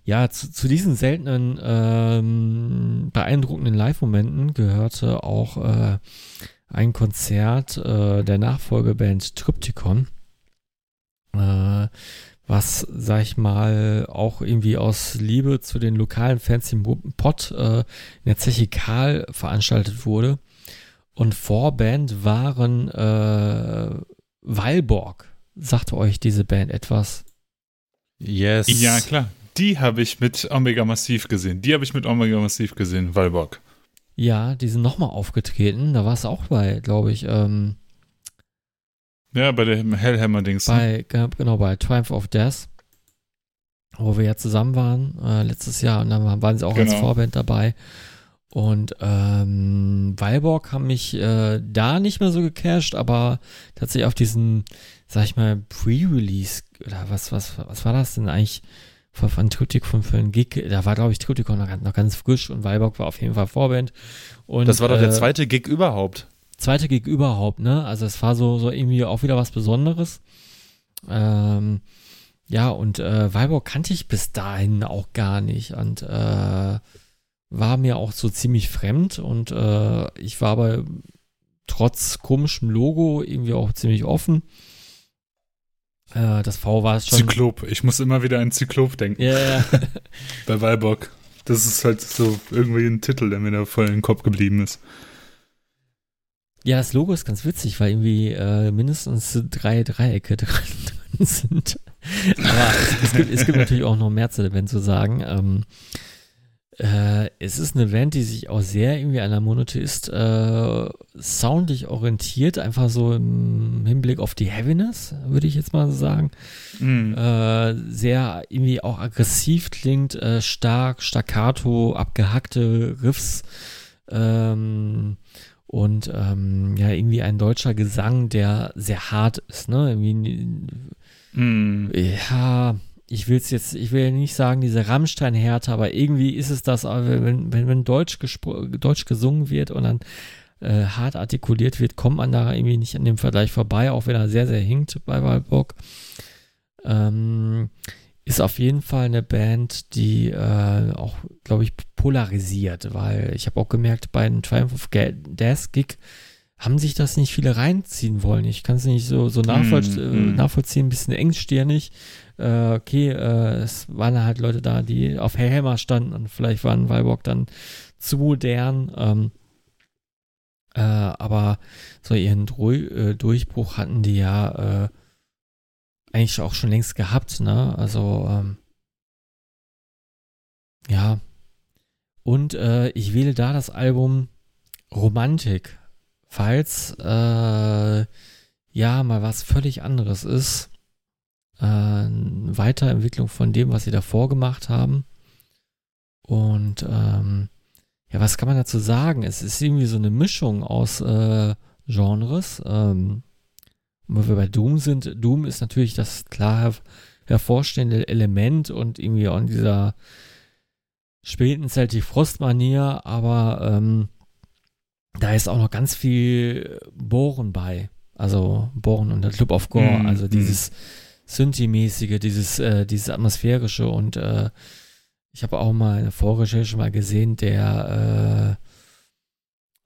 ja, zu, zu diesen seltenen, ähm, beeindruckenden Live-Momenten gehörte auch äh, ein Konzert äh, der Nachfolgeband Triptychon äh, was, sag ich mal, auch irgendwie aus Liebe zu den lokalen Fans im Pott äh, in der Zeche Karl veranstaltet wurde. Und Vorband waren äh, Weilborg. Sagte euch diese Band etwas? Yes. Ja, klar. Die habe ich mit Omega Massiv gesehen. Die habe ich mit Omega Massiv gesehen, Weilborg. Ja, die sind nochmal aufgetreten. Da war es auch bei, glaube ich, ähm, ja, bei dem Hellhammer-Dings. Ne? Bei, genau, bei Triumph of Death, wo wir ja zusammen waren, äh, letztes Jahr, und dann waren sie auch genau. als Vorband dabei. Und ähm, Weilborg haben mich äh, da nicht mehr so gecasht, aber tatsächlich auf diesen, sag ich mal, Pre-Release, oder was, was, was war das denn eigentlich von, von Tutikon für einen Gig? Da war, glaube ich, Tutikon noch, noch, ganz frisch und Weilborg war auf jeden Fall Vorband. Und, das war doch äh, der zweite Gig überhaupt zweite Gig überhaupt, ne? Also es war so, so irgendwie auch wieder was Besonderes. Ähm, ja, und äh, Weilburg kannte ich bis dahin auch gar nicht und äh, war mir auch so ziemlich fremd und äh, ich war aber trotz komischem Logo irgendwie auch ziemlich offen. Äh, das V war es schon. Zyklop, ich muss immer wieder an Zyklop denken. Ja. Yeah. Bei Weilburg. Das ist halt so irgendwie ein Titel, der mir da voll in den Kopf geblieben ist. Ja, das Logo ist ganz witzig, weil irgendwie äh, mindestens drei Dreiecke dran, sind. Aber es, es, gibt, es gibt natürlich auch noch mehr zu der Band zu sagen. Ähm, äh, es ist eine Band, die sich auch sehr irgendwie an der Monotheist äh, soundlich orientiert, einfach so im Hinblick auf die Heaviness, würde ich jetzt mal so sagen. Mm. Äh, sehr irgendwie auch aggressiv klingt, äh, stark, staccato, abgehackte Riffs. Ähm, und ähm, ja, irgendwie ein deutscher Gesang, der sehr hart ist, ne? Irgendwie, mm. Ja, ich will es jetzt, ich will nicht sagen, diese Rammstein-Härte, aber irgendwie ist es das, wenn, wenn, wenn Deutsch, Deutsch gesungen wird und dann äh, hart artikuliert wird, kommt man da irgendwie nicht an dem Vergleich vorbei, auch wenn er sehr, sehr hinkt bei Walburg. Ähm, ist auf jeden Fall eine Band, die äh, auch, glaube ich, polarisiert, weil ich habe auch gemerkt, bei einem Triumph of Death Gig haben sich das nicht viele reinziehen wollen. Ich kann es nicht so, so nachvoll mm, mm. nachvollziehen, ein bisschen engstirnig. Äh, okay, äh, es waren halt Leute da, die auf Hellhammer standen und vielleicht waren Weilbock dann zu modern. Ähm, äh, aber so ihren Dru Durchbruch hatten die ja eigentlich auch schon längst gehabt, ne? Also, ähm, ja. Und äh, ich wähle da das Album Romantik, falls äh, ja mal was völlig anderes ist. Äh, Weiterentwicklung von dem, was sie davor gemacht haben. Und ähm, ja, was kann man dazu sagen? Es ist irgendwie so eine Mischung aus äh, Genres. Ähm, wo wir bei Doom sind, Doom ist natürlich das klar hervorstehende Element und irgendwie auch in dieser späten Celtic Frost-Manier, aber ähm, da ist auch noch ganz viel Bohren bei. Also Bohren und der Club of Gore, mm, also dieses mm. Synthi-mäßige, dieses, äh, dieses atmosphärische und äh, ich habe auch mal eine Vorrecherche mal gesehen, der äh,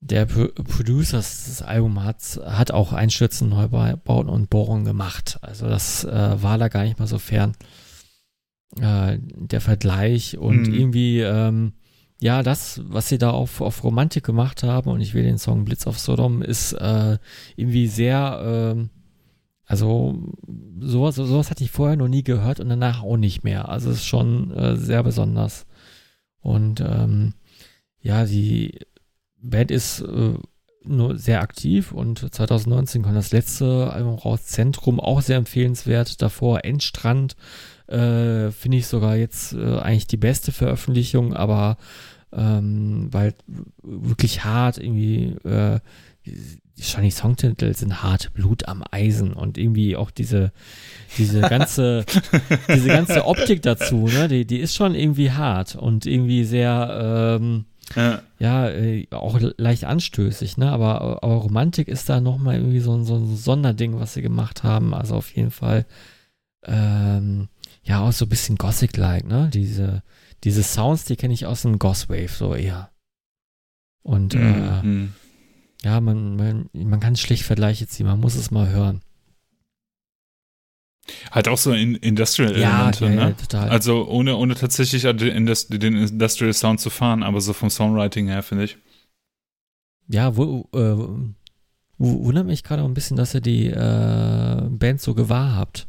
der Pro Producer des Albums hat, hat auch Einstürzen, Neubauten und Bohrungen gemacht. Also das äh, war da gar nicht mal so fern. Äh, der Vergleich und mhm. irgendwie, ähm, ja, das, was sie da auf, auf Romantik gemacht haben, und ich will den Song Blitz auf Sodom, ist äh, irgendwie sehr, äh, also sowas, sowas hatte ich vorher noch nie gehört und danach auch nicht mehr. Also es ist schon äh, sehr besonders. Und ähm, ja, die Band ist äh, nur sehr aktiv und 2019 kam das letzte Album raus, Zentrum, auch sehr empfehlenswert. Davor Endstrand, äh, finde ich sogar jetzt äh, eigentlich die beste Veröffentlichung, aber ähm, weil wirklich hart irgendwie, äh, wahrscheinlich Songtitel sind hart, Blut am Eisen und irgendwie auch diese, diese ganze, diese ganze Optik dazu, ne, die, die ist schon irgendwie hart und irgendwie sehr, ähm, ja, ja äh, auch leicht anstößig, ne? Aber, aber Romantik ist da nochmal irgendwie so, so ein Sonderding, was sie gemacht haben. Also auf jeden Fall, ähm, ja, auch so ein bisschen Gothic-like, ne? Diese, diese Sounds, die kenne ich aus dem Gothwave so eher. Und mhm. äh, mhm. ja, man, man, man kann schlecht Vergleiche ziehen, man muss es mal hören. Halt auch so in Industrial-Elemente, Ja, ja, ja, ne? total. Also ohne, ohne tatsächlich den Indus- den Industrial Sound zu fahren, aber so vom Songwriting her, finde ich. Ja, wo, äh, wundert mich gerade auch ein bisschen, dass ihr die äh, Band so gewahr habt.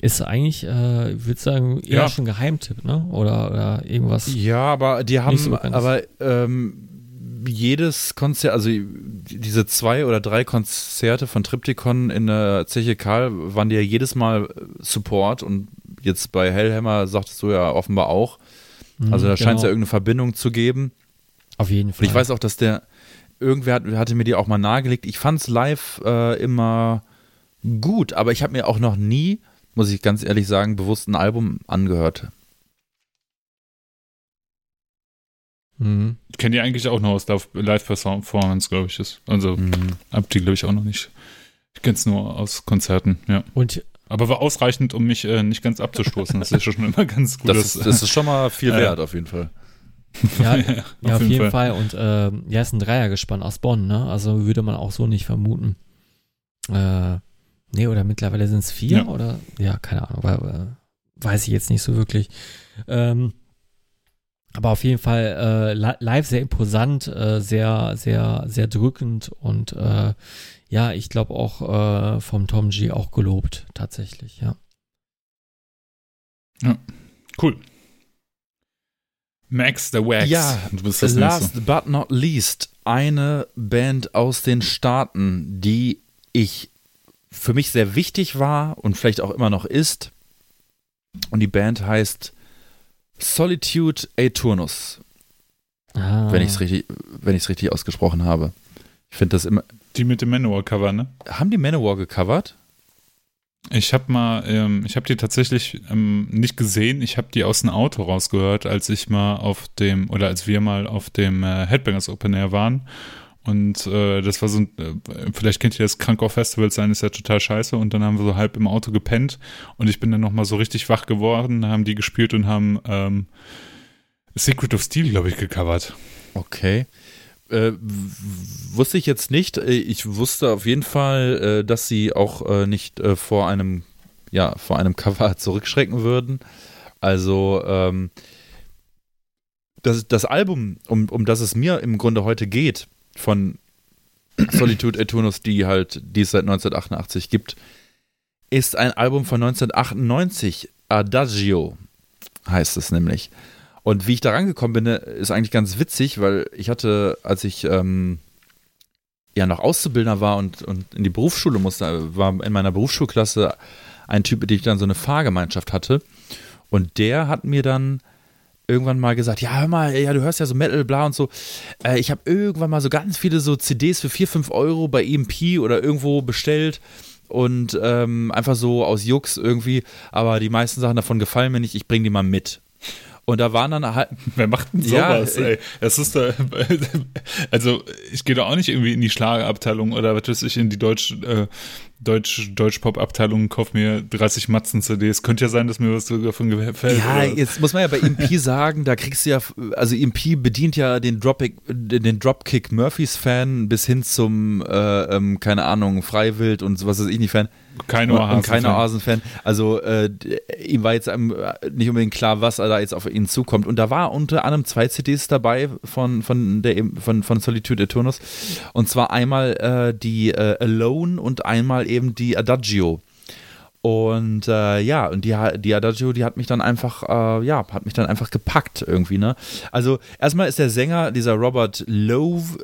Ist eigentlich, äh, ich würde sagen, eher Ja. schon Geheimtipp, ne? Oder, oder irgendwas. Ja, aber die haben, so aber ähm, jedes Konzert, also diese zwei oder drei Konzerte von Triptychon in der Zeche Karl waren ja jedes Mal Support und jetzt bei Hellhammer sagtest du ja offenbar auch. Mhm, Also da scheint es ja genau. irgendeine Verbindung zu geben. Auf jeden Und Fall. ich weiß auch, dass der, irgendwer hat, hatte mir die auch mal nahegelegt. Ich fand es live äh, immer gut, aber ich habe mir auch noch nie, muss ich ganz ehrlich sagen, bewusst ein Album angehört. Mhm. Ich kenne die eigentlich auch nur aus Live- Live-Performance, glaube ich. Ist. Also Mhm. hab die, glaube ich, auch noch nicht. Ich kenne es nur aus Konzerten, ja. Und Aber war ausreichend, um mich äh, nicht ganz abzustoßen. Das ist ja schon immer ganz gut. Das, ist, das ist schon mal viel Äh, wert, auf jeden Fall. ja, ja, auf jeden Fall. Und ähm, ja, ist ein Dreiergespann aus Bonn, ne? Also würde man auch so nicht vermuten. Äh, nee, oder mittlerweile sind es vier Ja. oder ja, keine Ahnung, weil, äh, weiß ich jetzt nicht so wirklich. Ähm, aber auf jeden Fall äh, li live sehr imposant, äh, sehr, sehr, sehr drückend und äh, ja, ich glaube auch äh, vom Tom G auch gelobt, tatsächlich, ja. Cool. Max the Wax. Ja, du bist das nächste. Last but not least, eine Band aus den Staaten, die ich für mich sehr wichtig war und vielleicht auch immer noch ist. Und die Band heißt Solitude Eternus, Ah, wenn ich es richtig, wenn richtig ausgesprochen habe. Ich finde das immer. Die mit dem Manowar-Cover, ne? Haben die Manowar gecovert? Ich habe mal, ähm, ich habe die tatsächlich ähm, nicht gesehen. Ich habe die aus dem Auto rausgehört, als ich mal auf dem, oder als wir mal auf dem äh, Headbangers Open Air waren. Und äh, das war so ein, äh, vielleicht kennt ihr das Krankau Festival sein, ist ja total scheiße. Und dann haben wir so halb im Auto gepennt. Und ich bin dann nochmal so richtig wach geworden, haben die gespielt und haben ähm, Secret of Steel, glaube ich, gecovert. Okay. Äh, wusste ich jetzt nicht. Äh, Ich wusste auf jeden Fall, äh, dass sie auch nicht vor einem, ja, vor einem Cover zurückschrecken würden. Also ähm, das, das Album, um, um das es mir im Grunde heute geht, von Solitude Eternus, die halt, die es seit 1988 gibt, ist ein Album von 1998. Adagio heißt es nämlich. Und wie ich da rangekommen bin, ist eigentlich ganz witzig, weil ich hatte, als ich ähm, ja noch Auszubildender war und, und in die Berufsschule musste, war in meiner Berufsschulklasse ein Typ, mit dem ich dann so eine Fahrgemeinschaft hatte. Und der hat mir dann irgendwann mal gesagt, ja, hör mal, ja, du hörst ja so Metal, bla und so. Äh, ich habe irgendwann mal so ganz viele so CDs für 4, 5 Euro bei EMP oder irgendwo bestellt und ähm, einfach so aus Jux irgendwie. Aber die meisten Sachen davon gefallen mir nicht, ich bring die mal mit. Und da waren dann halt, Wer macht denn Ja, sowas, ey? Das ist da, also ich gehe da auch nicht irgendwie in die Schlagerabteilung oder was weiß ich, in die Deutsch, äh, Deutsch, Deutsch-Pop-Abteilung kauf mir 30 Matzen-CDs. Könnte ja sein, dass mir was davon gefällt. Ja, oder? jetzt muss man ja bei EMP sagen, da kriegst du ja, also EMP bedient ja den Dropkick, den Dropkick Murphys Fan bis hin zum, äh, ähm, keine Ahnung, Freiwild und was weiß ich nicht Fan. Keine und, Oasen. und keine Oasen-Fan. Also äh, ihm war jetzt ähm, nicht unbedingt klar, was da jetzt auf ihn zukommt. Und da war unter anderem zwei CDs dabei von, von, der, von, von Solitude Eternus. Und zwar einmal äh, die äh, Alone und einmal eben die Adagio. Und äh, ja, und die, die Adagio, die hat mich dann einfach, äh, ja, hat mich dann einfach gepackt irgendwie, ne? Also erstmal ist der Sänger, dieser Robert Love,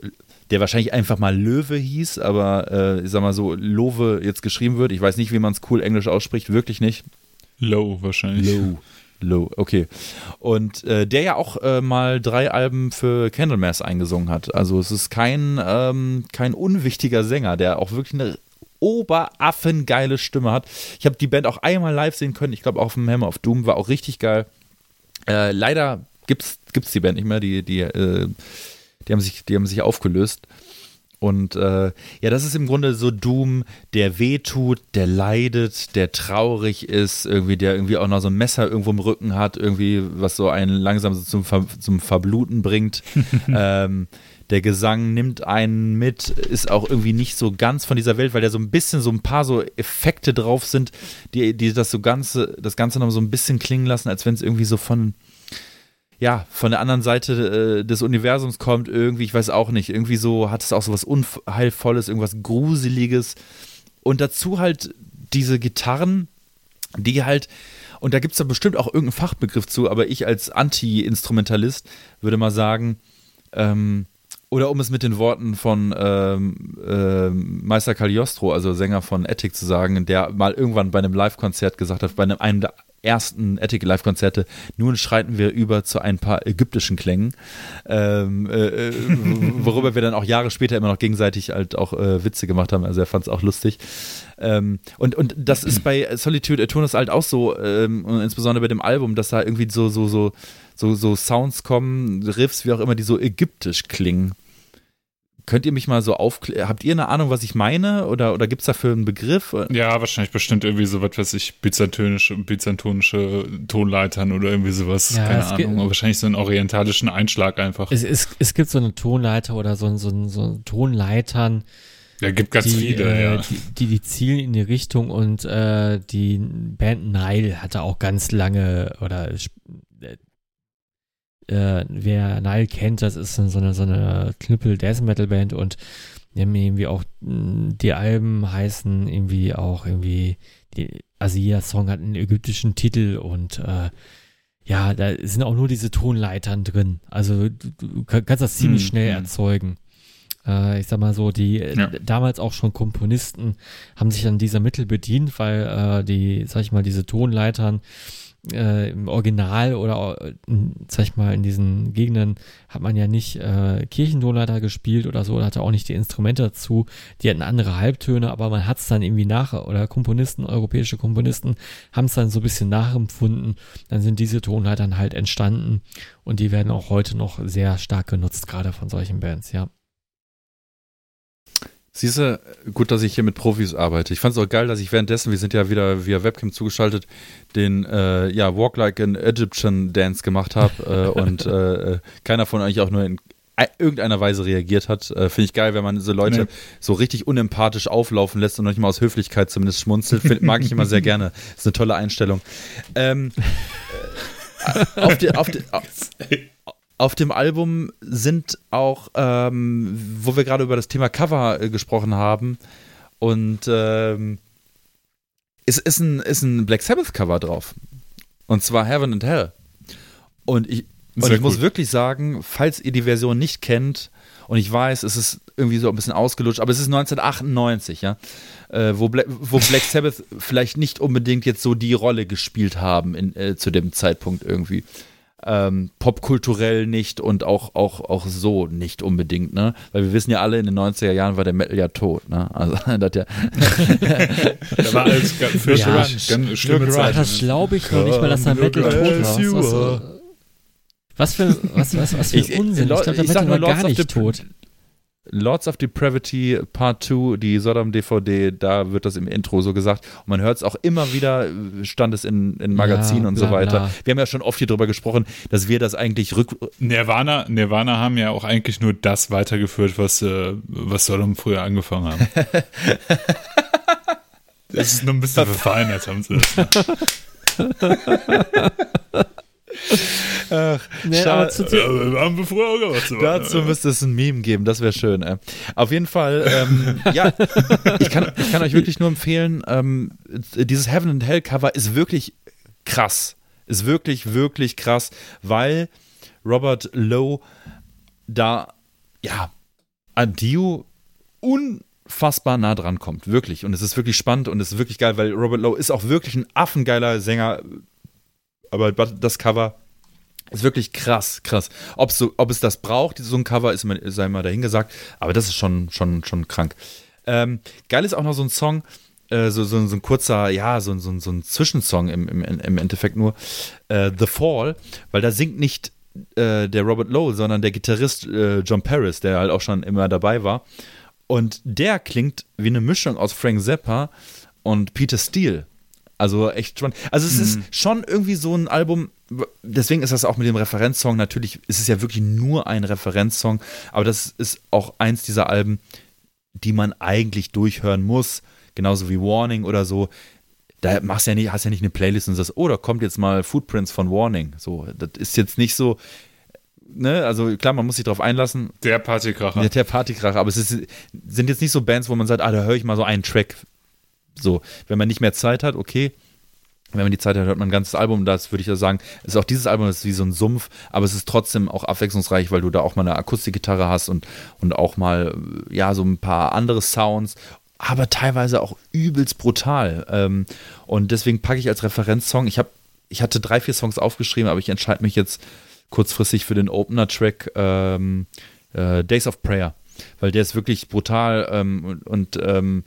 der wahrscheinlich einfach mal Löwe hieß, aber äh, ich sag mal so, Love jetzt geschrieben wird. Ich weiß nicht, wie man es cool englisch ausspricht, wirklich nicht. Low wahrscheinlich. Low. Low, okay. Und äh, der ja auch äh, mal drei Alben für Candlemass eingesungen hat. Also es ist kein, ähm, kein unwichtiger Sänger, der auch wirklich eine oberaffengeile Stimme hat. Ich habe die Band auch einmal live sehen können. Ich glaube auf dem Hammer of Doom war auch richtig geil. Äh, leider gibt's gibt's die Band nicht mehr. Die die äh, die haben sich die haben sich aufgelöst. Und äh, ja, das ist im Grunde so Doom, der wehtut, der leidet, der traurig ist, irgendwie, der irgendwie auch noch so ein Messer irgendwo im Rücken hat, irgendwie, was so einen langsam so zum, Ver zum Verbluten bringt. ähm, der Gesang nimmt einen mit, ist auch irgendwie nicht so ganz von dieser Welt, weil da so ein bisschen so ein paar so Effekte drauf sind, die, die das so ganze, das Ganze noch so ein bisschen klingen lassen, als wenn es irgendwie so von, ja, von der anderen Seite äh, des Universums kommt, irgendwie, ich weiß auch nicht, irgendwie so hat es auch so was Unheilvolles, irgendwas Gruseliges. Und dazu halt diese Gitarren, die halt, und da gibt es da bestimmt auch irgendeinen Fachbegriff zu, aber ich als Anti-Instrumentalist würde mal sagen, ähm, oder um es mit den Worten von ähm, äh, Meister Cagliostro, also Sänger von Ethic, zu sagen, der mal irgendwann bei einem Live-Konzert gesagt hat, bei einem, einem der ersten Ethic Live-Konzerte, nun schreiten wir über zu ein paar ägyptischen Klängen, ähm, äh, äh worüber wir dann auch Jahre später immer noch gegenseitig halt auch äh, Witze gemacht haben. Also er fand es auch lustig. Ähm, und, und das ist bei Solitude Eternus halt auch so, ähm, insbesondere bei dem Album, dass da irgendwie so, so, so, so, so Sounds kommen, Riffs, wie auch immer, die so ägyptisch klingen. Könnt ihr mich mal so aufklären? Habt ihr eine Ahnung, was ich meine? Oder, oder gibt es dafür einen Begriff? Ja, wahrscheinlich bestimmt irgendwie so, was weiß ich, byzantinische, byzantonische Tonleitern oder irgendwie sowas. Ja, Keine Ahnung. Gibt, wahrscheinlich so einen orientalischen Einschlag einfach. Es, es, es gibt so eine Tonleiter oder so, so, so Tonleitern. Ja, gibt ganz die, viele, äh, ja. Die, die, die, zielen in die Richtung und äh, die Band Nile hatte auch ganz lange oder äh, wer Nile kennt, das ist so eine, so eine Knüppel Death Metal Band und die haben irgendwie auch, mm, die Alben heißen irgendwie auch irgendwie, die Asia-Song hat einen ägyptischen Titel und äh, ja, da sind auch nur diese Tonleitern drin. Also du, du kannst das ziemlich hm, schnell hm. erzeugen. Äh, ich sag mal so, die ja. damals auch schon Komponisten haben sich an dieser Mittel bedient, weil äh, die, sag ich mal, diese Tonleitern äh, im Original oder äh, sag ich mal in diesen Gegenden hat man ja nicht äh, Kirchendonleiter gespielt oder so, hatte auch nicht die Instrumente dazu, die hatten andere Halbtöne, aber man hat es dann irgendwie nach oder Komponisten, europäische Komponisten haben es dann so ein bisschen nachempfunden, dann sind diese Tonleitern halt entstanden und die werden auch heute noch sehr stark genutzt, gerade von solchen Bands, ja. Siehst du, gut, dass ich hier mit Profis arbeite. Ich fand es auch geil, dass ich währenddessen, wir sind ja wieder via Webcam zugeschaltet, den äh, ja, Walk Like an Egyptian Dance gemacht habe äh, und äh, äh, keiner von euch auch nur in irgendeiner Weise reagiert hat. Äh, Finde ich geil, wenn man so Leute nee. so richtig unempathisch auflaufen lässt und noch nicht mal aus Höflichkeit zumindest schmunzelt. Find, mag ich immer sehr gerne. Ist eine tolle Einstellung. Ähm, äh, auf, die, auf, die, auf, auf dem Album sind auch, ähm, wo wir gerade über das Thema Cover äh, gesprochen haben, und ähm, es ist ein, ist ein Black Sabbath Cover drauf. Und zwar Heaven and Hell. Und ich, und ich muss wirklich sagen, falls ihr die Version nicht kennt, und ich weiß, es ist irgendwie so ein bisschen ausgelutscht, aber es ist 1998, ja, äh, wo, Bla wo Black Sabbath vielleicht nicht unbedingt jetzt so die Rolle gespielt haben in, äh, zu dem Zeitpunkt irgendwie ähm, popkulturell nicht und auch, auch, auch so nicht unbedingt, ne? Weil wir wissen ja alle, in den 90er Jahren war der Metal ja tot, ne? Also, das ja. da war alles für ja, ganz, ganz schlimme Zeit. Das glaube ich noch nicht mal, dass der Metal tot war. Was, für, was, was, was für ich, Unsinn. Ich, glaube, der Metal war gar nicht tot. Lords of Depravity Part 2, die Sodom-DVD, da wird das im Intro so gesagt. Und man hört es auch immer wieder, stand es in, in Magazinen ja, und bla, so weiter. Bla. Wir haben ja schon oft hier drüber gesprochen, dass wir das eigentlich rück. Nirvana, Nirvana haben ja auch eigentlich nur das weitergeführt, was, äh, was Sodom früher angefangen haben. das ist nur ein bisschen verfeinert, haben sie das. Ach, nee, aber zu, zu, ja, haben wir früher auch gemacht. So dazu müsste es ein Meme geben, das wäre schön. Ey. Auf jeden Fall, ähm, ja, ich kann, ich kann euch wirklich nur empfehlen, ähm, dieses Heaven and Hell Cover ist wirklich krass. Ist wirklich, wirklich krass, weil Robert Lowe da, ja, an Dio unfassbar nah dran kommt. Wirklich. Und es ist wirklich spannend und es ist wirklich geil, weil Robert Lowe ist auch wirklich ein affengeiler Sänger aber das Cover ist wirklich krass, krass. Ob, so, ob es das braucht, so ein Cover, ist, sei mal dahingesagt, aber das ist schon, schon, schon krank. Ähm, geil ist auch noch so ein Song, äh, so, so, so, ein kurzer, ja, so, so, so ein Zwischensong im, im, im Endeffekt nur, äh, The Fall, weil da singt nicht äh, der Robert Lowe, sondern der Gitarrist äh, John Paris, der halt auch schon immer dabei war. Und der klingt wie eine Mischung aus Frank Zappa und Peter Steele. Also echt spannend. Also es ist Mhm. schon irgendwie so ein Album, deswegen ist das auch mit dem Referenzsong, natürlich ist es ja wirklich nur ein Referenzsong, aber das ist auch eins dieser Alben, die man eigentlich durchhören muss, genauso wie Warning oder so. Da machst du ja nicht, hast ja nicht eine Playlist und sagst, oh, da kommt jetzt mal Footprints von Warning. So, das ist jetzt nicht so, ne, also klar, man muss sich darauf einlassen, Der Partykracher. ja, der Partykracher, aber es ist, sind jetzt nicht so Bands, wo man sagt, ah, da höre ich mal so einen Track. So, wenn man nicht mehr Zeit hat, okay. Wenn man die Zeit hat, hört man ein ganzes Album. Das würde ich ja sagen, ist auch dieses Album ist wie so ein Sumpf, aber es ist trotzdem auch abwechslungsreich, weil du da auch mal eine Akustikgitarre hast und, und auch mal, ja, so ein paar andere Sounds, aber teilweise auch übelst brutal. Ähm, und deswegen packe ich als Referenzsong, ich habe, ich hatte drei, vier Songs aufgeschrieben, aber ich entscheide mich jetzt kurzfristig für den Opener-Track ähm, äh, Days of Prayer, weil der ist wirklich brutal ähm, und, und ähm,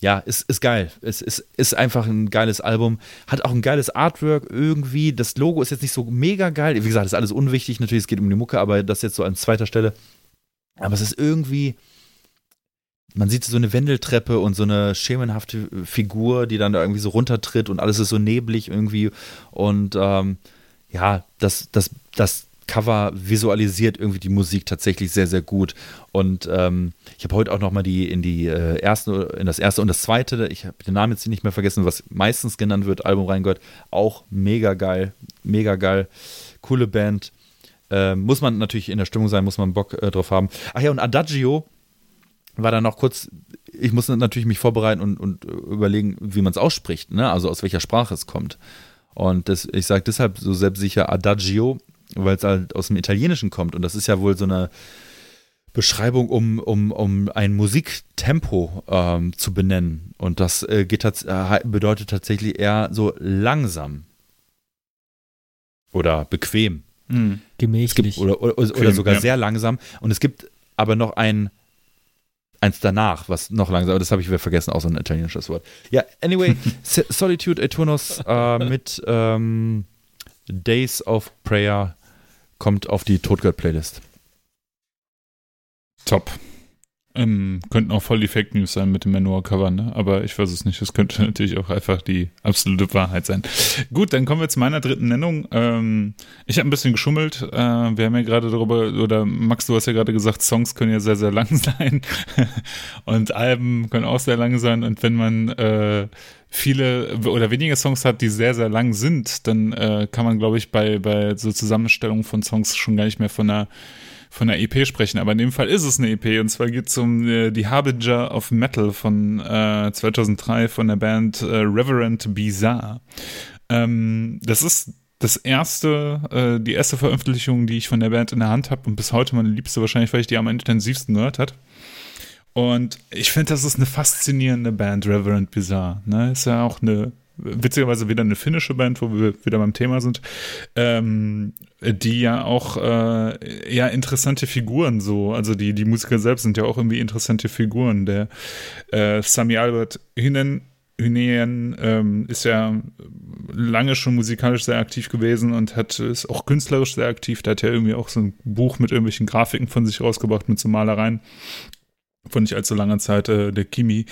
ja, ist, ist geil. Es ist, ist einfach ein geiles Album. Hat auch ein geiles Artwork irgendwie. Das Logo ist jetzt nicht so mega geil. Wie gesagt, ist alles unwichtig. Natürlich, es geht um die Mucke, aber das jetzt so an zweiter Stelle. Aber es ist irgendwie. Man sieht so eine Wendeltreppe und so eine schemenhafte Figur, die dann da irgendwie so runtertritt und alles ist so neblig irgendwie. Und ähm, ja, das, das, das Cover visualisiert irgendwie die Musik tatsächlich sehr, sehr gut. Und ähm, ich habe heute auch noch mal die in die äh, erste, in das erste und das zweite, ich habe den Namen jetzt nicht mehr vergessen, was meistens genannt wird, Album reingehört. Auch mega geil, mega geil, coole Band. Ähm, muss man natürlich in der Stimmung sein, muss man Bock äh, drauf haben. Ach ja, und Adagio war dann noch kurz, ich muss natürlich mich vorbereiten und, und überlegen, wie man es ausspricht, ne? also aus welcher Sprache es kommt. Und das, ich sage deshalb so selbstsicher Adagio, weil es halt aus dem Italienischen kommt. Und das ist ja wohl so eine Beschreibung, um, um, um ein Musiktempo ähm, zu benennen. Und das äh, geht äh, bedeutet tatsächlich eher so langsam. Oder bequem. Mhm. Es gibt, Gemächlich. oder, oder, oder Bequem, sogar ja. sehr langsam. Und es gibt aber noch ein eins danach, was noch langsam, das habe ich wieder vergessen, auch so ein italienisches Wort. Ja, anyway, Solitude Eternus äh, mit ähm, Days of Prayer kommt auf die Totgott-Playlist. Top. Ähm, könnten auch voll die Fake News sein mit dem Manowar-Cover, ne? aber ich weiß es nicht. Das könnte natürlich auch einfach die absolute Wahrheit sein. Gut, dann kommen wir zu meiner dritten Nennung. Ähm, ich habe ein bisschen geschummelt. Äh, wir haben ja gerade darüber, oder Max, du hast ja gerade gesagt, Songs können ja sehr, sehr lang sein und Alben können auch sehr lang sein. Und wenn man äh, viele oder wenige Songs hat, die sehr, sehr lang sind, dann äh, kann man, glaube ich, bei, bei so Zusammenstellungen von Songs schon gar nicht mehr von einer von einer EP sprechen, aber in dem Fall ist es eine EP und zwar geht es um äh, die Harbinger of Metal von äh, 2003 von der Band äh, Reverend Bizarre. Ähm, das ist das erste, äh, die erste Veröffentlichung, die ich von der Band in der Hand habe und bis heute meine liebste wahrscheinlich, weil ich die am intensivsten gehört hat. Und ich finde, das ist eine faszinierende Band, Reverend Bizarre. Ne? Ist ja auch eine, witzigerweise wieder eine finnische Band, wo wir wieder beim Thema sind, ähm, die ja auch äh, eher interessante Figuren so, also die, die Musiker selbst sind ja auch irgendwie interessante Figuren. Der äh, Sami Albert Hynen Hyneen ähm, ist ja lange schon musikalisch sehr aktiv gewesen und hat ist auch künstlerisch sehr aktiv. Der hat ja irgendwie auch so ein Buch mit irgendwelchen Grafiken von sich rausgebracht mit so Malereien von nicht allzu langer Zeit. Äh, der Kimi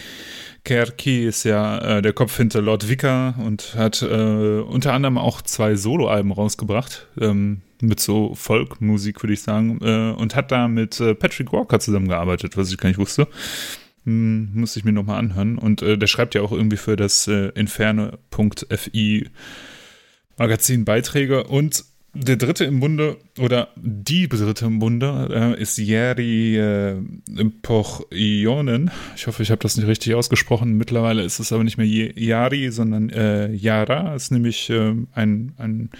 Kerki ist ja äh, der Kopf hinter Lord Vicker und hat äh, unter anderem auch zwei Soloalben rausgebracht. Ähm, mit so Folkmusik, würde ich sagen. Äh, und hat da mit äh, Patrick Walker zusammengearbeitet, was ich gar nicht wusste. Hm, muss ich mir nochmal anhören. Und äh, der schreibt ja auch irgendwie für das äh, Inferne.fi Magazin Beiträge. Und der dritte im Bunde, oder die dritte im Bunde, äh, ist Jeri äh, Pochionen. Ich hoffe, ich habe das nicht richtig ausgesprochen. Mittlerweile ist es aber nicht mehr Jari, sondern äh, Yara. Ist nämlich äh, ein, ein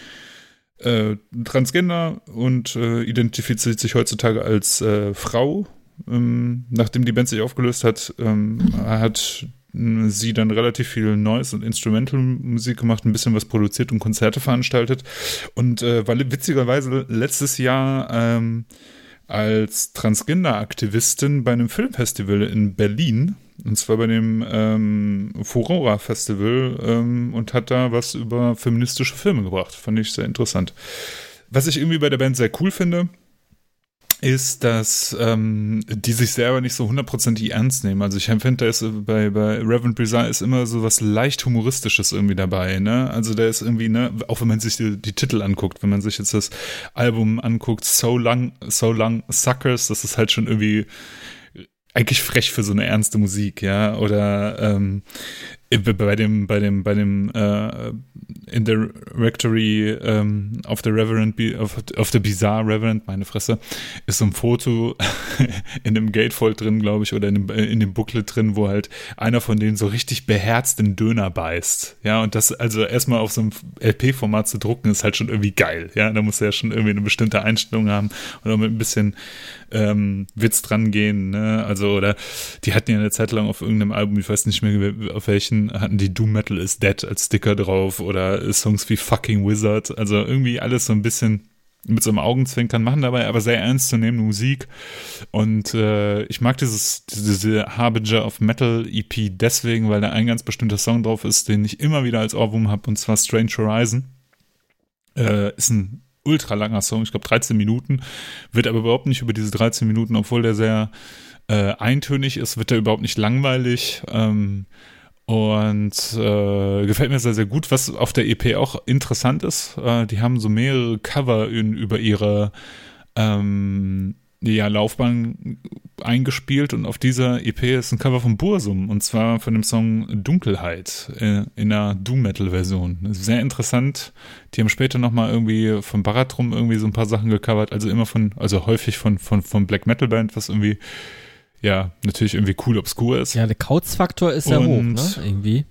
äh, Transgender und äh, identifiziert sich heutzutage als äh, Frau. Ähm, nachdem die Band sich aufgelöst hat, ähm, hat sie dann relativ viel Neues und Instrumental-Musik gemacht, ein bisschen was produziert und Konzerte veranstaltet. Und äh, war witzigerweise letztes Jahr ähm, als Transgender-Aktivistin bei einem Filmfestival in Berlin. Und zwar bei dem ähm, Furora Festival ähm, und hat da was über feministische Filme gebracht. Fand ich sehr interessant. Was ich irgendwie bei der Band sehr cool finde, ist, dass ähm, die sich selber nicht so hundertprozentig ernst nehmen. Also ich empfinde, da ist bei, bei Reverend Bizarre ist immer so was leicht Humoristisches irgendwie dabei, ne? Also da ist irgendwie, ne, auch wenn man sich die, die Titel anguckt, wenn man sich jetzt das Album anguckt, So Long, So Long Suckers, das ist halt schon irgendwie eigentlich frech für so eine ernste Musik, ja. Oder ähm, bei dem, bei dem, bei dem äh, in der Rectory ähm, auf der Reverend, auf, der Bizarre Reverend, meine Fresse, ist so ein Foto in dem Gatefold drin, glaube ich, oder in dem, in dem Booklet drin, wo halt einer von denen so richtig beherzt den Döner beißt. Ja, und das also erstmal auf so einem LP-Format zu drucken, ist halt schon irgendwie geil. Ja, da muss er ja schon irgendwie eine bestimmte Einstellung haben oder mit ein bisschen ähm, Witz dran gehen. Ne? Also, oder die hatten ja eine Zeit lang auf irgendeinem Album, ich weiß nicht mehr auf welchen, hatten die Doom Metal is Dead als Sticker drauf oder Songs wie Fucking Wizard. Also irgendwie alles so ein bisschen mit so einem Augenzwinkern machen dabei, aber sehr ernstzunehmende Musik. Und äh, ich mag dieses, diese Harbinger of Metal EP deswegen, weil da ein ganz bestimmter Song drauf ist, den ich immer wieder als Ohrwurm habe, und zwar Strange Horizon. Äh, ist ein ultra langer Song, ich glaube 13 Minuten, wird aber überhaupt nicht über diese 13 Minuten, obwohl der sehr äh, eintönig ist, wird er überhaupt nicht langweilig. Ähm, und äh, gefällt mir sehr, sehr gut. Was auf der EP auch interessant ist, äh, die haben so mehrere Cover in, über ihre ähm, ja, Laufbahn eingespielt und auf dieser EP ist ein Cover von Bursum und zwar von dem Song Dunkelheit äh, in einer Doom-Metal-Version. Sehr interessant. Die haben später nochmal irgendwie von Baratrum irgendwie so ein paar Sachen gecovert, also immer von, also häufig von, von, von Black Metal Band, was irgendwie, ja, natürlich irgendwie cool obskur ist. Ja, der Kauz-Faktor ist ja hoch, ne? Irgendwie.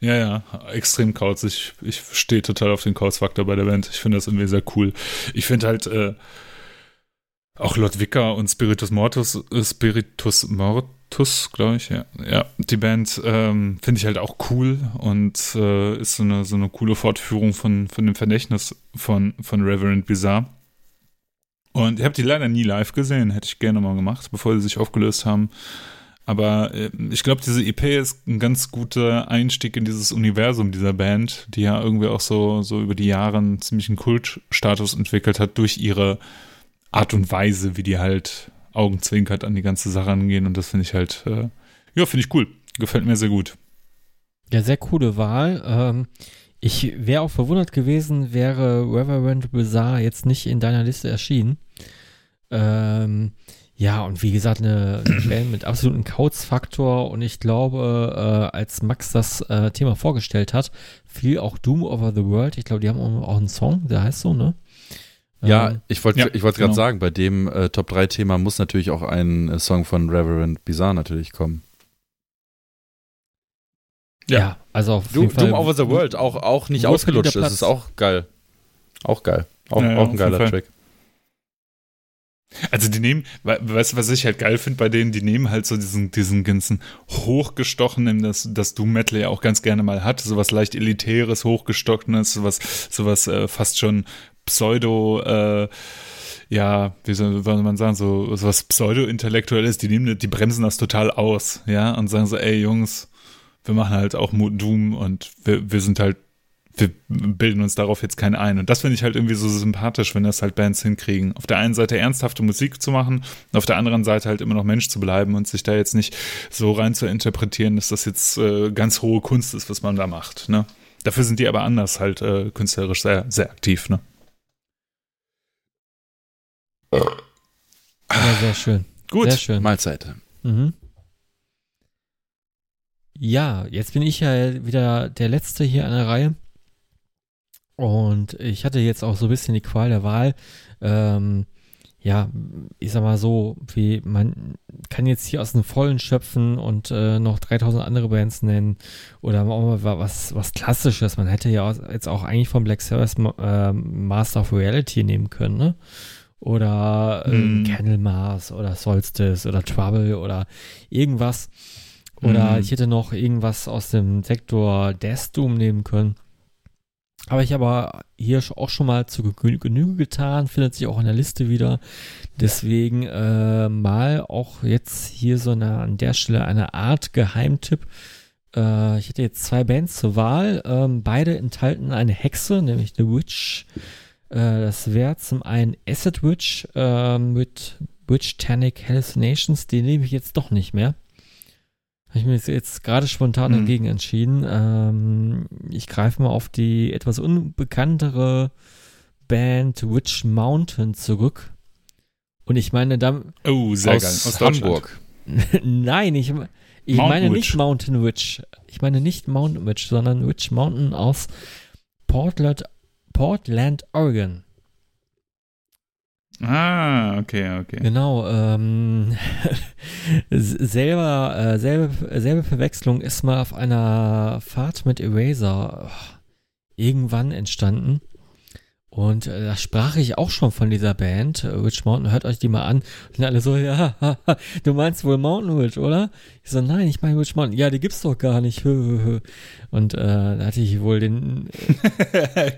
Ja, ja, extrem Kauz. Ich, ich stehe total auf den Kauz-Faktor bei der Band. Ich finde das irgendwie sehr cool. Ich finde halt, äh, auch Lord Wicker und Spiritus Mortus, äh, Spiritus Mortus, glaube ich, ja. Ja, die Band ähm, finde ich halt auch cool und äh, ist so eine, so eine coole Fortführung von, von dem Verdächtnis von, von Reverend Bizarre. Und ich habe die leider nie live gesehen, hätte ich gerne mal gemacht, bevor sie sich aufgelöst haben. Aber äh, ich glaube, diese EP ist ein ganz guter Einstieg in dieses Universum dieser Band, die ja irgendwie auch so, so über die Jahre einen ziemlichen Kultstatus entwickelt hat durch ihre Art und Weise, wie die halt augenzwinkert an die ganze Sache angehen. Und das finde ich halt, äh, ja, finde ich cool. Gefällt mir sehr gut. Ja, sehr coole Wahl. Ähm, ich wäre auch verwundert gewesen, wäre Reverend Bizarre jetzt nicht in deiner Liste erschienen. Ähm, ja, und wie gesagt, eine, eine Band mit absolutem Kauz-Faktor. Und ich glaube, äh, als Max das äh, Thema vorgestellt hat, fiel auch Doom Over the World. Ich glaube, die haben auch einen Song, der heißt so, ne? Ja, ähm, ich wollte ja, ich wollte genau. gerade sagen, bei dem äh, Top 3 Thema muss natürlich auch ein äh, Song von Reverend Bizarre natürlich kommen. Ja, ja also auf Doom, jeden Fall. Doom Over the World, auch, auch nicht ausgelutscht, das ist auch geil. Auch geil. Auch, ja, auch ein geiler Track. Also die nehmen, weißt du, was ich halt geil finde bei denen, die nehmen halt so diesen, diesen ganzen hochgestochenen, das, das Doom Metal ja auch ganz gerne mal hat, sowas leicht elitäres, hochgestochenes, sowas, sowas äh, fast schon Pseudo, äh, ja, wie soll, soll man sagen, so, so was Pseudo-Intellektuelles, die nehmen, die bremsen das total aus, ja, und sagen so, ey Jungs, wir machen halt auch Doom und wir, wir sind halt, wir bilden uns darauf jetzt keinen ein. Und das finde ich halt irgendwie so sympathisch, wenn das halt Bands hinkriegen. Auf der einen Seite ernsthafte Musik zu machen, auf der anderen Seite halt immer noch Mensch zu bleiben und sich da jetzt nicht so rein zu interpretieren, dass das jetzt äh, ganz hohe Kunst ist, was man da macht. Ne? Dafür sind die aber anders halt äh, künstlerisch sehr, sehr aktiv. Ne? Ja, sehr schön. Gut, sehr schön. Mahlzeit. Mhm. Ja, jetzt bin ich ja wieder der Letzte hier an der Reihe. Und ich hatte jetzt auch so ein bisschen die Qual der Wahl. Ähm, ja, ich sag mal so, wie man kann jetzt hier aus dem Vollen schöpfen und äh, noch 3000 andere Bands nennen oder auch mal was, was Klassisches. Man hätte ja jetzt auch eigentlich von Black Sabbath äh, Master of Reality nehmen können, ne? oder äh, mm. Candlemas oder Solstice oder Trouble oder irgendwas. Oder mm. ich hätte noch irgendwas aus dem Sektor Death Doom nehmen können. Habe ich aber hier auch schon mal zu Genüge getan, findet sich auch in der Liste wieder. Deswegen äh, mal auch jetzt hier so eine, an der Stelle eine Art Geheimtipp. Äh, ich hätte jetzt zwei Bands zur Wahl. Ähm, beide enthalten eine Hexe, nämlich The Witch Äh, das wäre zum einen Acid Witch äh, mit Witch Tanic Hallucinations. Die nehme ich jetzt doch nicht mehr. Habe ich mir jetzt, jetzt gerade spontan Mhm. dagegen entschieden. Ähm, ich greife mal auf die etwas unbekanntere Band Witch Mountain zurück. Und ich meine, da, Oh, sehr aus, geil. Aus. Hamburg. Nein, ich, ich meine Witch. nicht Mountain Witch. Ich meine nicht Mountain Witch, sondern Witch Mountain aus Portland, Portland, Oregon. Ah, okay, okay. Genau. Ähm, selber, äh, selbe, selbe Verwechslung ist mal auf einer Fahrt mit Eraser oh, irgendwann entstanden. Und äh, da sprach ich auch schon von dieser Band, äh, Witch Mountain, hört euch die mal an. Und alle so, ja, du meinst wohl Mountain Witch, oder? Ich so, nein, ich meine Witch Mountain. Ja, die gibt's doch gar nicht. Und äh, da hatte ich wohl den,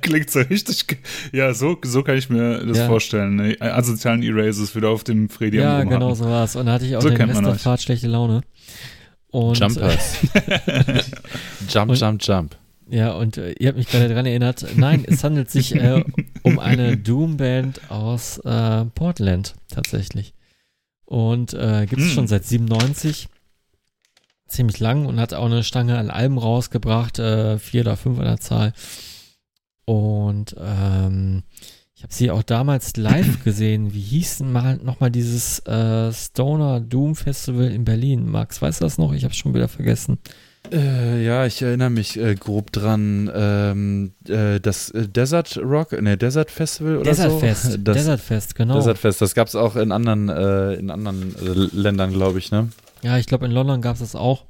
Klingt so richtig. Ja, so, so kann ich mir das Ja. vorstellen. Ne? Asozialen Erasers wieder auf dem Freddy am ja, genau so war's. Und da hatte ich auch So den Rest der. Fahrt schlechte Laune. Und, Jumpers. jump, Und- jump, jump. Ja, und äh, ihr habt mich gerade daran erinnert, nein, es handelt sich äh, um eine Doom-Band aus äh, Portland tatsächlich. Und äh, gibt es Hm. schon seit 97. Ziemlich lang und hat auch eine Stange an Alben rausgebracht, äh, vier oder fünf an der Zahl. Und ähm, ich habe sie auch damals live gesehen. Wie hieß denn mal nochmal dieses äh, Stoner Doom Festival in Berlin? Max, weißt du das noch? Ich habe schon wieder vergessen. Äh, ja, ich erinnere mich äh, grob dran. Ähm, äh, das äh, Desert Rock, ne, Desert Festival oder Desert so. Fest, Das Desert Fest, genau. Desert Fest, das gab es auch in anderen, äh, in anderen äh, Ländern, glaube ich, ne? Ja, ich glaube, in London gab es das auch.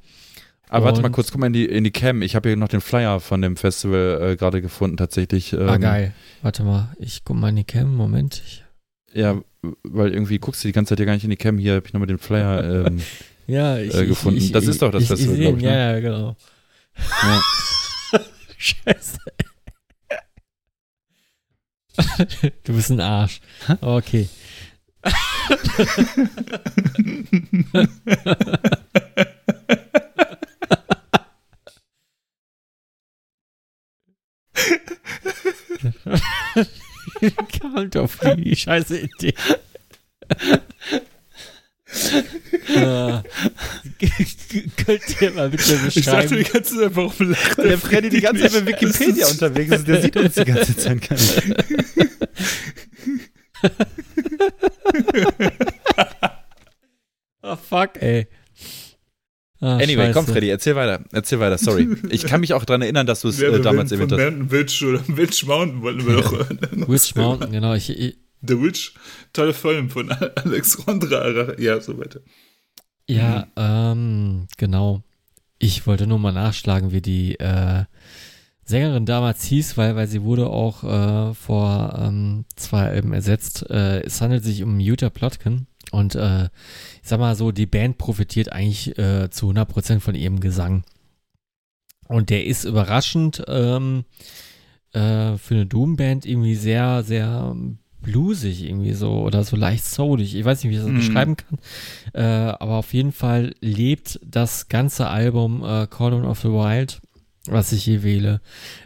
Aber warte mal Und- kurz, guck mal in die, in die Cam. Ich habe hier noch den Flyer von dem Festival gerade gefunden, tatsächlich. ah, ähm, geil. Warte mal, ich guck mal in die Cam. Moment. Ich, Ja, weil irgendwie guckst du die ganze Zeit ja gar nicht in die Cam. Hier habe ich nochmal den Flyer. Ähm, ja, ich, Äh, gefunden. Das ist doch das ich, Festival, ich, glaub ich, ne? Ja, ja, genau. ja. Scheiße. du bist ein Arsch. Okay. Kommt auf die scheiße Idee. Äh, könnt ihr mal bitte Ich dachte die beschreiben? ganze Zeit, warum lacht Der Freddy die ganze Zeit bei? Wikipedia unterwegs ist, der sieht uns die ganze Zeit gar nicht. Oh fuck, ey. Ah, Anyway, komm scheiße. Freddy, erzähl weiter. Erzähl weiter, sorry. Ich kann mich auch daran erinnern, dass du es äh, damals erwähnt hast. Mountain Witch oder Witch Mountain wollten wir doch hören. Witch Mountain, genau. Ich, ich, The Witch, toller Film von Alexandra Arach. Ja, so weiter. ja, ähm, genau. Ich wollte nur mal nachschlagen, wie die äh, Sängerin damals hieß, weil, weil sie wurde auch äh, vor ähm, zwei Alben ersetzt. Äh, es handelt sich um Utah Plotkin und äh, ich sag mal so, die Band profitiert eigentlich äh, zu 100% von ihrem Gesang. Und der ist überraschend ähm, äh, für eine Doom-Band irgendwie sehr, sehr bluesig irgendwie so oder so leicht soulig. Ich weiß nicht, wie ich das Mhm. beschreiben kann. Äh, aber auf jeden Fall lebt das ganze Album äh, Call of the Wild, was ich hier wähle,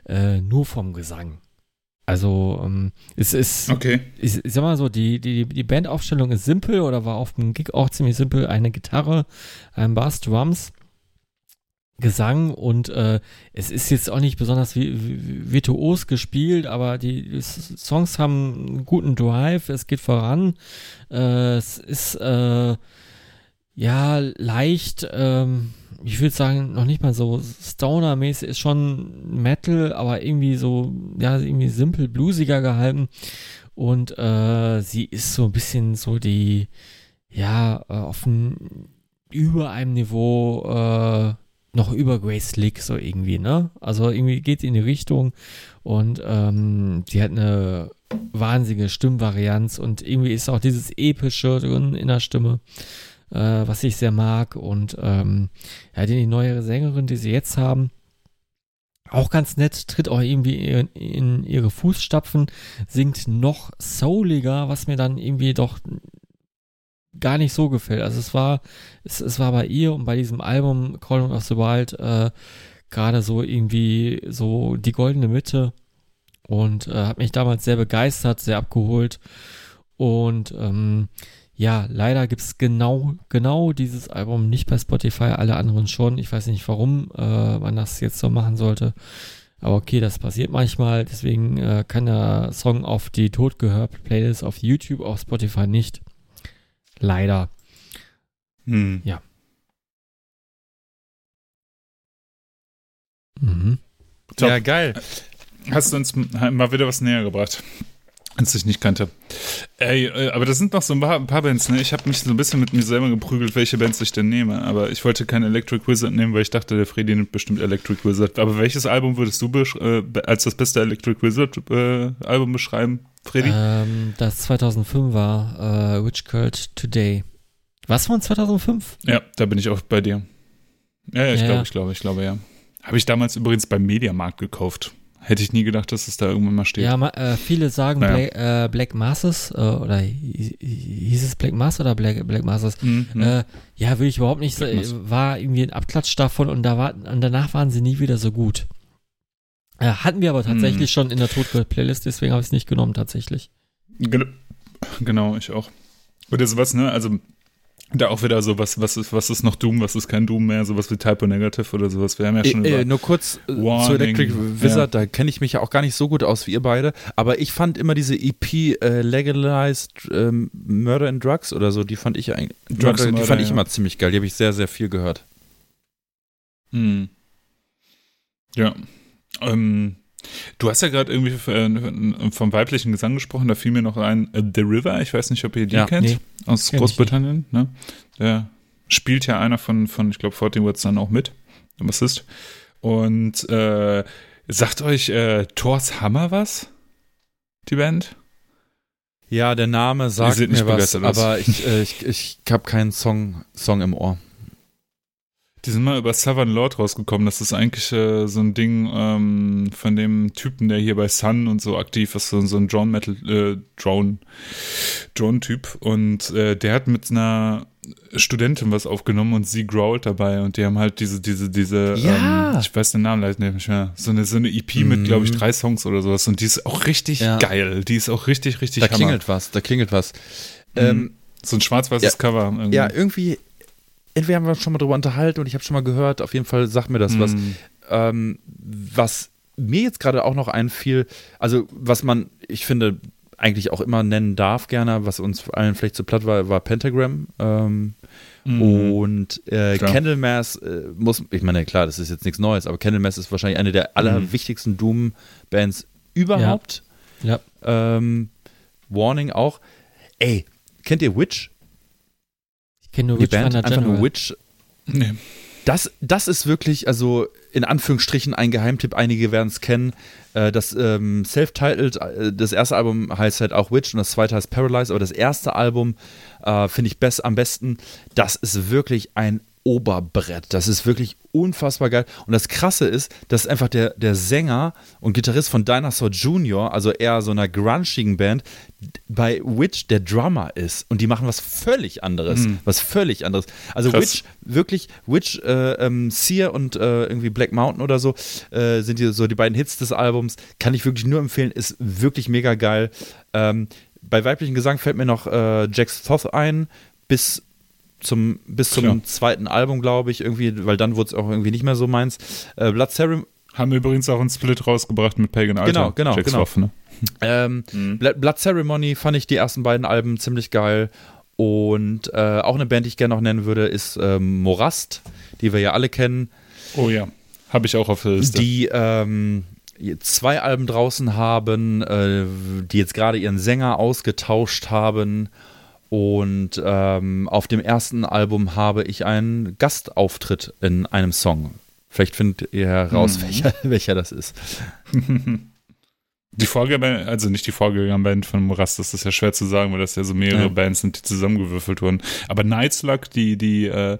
äh, nur vom Gesang. Also ähm, es ist, Okay. ich, ich sag mal so, die, die, die Bandaufstellung ist simpel oder war auf dem Gig auch ziemlich simpel. Eine Gitarre, ein Bass, Drums, Gesang und äh, es ist jetzt auch nicht besonders vi vi- virtuos gespielt, aber die, Songs haben einen guten Drive, es geht voran. Äh, es ist äh, ja leicht, ähm, ich würde sagen, noch nicht mal so Stoner-mäßig, ist schon Metal, aber irgendwie so, ja, irgendwie simpel, bluesiger gehalten. Und äh, sie ist so ein bisschen so die, ja, äh, auf ein, über einem Niveau, äh, noch über Grace Slick, so irgendwie, ne? Also irgendwie geht in die Richtung und ähm, sie hat eine wahnsinnige Stimmvarianz und irgendwie ist auch dieses Epische drin in der Stimme, äh, was ich sehr mag und ähm, ja, die neuere Sängerin, die sie jetzt haben, auch ganz nett, tritt auch irgendwie in, in ihre Fußstapfen, singt noch souliger, was mir dann irgendwie doch gar nicht so gefällt. Also es war, es, es war bei ihr und bei diesem Album Calling of the Wild äh, gerade so irgendwie so die goldene Mitte und äh, hat mich damals sehr begeistert, sehr abgeholt. Und ähm, ja, leider gibt's genau, genau dieses Album nicht bei Spotify, alle anderen schon. Ich weiß nicht, warum äh, man das jetzt so machen sollte. Aber okay, das passiert manchmal. Deswegen äh, kann der Song auf die Totgehör-Playlist auf YouTube, auf Spotify nicht. Leider. Hm. Ja. Mhm. Top. Ja, geil. Hast du uns mal wieder was näher gebracht, als ich nicht kannte. Ey, äh, aber das sind noch so ein paar, ein paar Bands, ne? Ich habe mich so ein bisschen mit mir selber geprügelt, welche Bands ich denn nehme. Aber ich wollte kein Electric Wizard nehmen, weil ich dachte, der Freddy nimmt bestimmt Electric Wizard. Aber welches Album würdest du äh, als das beste Electric Wizard äh, Album beschreiben, Freddy? Ähm, das 2005 war äh, Witch Cult Today. Was von 2005? Ja, da bin ich auch bei dir. Ja, ja ich Ja. glaube, ich glaube, ich glaube, ja. Habe ich damals übrigens beim Mediamarkt gekauft. Hätte ich nie gedacht, dass es da irgendwann mal steht. Ja, äh, viele sagen Naja. Black, äh, Black Masters äh, oder hi- hi- hieß es Black Master oder Black, Black Masters? Mhm. Äh, ja, will ich überhaupt nicht. War irgendwie ein Abklatsch davon und, da war, und danach waren sie nie wieder so gut. Äh, hatten wir aber tatsächlich Mhm. schon in der Totgehört-Playlist, deswegen habe ich es nicht genommen tatsächlich. Gen genau, ich auch. Und das was, ne? Also da auch wieder so, was, was ist, was ist noch Doom, was ist kein Doom mehr, sowas wie Typo Negative oder sowas. Wir haben ja schon Äh, äh, über. nur kurz äh, zu Warning, Electric ja. Wizard, da kenne ich mich ja auch gar nicht so gut aus wie ihr beide, aber ich fand immer diese EP äh, Legalized ähm, Murder and Drugs oder so, die fand ich eigentlich, Drugs die and Murder, fand ich ja. immer ziemlich geil, die habe ich sehr, sehr viel gehört. Hm. Ja. Ähm, du hast ja gerade irgendwie äh, vom weiblichen Gesang gesprochen, da fiel mir noch ein äh, The River, ich weiß nicht, ob ihr die Ja. kennt, Nee, aus kenn Großbritannien, ne? Der spielt ja einer von, von ich glaube, 14 Words dann auch mit, der Bassist. Und äh, sagt euch äh, Thors Hammer was? Die Band? Ja, der Name sagt mir was, aber ich, äh, ich, ich habe keinen Song, Song im Ohr. Die sind mal über Southern Lord rausgekommen. Das ist eigentlich äh, so ein Ding ähm, von dem Typen, der hier bei Sun und so aktiv ist, so, so ein Drone Metal, äh, Drone, Drone-Typ. Und äh, der hat mit einer Studentin was aufgenommen und sie growlt dabei und die haben halt diese, diese, diese, Ja. ähm, ich weiß den Namen leider nicht mehr, so eine, so eine EP mit, Mhm. glaube ich, drei Songs oder sowas und die ist auch richtig Ja. geil. Die ist auch richtig, richtig Da Hammer. klingelt was, da klingelt was. Mhm. Ähm, So ein schwarz-weißes Ja. Cover. irgendwie. ja, irgendwie, entweder haben wir uns schon mal drüber unterhalten und ich habe schon mal gehört, auf jeden Fall sagt mir das was. Mhm. Ähm, was mir jetzt gerade auch noch einfiel, also was man, ich finde, eigentlich auch immer nennen darf gerne, was uns allen vielleicht zu platt war, war Pentagram. Ähm, Mhm. Und äh, Klar. Candlemass äh, muss, ich meine, klar, das ist jetzt nichts Neues, aber Candlemass ist wahrscheinlich eine der allerwichtigsten Doom-Bands überhaupt. Ja. Ähm, Warning auch. Ey, kennt ihr Witch? Ich kenne nur Die Witch Band, Finder einfach nur. Witch. Nee. Das, das ist wirklich, also in Anführungsstrichen ein Geheimtipp, einige werden es kennen. Äh, das ähm, Self-Titled, äh, das erste Album heißt halt auch Witch und das zweite heißt Paralyze, aber das erste Album äh, finde ich best, am besten. Das ist wirklich ein Oberbrett. Das ist wirklich unfassbar geil. Und das Krasse ist, dass einfach der, der Sänger und Gitarrist von Dinosaur Jr., also eher so einer grunchigen Band, bei Witch der Drummer ist. Und die machen was völlig anderes. Mhm. Was völlig anderes. Also Krass. Witch, wirklich, Witch, äh, ähm, Sear und äh, irgendwie Black Mountain oder so äh, sind die, so die beiden Hits des Albums. Kann ich wirklich nur empfehlen. Ist wirklich mega geil. Ähm, bei weiblichen Gesang fällt mir noch äh, Jax Thoth ein, bis zum, bis zum Klar. zweiten Album, glaube ich, irgendwie, weil dann wurde es auch irgendwie nicht mehr so meins. Äh, Blood Ceremony, Haben übrigens auch einen Split rausgebracht mit Pagan Altar. Genau, genau, Jack genau. Slough, ne? ähm, Blood, Blood Ceremony fand ich die ersten beiden Alben ziemlich geil. Und äh, auch eine Band, die ich gerne noch nennen würde, ist ähm, Morast, die wir ja alle kennen. Oh ja, habe ich auch auf der Liste. die ähm, zwei Alben draußen haben, äh, die jetzt gerade ihren Sänger ausgetauscht haben. Und ähm, auf dem ersten Album habe ich einen Gastauftritt in einem Song. Vielleicht findet ihr heraus, Mhm. welcher, welcher das ist. Die Vorgängerband, also nicht die Vorgängerband von Morast, das ist ja schwer zu sagen, weil das ja so mehrere Ja. Bands sind, die zusammengewürfelt wurden. Aber Nightslug, die, die, äh,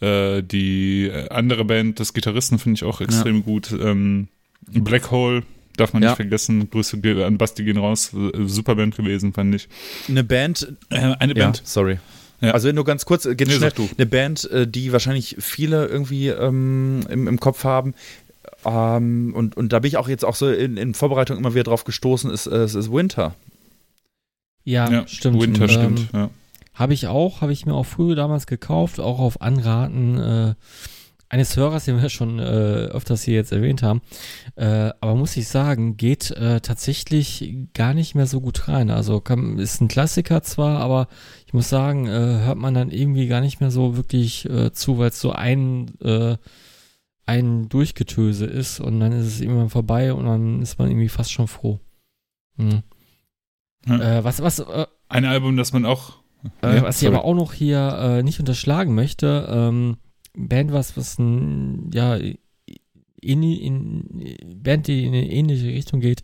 äh, die andere Band des Gitarristen finde ich auch extrem gut. Ähm, Black Hole darf man Ja. nicht vergessen. Grüße an Basti gehen raus. Äh, Super Band gewesen, fand ich. Eine Band, Äh, eine ja, Band. sorry. Ja. Also nur ganz kurz, äh, geht Nee, schnell. Eine Band, äh, die wahrscheinlich viele irgendwie ähm, im, im Kopf haben. Ähm, und, und da bin ich auch jetzt auch so in, in Vorbereitung immer wieder drauf gestoßen, ist, äh, es ist Winter. Ja, Ja, stimmt. Winter Ähm, stimmt. Ja. Habe ich auch, habe ich mir auch früher damals gekauft, auch auf Anraten äh, eines Hörers, den wir schon äh, öfters hier jetzt erwähnt haben. Äh, aber muss ich sagen, geht äh, tatsächlich gar nicht mehr so gut rein. Also kann, ist ein Klassiker zwar, aber ich muss sagen, äh, hört man dann irgendwie gar nicht mehr so wirklich äh, zu, weil es so ein, äh, ein Durchgetöse ist und dann ist es irgendwann vorbei und dann ist man irgendwie fast schon froh. Hm. Äh, was, was, Ein Album, das man auch. Ja, was ich sorry. aber auch noch hier nicht unterschlagen möchte, ähm, Band, was, was ein, ja, in, in, Band, die in eine ähnliche Richtung geht,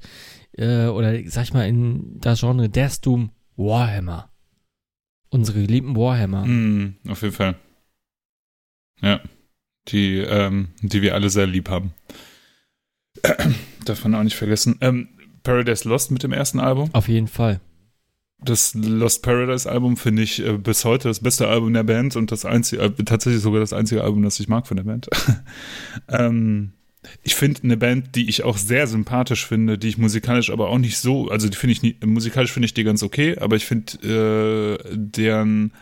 äh, oder sag ich mal, in das Genre Death Doom, Warhammer. Unsere geliebten Warhammer. Mm, auf jeden Fall. Ja. Die, ähm, die wir alle sehr lieb haben. Darf man auch nicht vergessen. Ähm, Paradise Lost mit dem ersten Album. Auf jeden Fall. Das Lost Paradise Album finde ich äh, bis heute das beste Album der Band und das einzige, äh, tatsächlich sogar das einzige Album, das ich mag von der Band. ähm, ich finde eine Band, die ich auch sehr sympathisch finde, die ich musikalisch aber auch nicht so, also die finde ich nie, musikalisch finde ich die ganz okay, aber ich finde äh, deren,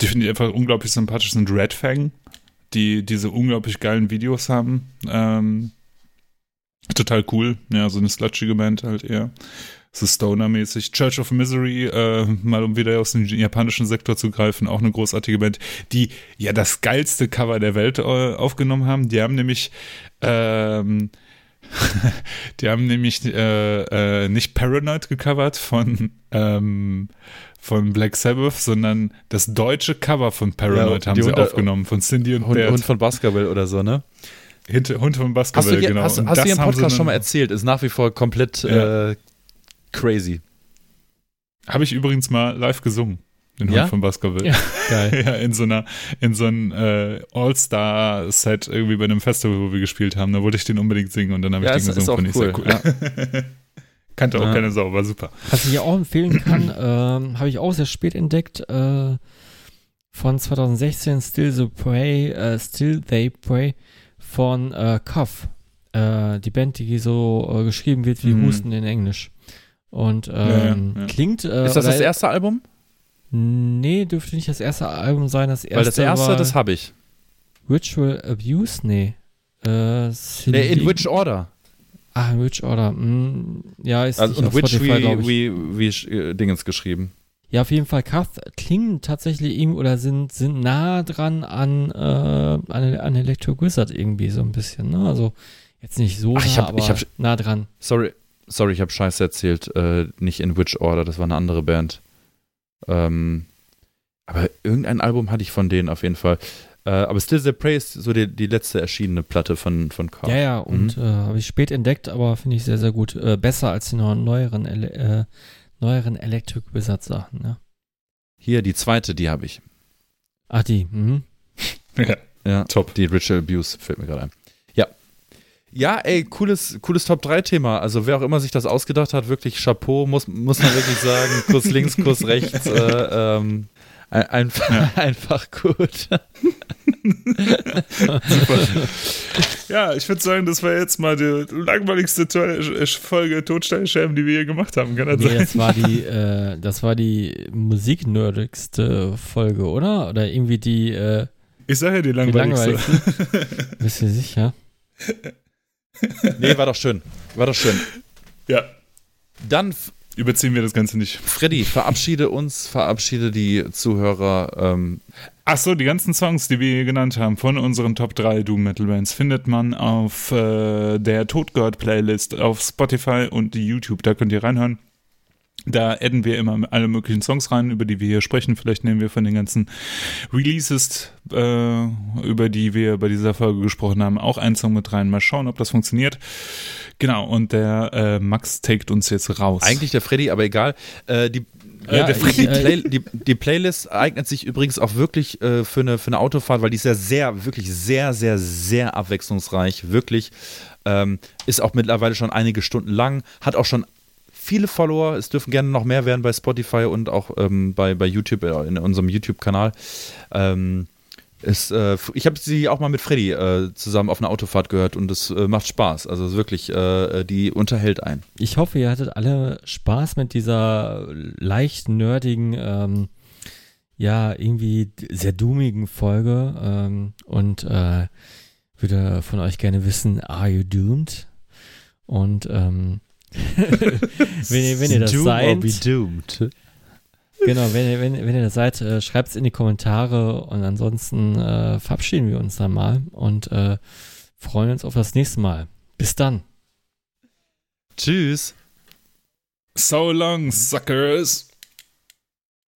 die finde ich einfach unglaublich sympathisch sind Red Fang, die diese unglaublich geilen Videos haben. Ähm, total cool, ja, so eine slutschige Band halt eher so Stoner-mäßig. Church of Misery, äh, mal um wieder aus dem japanischen Sektor zu greifen, auch eine großartige Band, die ja das geilste Cover der Welt äh, aufgenommen haben. Die haben nämlich, ähm, die haben nämlich äh, äh, nicht Paranoid gecovert von, ähm, von Black Sabbath, sondern das deutsche Cover von Paranoid Ja, haben sie Hunde- aufgenommen, von Cindy und Hund, Bert. Hund von Baskerville oder so, ne? Hinter, Hund von Hast Basketball, du, hier, genau. hast, hast du hier im Podcast schon mal erzählt? Ist nach wie vor komplett Ja. äh, crazy. Habe ich übrigens mal live gesungen. Den Ja? Hund von Baskerville. Ja, geil. Ja, in so einer, in so einem äh, All-Star-Set irgendwie bei einem Festival, wo wir gespielt haben. Da wollte ich den unbedingt singen und dann habe Ja, ich den ist- ist gesungen. auch Fand ich sehr cool. Kannte auch Ja. keine Sau, war super. Was ich hier auch empfehlen kann, ähm, habe ich auch sehr spät entdeckt, äh, von 2016, Still the Prey, äh, Still They Pray von äh, Cuff. Äh, die Band, die so äh, geschrieben wird wie Mhm. Husten in Englisch. Und ähm, Ja, ja, klingt. Äh, Ist das das erste Album? Nee, dürfte nicht das erste Album sein. Das erste Weil das erste, das habe ich. Ritual Abuse? Nee. Äh, Nee, in which order? Ah, in Which Order. Mm, ja, ist Also, nicht und auf which Spotify, wie, glaub ich. wie, wie äh, Dingens geschrieben. Ja, auf jeden Fall. Kath klingen tatsächlich irgendwie oder sind, sind nah dran an, äh, an, an Electric Wizard irgendwie so ein bisschen. Ne? Also jetzt nicht so Ach, nah, ich hab- aber ich hab- nah dran. Sorry, sorry, ich habe Scheiße erzählt. Äh, nicht in which order, das war eine andere Band. Ähm, aber irgendein Album hatte ich von denen auf jeden Fall. Äh, aber Still the Prey ist so die, die letzte erschienene Platte von, von Carl. Ja, ja, und Mhm. äh, habe ich spät entdeckt, aber finde ich sehr, sehr gut. Äh, besser als die neu- neueren, Ele äh, neueren Electric Wizard Sachen. Ne? Hier, die zweite, die habe ich. Ach, die. Mhm. Ja, Ja, top. die Ritual Abuse fällt mir gerade ein. Ja. Ja, ey, cooles, cooles Top-3-Thema. Also wer auch immer sich das ausgedacht hat, wirklich Chapeau, muss, muss man wirklich sagen. Kuss links, Kuss rechts. Äh, ähm, ein, einfach, einfach gut. Ja, ich würde sagen, das war jetzt mal die langweiligste To- Folge Totsteinschämen, die wir hier gemacht haben. Kann das Nee, sein? das war die, äh, das war die musiknerdigste Folge, oder? Oder irgendwie die, äh, Ich sage ja die die langweiligste. langweiligste. Bist du sicher? Nee, war doch schön. War doch schön. Ja, Dann, überziehen wir das Ganze nicht. Freddy, verabschiede uns, verabschiede die Zuhörer. Ähm, Ach so, die ganzen Songs, die wir hier genannt haben, von unseren Top 3 Doom Metal Bands, findet man auf äh, der Todgord Playlist auf Spotify und YouTube. Da könnt ihr reinhören. Da adden wir immer alle möglichen Songs rein, über die wir hier sprechen. Vielleicht nehmen wir von den ganzen Releases, äh, über die wir bei dieser Folge gesprochen haben, auch einen Song mit rein. Mal schauen, ob das funktioniert. Genau, und der äh, Max taked uns jetzt raus. eigentlich der Freddy, aber egal. Äh, die, Ja, äh, Play, die, die Playlist eignet sich übrigens auch wirklich äh, für, eine, für eine Autofahrt, weil die ist ja sehr, wirklich sehr, sehr, sehr abwechslungsreich. Wirklich. Ähm, ist auch mittlerweile schon einige Stunden lang, hat auch schon viele Follower. Es dürfen gerne noch mehr werden bei Spotify und auch ähm, bei, bei YouTube, äh, in unserem YouTube-Kanal. Ähm, Es, äh, ich habe sie auch mal mit Freddy äh, zusammen auf einer Autofahrt gehört und es äh, macht Spaß. Also wirklich, äh, die unterhält einen. Ich hoffe, ihr hattet alle Spaß mit dieser leicht nerdigen, ähm, ja, irgendwie sehr doomigen Folge ähm, und äh, würde von euch gerne wissen, are you doomed? Und ähm, wenn, ihr, wenn ihr das Doom seid, or be doomed. Genau, wenn ihr, wenn, wenn ihr das seid, äh, schreibt es in die Kommentare und ansonsten äh, verabschieden wir uns dann mal und äh, freuen uns auf das nächste Mal. Bis dann. Tschüss. So long, suckers.